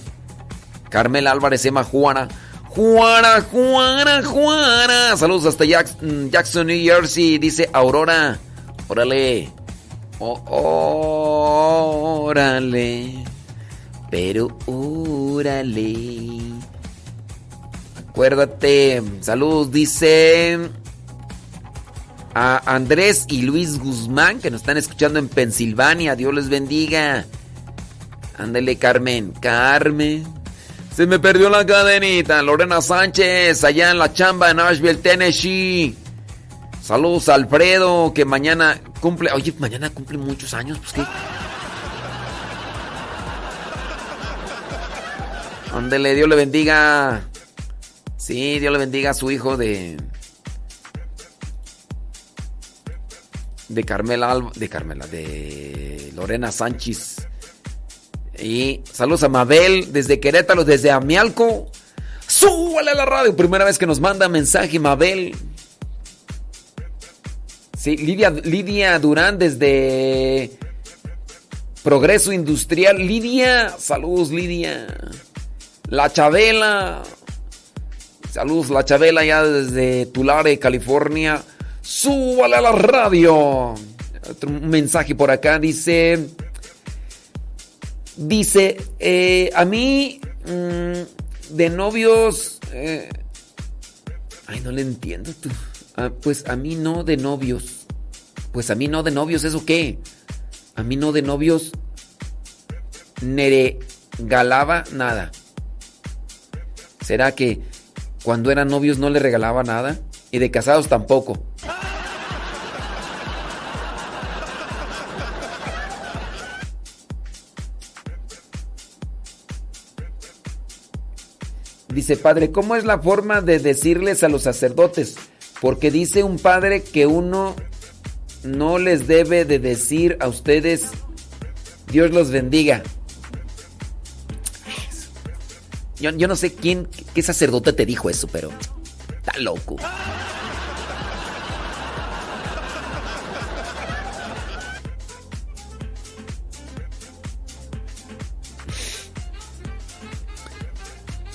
Carmela Álvarez, se llama Juana. Juana, Juana, Juana. Saludos hasta mm, Jackson, New Jersey, dice Aurora. Órale. órale. Pero órale. Acuérdate. Saludos, dice a Andrés y Luis Guzmán que nos están escuchando en Pensilvania. Dios les bendiga. Ándele, Carmen. Carmen. Se me perdió la cadenita. Lorena Sánchez, allá en la chamba en Nashville, Tennessee. Saludos Alfredo, que mañana cumple. Oye, mañana cumple muchos años. Pues qué. Ándele, Dios le bendiga. Sí, Dios le bendiga a su hijo de. De Carmela Alba- de Carmela, de Lorena Sánchez. Y saludos a Mabel desde Querétaro, desde Amialco. ¡Súbale a la radio! Primera vez que nos manda mensaje, Mabel. Sí, Lidia, Lidia Durán desde Progreso Industrial. Lidia, saludos, Lidia. La Chabela. Saludos, La Chabela, ya desde Tulare, California. ¡Súbale a la radio! Otro mensaje por acá dice. Dice, eh, a mí mm, de novios... eh, ay, no le entiendo tú. Ah, pues a mí no de novios. Pues a mí no de novios, ¿eso qué? A mí no de novios. Neregalaba nada. ¿Será que cuando eran novios no le regalaba nada? Y de casados tampoco. Dice, padre, ¿cómo es la forma de decirles a los sacerdotes? Porque dice un padre que uno no les debe de decir a ustedes, Dios los bendiga. Yo, no sé quién, qué sacerdote te dijo eso, pero está loco.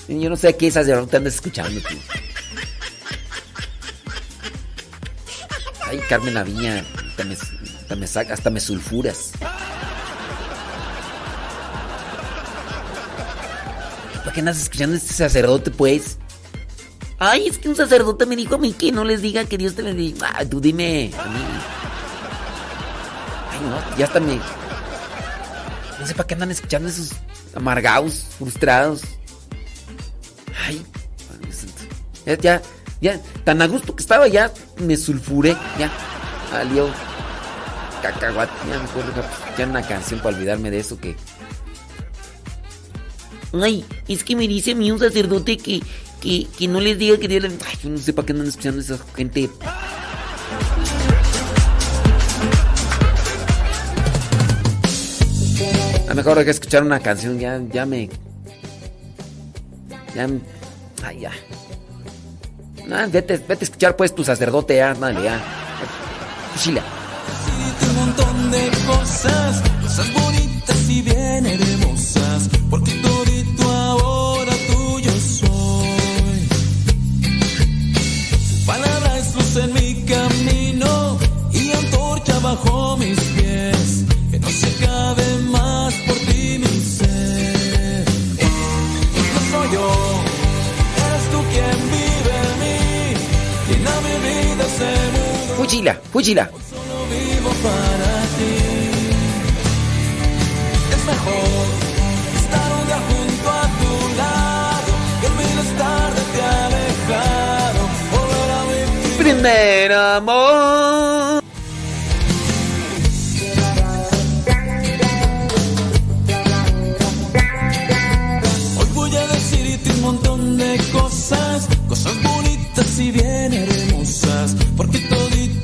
Yo no sé a qué sacerdote andas escuchando tú. Ay, Carmen Aviña, hasta me, hasta hasta me sulfuras. ¿Para qué andas escuchando este sacerdote, pues? Ay, es que un sacerdote me dijo a mí que no les diga que Dios te bendiga. Ah, tú dime a mí. Ay, no, ya hasta me... No sé para qué andan escuchando esos amargados, frustrados. Ay, ya, ya, tan a gusto que estaba, ya me sulfuré, ya, salió cacahuate, ya mejor ya una canción para olvidarme de eso que... Ay, es que me dice a mí un sacerdote que, que, que no les diga que Dios les... Ay, yo no sé para qué andan escuchando a esa gente... A lo mejor hay que escuchar una canción, ya, ya me... Ya... me- Ay, ya. Vete, vete a escuchar pues tu sacerdote, ya, dale, ya. Fuchila. un montón de cosas, cosas bonitas y bien hermosas, porque bajo mis pies, que no se acabe más por ti mi ser. No soy yo, eres tú quien vive en mí, quien a mi vida se mudó. Fuchila, fuchila. Solo vivo para ti. Es mejor estar un día junto a tu lado que mil estar de ti alejado. Volver a mi Primer amor. Bonitas y bien hermosas, porque todito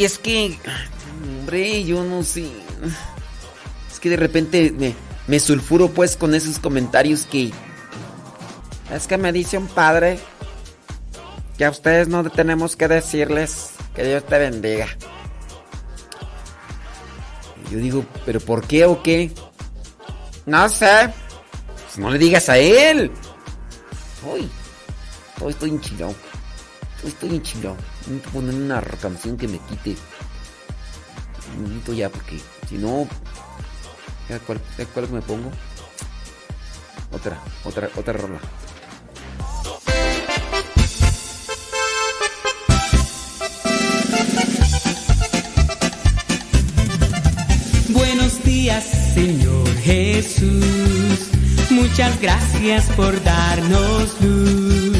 Oye, es que. Hombre, yo no sé. Es que de repente me, me sulfuro pues con esos comentarios que. Es que me dice un padre que a ustedes no tenemos que decirles que Dios te bendiga. Y yo digo, ¿pero por qué o qué? No sé. Pues no le digas a él. Uy, hoy estoy enchilado. Hoy estoy enchilado. Necesito poner una canción que me quite. Necesito ya, porque si no. ¿sabes ¿Cuál, cuál me pongo? Otra, otra, otra rola. Buenos días, Señor Jesús. Muchas gracias por darnos luz.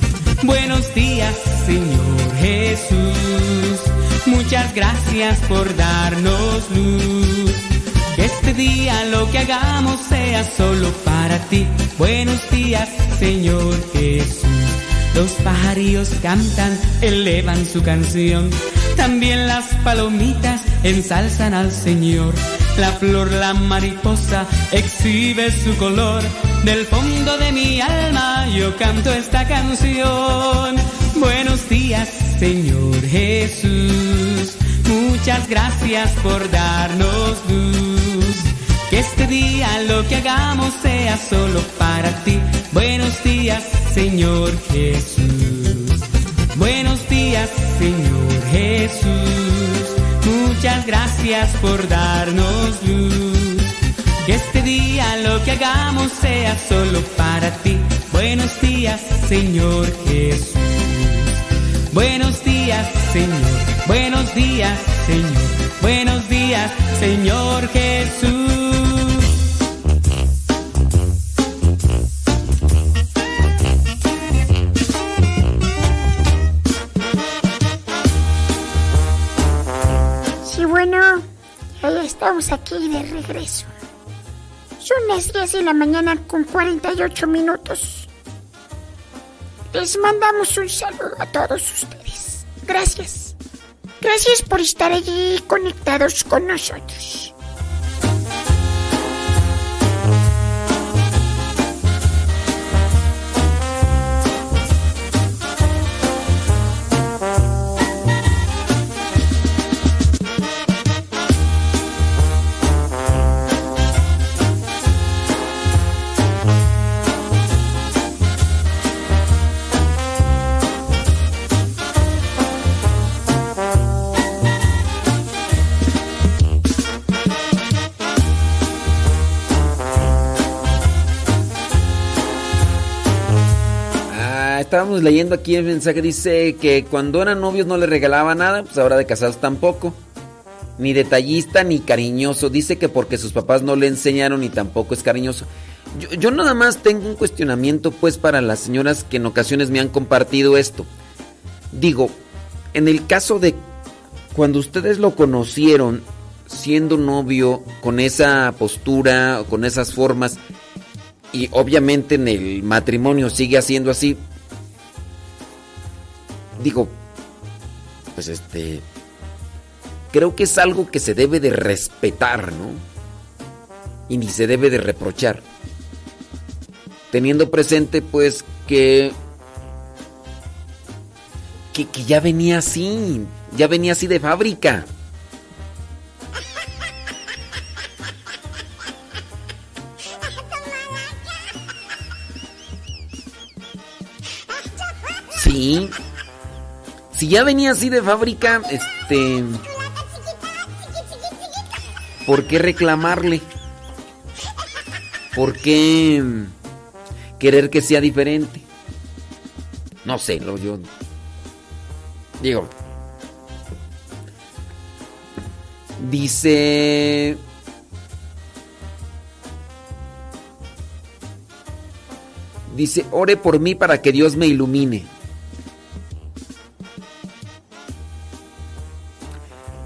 Buenos días, Señor Jesús. Muchas gracias por darnos luz. Que este día lo que hagamos sea solo para ti. Buenos días, Señor Jesús. Los pajarillos cantan, elevan su canción. También las palomitas ensalzan al Señor. La flor, la mariposa, exhibe su color. Del fondo de mi alma yo canto esta canción. Buenos días, Señor Jesús. Muchas gracias por darnos luz. Que este día lo que hagamos sea solo para ti. Buenos días, Señor Jesús. Buenos días, Señor Jesús. Muchas gracias por darnos luz. Que este día lo que hagamos sea solo para ti. Buenos días, Señor Jesús. Buenos días, Señor. Buenos días, Señor. Buenos días, Señor Jesús. Sí, bueno, ya estamos aquí de regreso. Son las 10 de la mañana con 48 minutos. Les mandamos un saludo a todos ustedes. Gracias. Gracias por estar allí conectados con nosotros. Leyendo aquí el mensaje, dice que cuando eran novios no le regalaba nada, pues ahora de casados tampoco. Ni detallista ni cariñoso. Dice que porque sus papás no le enseñaron y tampoco es cariñoso. Yo, yo nada más tengo un cuestionamiento pues para las señoras que en ocasiones me han compartido esto. Digo, en el caso de cuando ustedes lo conocieron siendo novio con esa postura, con esas formas, y obviamente en el matrimonio sigue haciendo así, digo, pues este, creo que es algo que se debe de respetar, ¿no? Y ni se debe de reprochar. Teniendo presente, pues, que, que, que ya venía así, ya venía así de fábrica. <laughs> Sí. Si ya venía así de fábrica, este. ¿Por qué reclamarle? ¿Por qué querer que sea diferente? No sé, lo yo. Digo. Dice. Dice, ore por mí para que Dios me ilumine.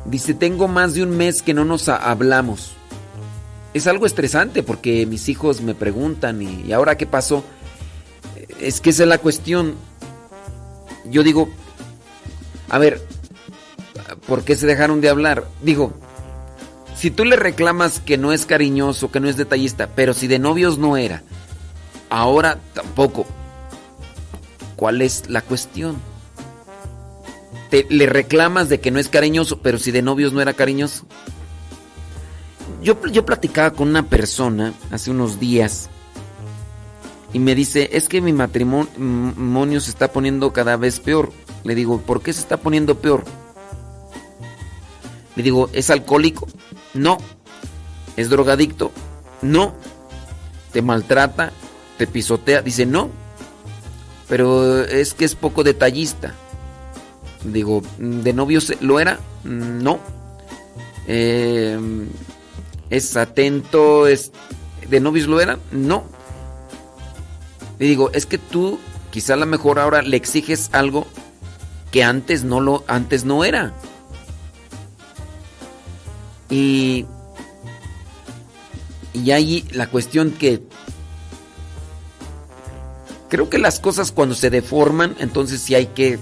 Dice, tengo más de un mes que no nos ha- hablamos. Es algo estresante porque mis hijos me preguntan, ¿y, ¿y ahora qué pasó? Es que esa es la cuestión. Yo digo, a ver, ¿por qué se dejaron de hablar? Digo, si tú le reclamas que no es cariñoso, que no es detallista, pero si de novios no era, ahora tampoco, ¿cuál es la cuestión? Le reclamas de que no es cariñoso, pero si de novios no era cariñoso. Yo, yo platicaba con una persona hace unos días y me dice, es que mi matrimonio se está poniendo cada vez peor. Le digo, ¿por qué se está poniendo peor? Le digo, ¿es alcohólico? No. ¿Es drogadicto? No. ¿Te maltrata? ¿Te pisotea? Dice, no. Pero es que es poco detallista. Digo, ¿de novio se- lo era? No. Eh, ¿Es atento? ¿Es ¿De novios lo era? No. Le digo, es que tú quizá a lo mejor ahora le exiges algo que antes no lo antes no era. Y y ahí la cuestión que creo que las cosas cuando se deforman, entonces sí hay que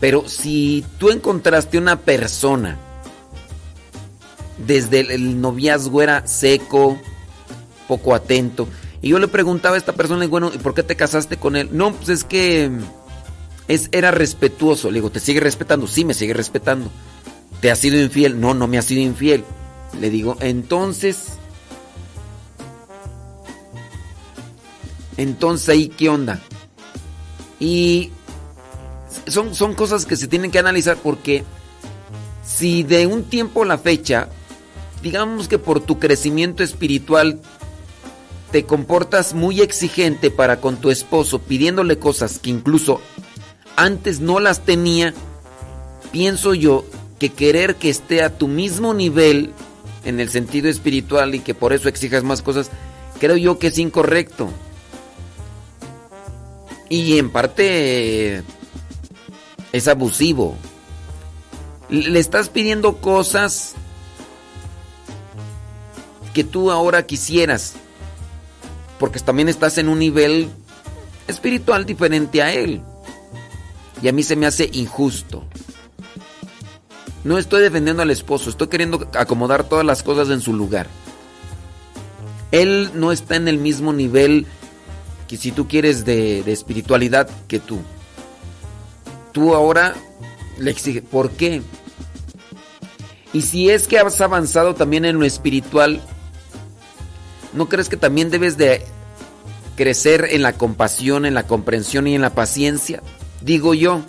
pero si tú encontraste una persona desde el, noviazgo era seco, poco atento, y yo le preguntaba a esta persona, bueno, ¿y por qué te casaste con él? No, pues es que es, era respetuoso. Le digo, ¿te sigue respetando? Sí, me sigue respetando. ¿Te ha sido infiel? No, no me ha sido infiel. Le digo, entonces... Entonces ahí, ¿qué onda? Y son, son cosas que se tienen que analizar porque si de un tiempo a la fecha, digamos que por tu crecimiento espiritual te comportas muy exigente para con tu esposo, pidiéndole cosas que incluso antes no las tenía, pienso yo que querer que esté a tu mismo nivel en el sentido espiritual y que por eso exijas más cosas, creo yo que es incorrecto. Y en parte es abusivo. Le estás pidiendo cosas que tú ahora quisieras. Porque también estás en un nivel espiritual diferente a él. Y a mí se me hace injusto. No estoy defendiendo al esposo, estoy queriendo acomodar todas las cosas en su lugar. Él no está en el mismo nivel que si tú quieres de, de espiritualidad que tú. Tú ahora le exiges. ¿Por qué? Y si es que has avanzado también en lo espiritual, ¿no crees que también debes de crecer en la compasión, en la comprensión y en la paciencia? Digo yo.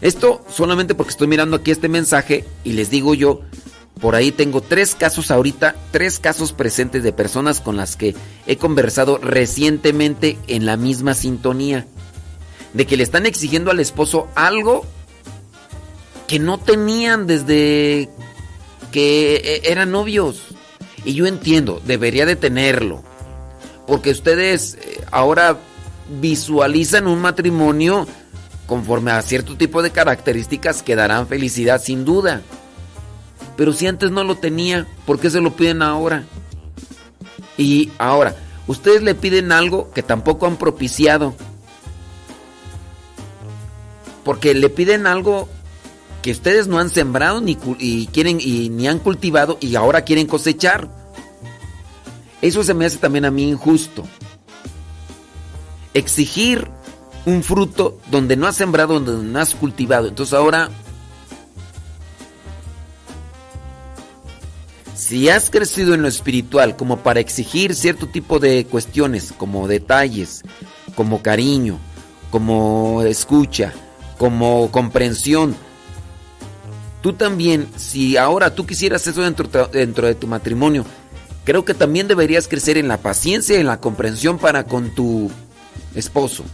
Esto solamente porque estoy mirando aquí este mensaje y les digo yo, por ahí tengo tres casos ahorita, tres casos presentes de personas con las que he conversado recientemente en la misma sintonía. De que le están exigiendo al esposo algo que no tenían desde que e- eran novios. Y yo entiendo, debería de tenerlo. Porque ustedes eh, ahora visualizan un matrimonio conforme a cierto tipo de características que darán felicidad sin duda. Pero si antes no lo tenía, ¿por qué se lo piden ahora? Y ahora, ustedes le piden algo que tampoco han propiciado. Porque le piden algo que ustedes no han sembrado ni quieren y ni han cultivado y ahora quieren cosechar. Eso se me hace también a mí injusto. Exigir un fruto donde no has sembrado, donde no has cultivado. Entonces ahora, si has crecido en lo espiritual como para exigir cierto tipo de cuestiones, como detalles, como cariño, como escucha, como comprensión. Tú también, si ahora tú quisieras eso dentro, dentro de tu matrimonio, creo que también deberías crecer en la paciencia y en la comprensión para con tu esposo.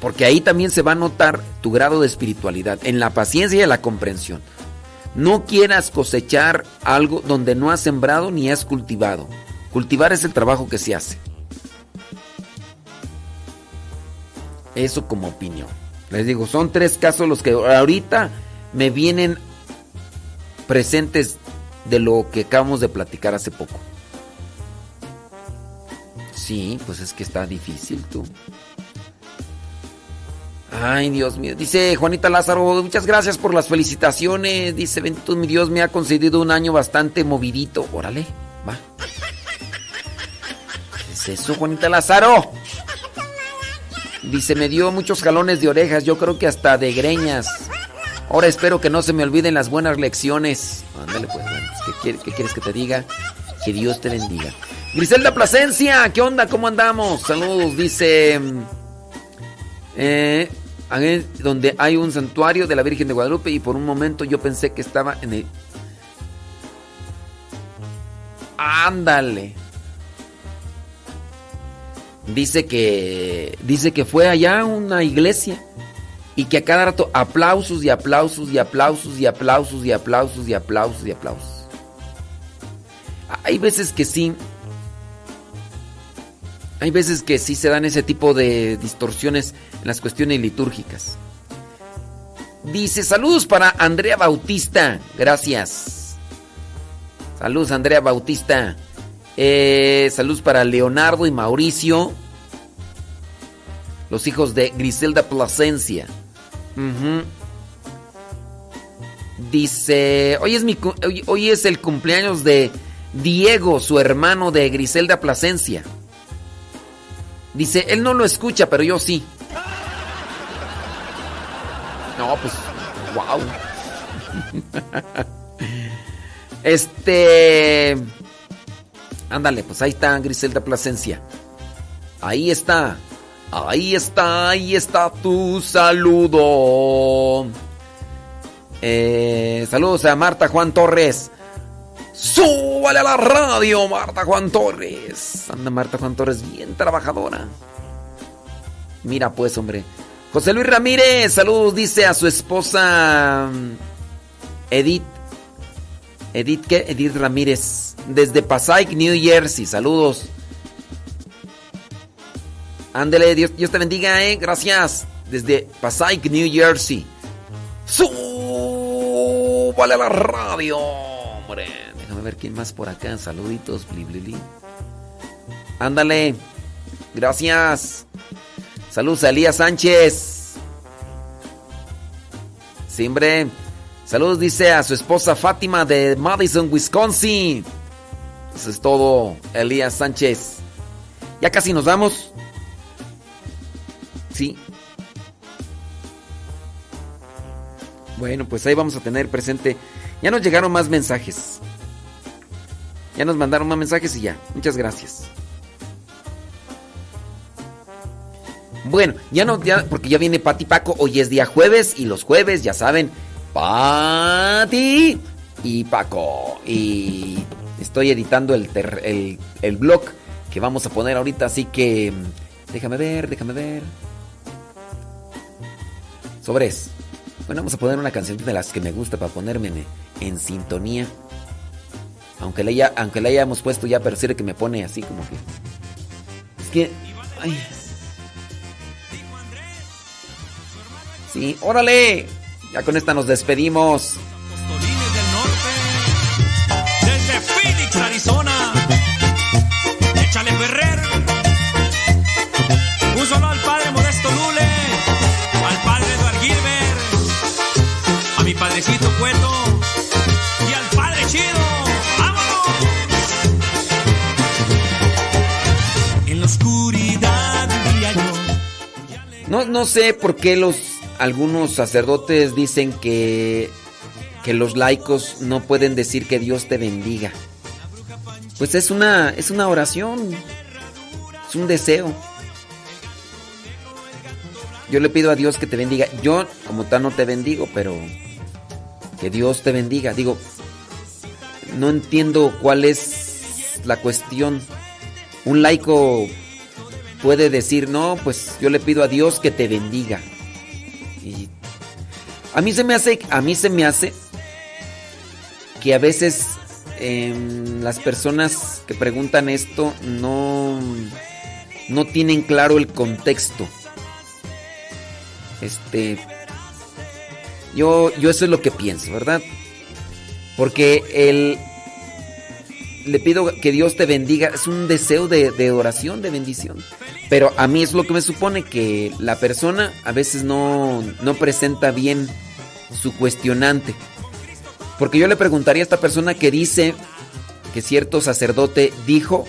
Porque ahí también se va a notar tu grado de espiritualidad, en la paciencia y en la comprensión. No quieras cosechar algo donde no has sembrado ni has cultivado. Cultivar es el trabajo que se hace. Eso como opinión. Les digo, son tres casos los que ahorita me vienen presentes de lo que acabamos de platicar hace poco. Sí, pues es que está difícil tú. Ay, Dios mío. Dice Juanita Lázaro, muchas gracias por las felicitaciones. Dice, bendito mi Dios, me ha concedido un año bastante movidito. Órale, va. ¿Qué es eso, Juanita Lázaro? Dice, me dio muchos jalones de orejas, yo creo que hasta de greñas. Ahora espero que no se me olviden las buenas lecciones. Ándale, pues, bueno, ¿qué, ¿qué quieres que te diga? Que Dios te bendiga. Griselda Plasencia, ¿qué onda? ¿Cómo andamos? Saludos, dice... Eh, donde hay un santuario de la Virgen de Guadalupe y por un momento yo pensé que estaba en el... Ándale. Dice que dice que fue allá una iglesia y que a cada rato aplausos y aplausos y aplausos y aplausos y aplausos y aplausos y aplausos. Hay veces que sí. Hay veces que sí se dan ese tipo de distorsiones en las cuestiones litúrgicas. Dice, saludos para Andrea Bautista. Gracias. Saludos, Andrea Bautista. Eh, saludos para Leonardo y Mauricio. Los hijos de Griselda Plasencia. Dice, hoy es, mi, el cumpleaños de Diego, su hermano de Griselda Plasencia. Dice, él no lo escucha, pero yo sí. No, pues, wow. <laughs> Este... Ándale, pues ahí está Griselda Plasencia. Ahí está. Ahí está, ahí está tu saludo. Eh, saludos a Marta Juan Torres. ¡Súbale a la radio, Marta Juan Torres! Anda Marta Juan Torres, bien trabajadora. Mira pues, hombre. José Luis Ramírez, saludos, dice a su esposa mm, Edith. Edith, ¿qué? Edith Ramírez. Desde Passaic, New Jersey. Saludos. Ándele, Dios, te bendiga, eh. Gracias. Desde Passaic, New Jersey. ¡Súbale a la radio, hombre! Déjame ver quién más por acá. Saluditos, bli, bli, bli. Ándale. Gracias. Saludos a Elías Sánchez. Siempre. Saludos, dice a su esposa Fátima de Madison, Wisconsin. Eso es todo, Elías Sánchez. Ya casi nos vamos. Sí. Bueno, pues ahí vamos a tener presente. Ya nos llegaron más mensajes. Ya nos mandaron más mensajes y ya. Muchas gracias. Bueno, ya no, ya, porque ya viene Pati Paco. Hoy es día jueves y los jueves, ya saben, Pati y Paco. Y estoy editando el, el, blog que vamos a poner ahorita, así que déjame ver, déjame ver. Sobres. Bueno, vamos a poner una canción de las que me gusta para ponerme en, sintonía. Aunque le, haya, aunque le hayamos puesto ya, pero sirve que me pone así como que. Es que. Ay. Sí, órale. Ya con esta nos despedimos. No, no sé por qué los algunos sacerdotes dicen que que los laicos no pueden decir que Dios te bendiga. pues es una, es una oración, es un deseo. Yo le pido a Dios que te bendiga. Yo como tal no te bendigo, pero que Dios te bendiga. Digo, no entiendo cuál es la cuestión. Un laico puede decir, no, pues yo le pido a Dios que te bendiga. Y a mí se me hace, a mí se me hace que a veces em, las personas que preguntan esto no, no tienen claro el contexto. Este, yo, yo eso es lo que pienso, ¿verdad? Porque el, le pido que Dios te bendiga, es un deseo de, de, oración, de bendición. Pero a mí es lo que me supone que la persona a veces no, no presenta bien su cuestionante. Porque yo le preguntaría a esta persona que dice que cierto sacerdote dijo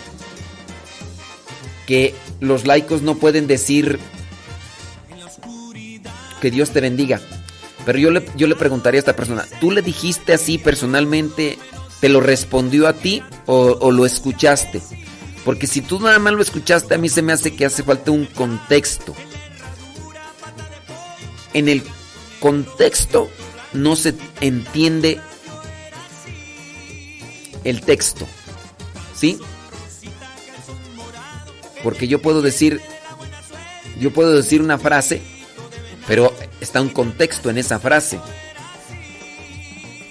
que los laicos no pueden decir que Dios te bendiga. Pero yo le, yo le preguntaría a esta persona, ¿tú le dijiste así personalmente, te lo respondió a ti o, lo escuchaste? Porque si tú nada más lo escuchaste, a mí se me hace que hace falta un contexto. En el contexto no se entiende el texto. ¿Sí? Porque yo puedo decir, yo puedo decir una frase, pero está un contexto en esa frase.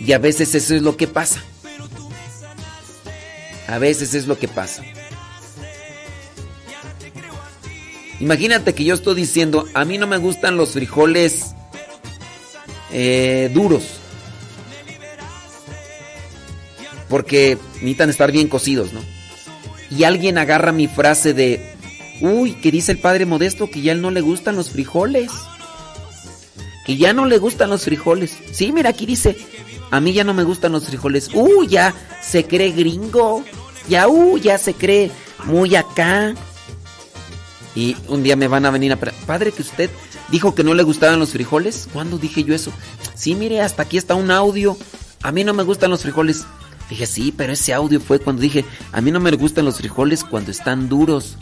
Y a veces eso es lo que pasa. A veces es lo que pasa. Imagínate que yo estoy diciendo, a mí no me gustan los frijoles eh, duros. Porque necesitan estar bien cocidos, ¿no? Y alguien agarra mi frase de, uy, que dice el padre modesto que ya él no le gustan los frijoles. Que ya no le gustan los frijoles. Sí, mira, aquí dice, a mí ya no me gustan los frijoles. Uy, ya se cree gringo. Ya, ya se cree muy acá. Y un día me van a venir a... Padre, que usted dijo que no le gustaban los frijoles. ¿Cuándo dije yo eso? Sí, mire, hasta aquí está un audio. A mí no me gustan los frijoles. Dije, sí, pero ese audio fue cuando dije, a mí no me gustan los frijoles cuando están duros.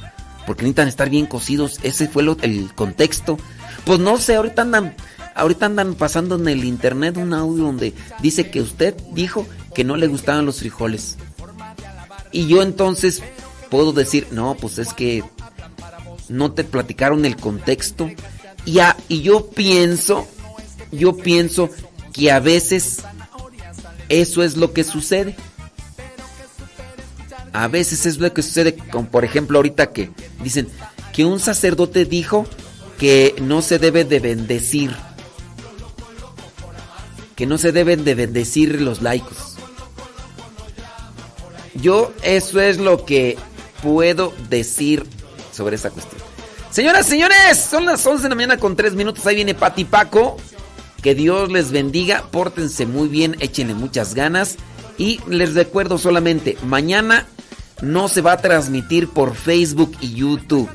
Porque necesitan estar bien cocidos. Ese fue el contexto. Pues no sé, ahorita andan, ahorita andan pasando en el internet un audio donde dice que usted dijo que no le gustaban los frijoles. Y yo entonces puedo decir, no, pues es que no te platicaron el contexto. Y, a, y yo pienso, yo pienso que a veces eso es lo que sucede. A veces es lo que sucede, como por ejemplo ahorita que dicen que un sacerdote dijo que no se debe de bendecir. Que no se deben de bendecir los laicos. Yo eso es lo que puedo decir sobre esa cuestión. Señoras, señores, son las 11 de la mañana con 3 minutos. Ahí viene Pati Paco. Que Dios les bendiga. Pórtense muy bien, échenle muchas ganas. Y les recuerdo solamente, mañana no se va a transmitir por Facebook y YouTube.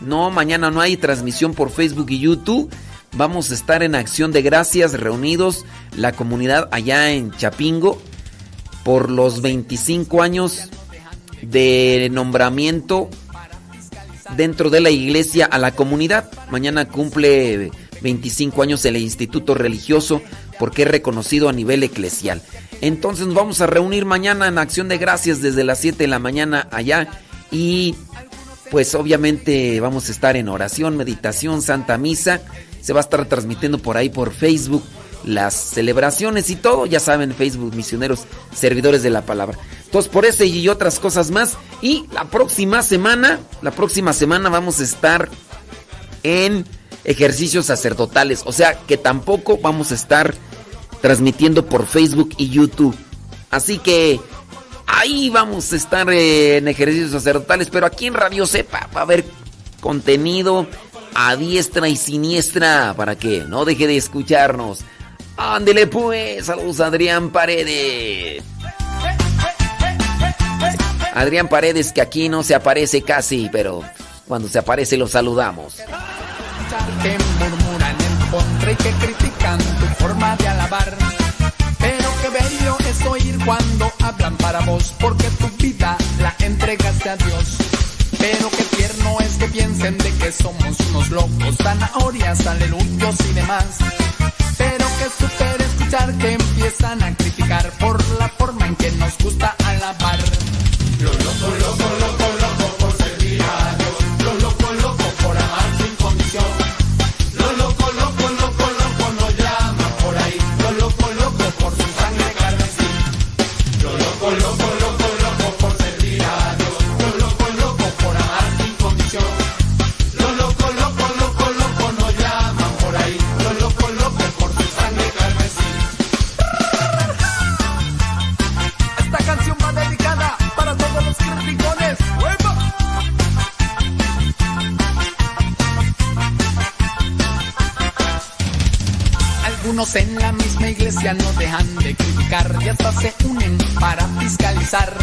No, mañana no hay transmisión por Facebook y YouTube. Vamos a estar en acción de gracias reunidos la comunidad allá en Chapingo por los 25 años de nombramiento dentro de la iglesia a la comunidad. Mañana cumple 25 años el instituto religioso porque es reconocido a nivel eclesial. Entonces nos vamos a reunir mañana en acción de gracias desde las 7 de la mañana allá y pues obviamente vamos a estar en oración, meditación, santa misa. Se va a estar transmitiendo por ahí por Facebook las celebraciones y todo, ya saben, Facebook Misioneros Servidores de la Palabra. Entonces, por ese y otras cosas más. Y la próxima semana, la próxima semana vamos a estar en ejercicios sacerdotales. O sea que tampoco vamos a estar transmitiendo por Facebook y YouTube. Así que ahí vamos a estar en ejercicios sacerdotales. Pero aquí en Radio Sepa va a haber contenido a diestra y siniestra para que no deje de escucharnos. Ándele pues, saludos a Adrián Paredes. Adrián Paredes que aquí no se aparece casi, pero cuando se aparece lo saludamos. Que murmuran en contra y que critican tu forma de alabar, pero que bello quieres oír cuando hablan para vos, porque tu vida la entregaste a Dios. Pero qué tierno es que piensen de que somos unos locos, zanahorias, aleluyos y demás. Pero que super escuchar que empiezan a criticar por la forma en que nos gusta alabar. Algunos en la misma iglesia no dejan de criticar y hasta se unen para fiscalizar.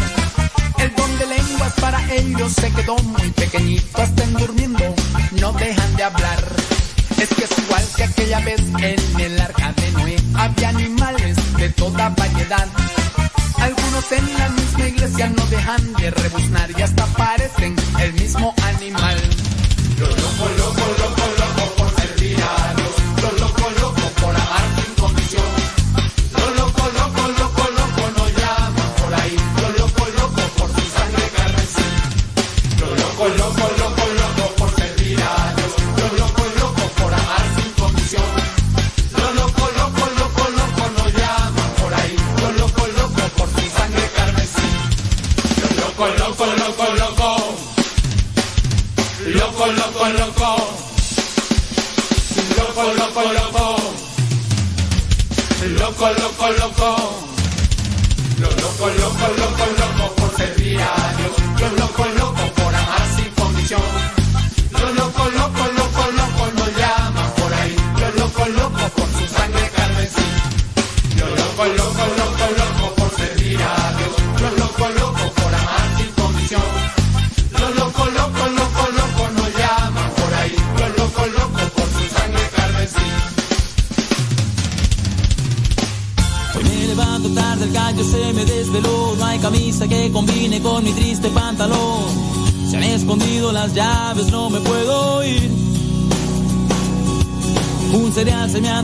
El don de lenguas para ellos se quedó muy pequeñito, estén durmiendo, no dejan de hablar. Es que es igual que aquella vez en el arca de Noé, había animales de toda variedad. Algunos en la misma iglesia no dejan de rebuznar y hasta parecen el mismo animal. Loco, loco, loco. Loco, loco, loco. Loco, loco, loco. Lo loco, loco, loco, loco por servir a Dios. Lo loco, combine con mi triste pantalón. Se han escondido las llaves, no me puedo ir. Un cereal se me ha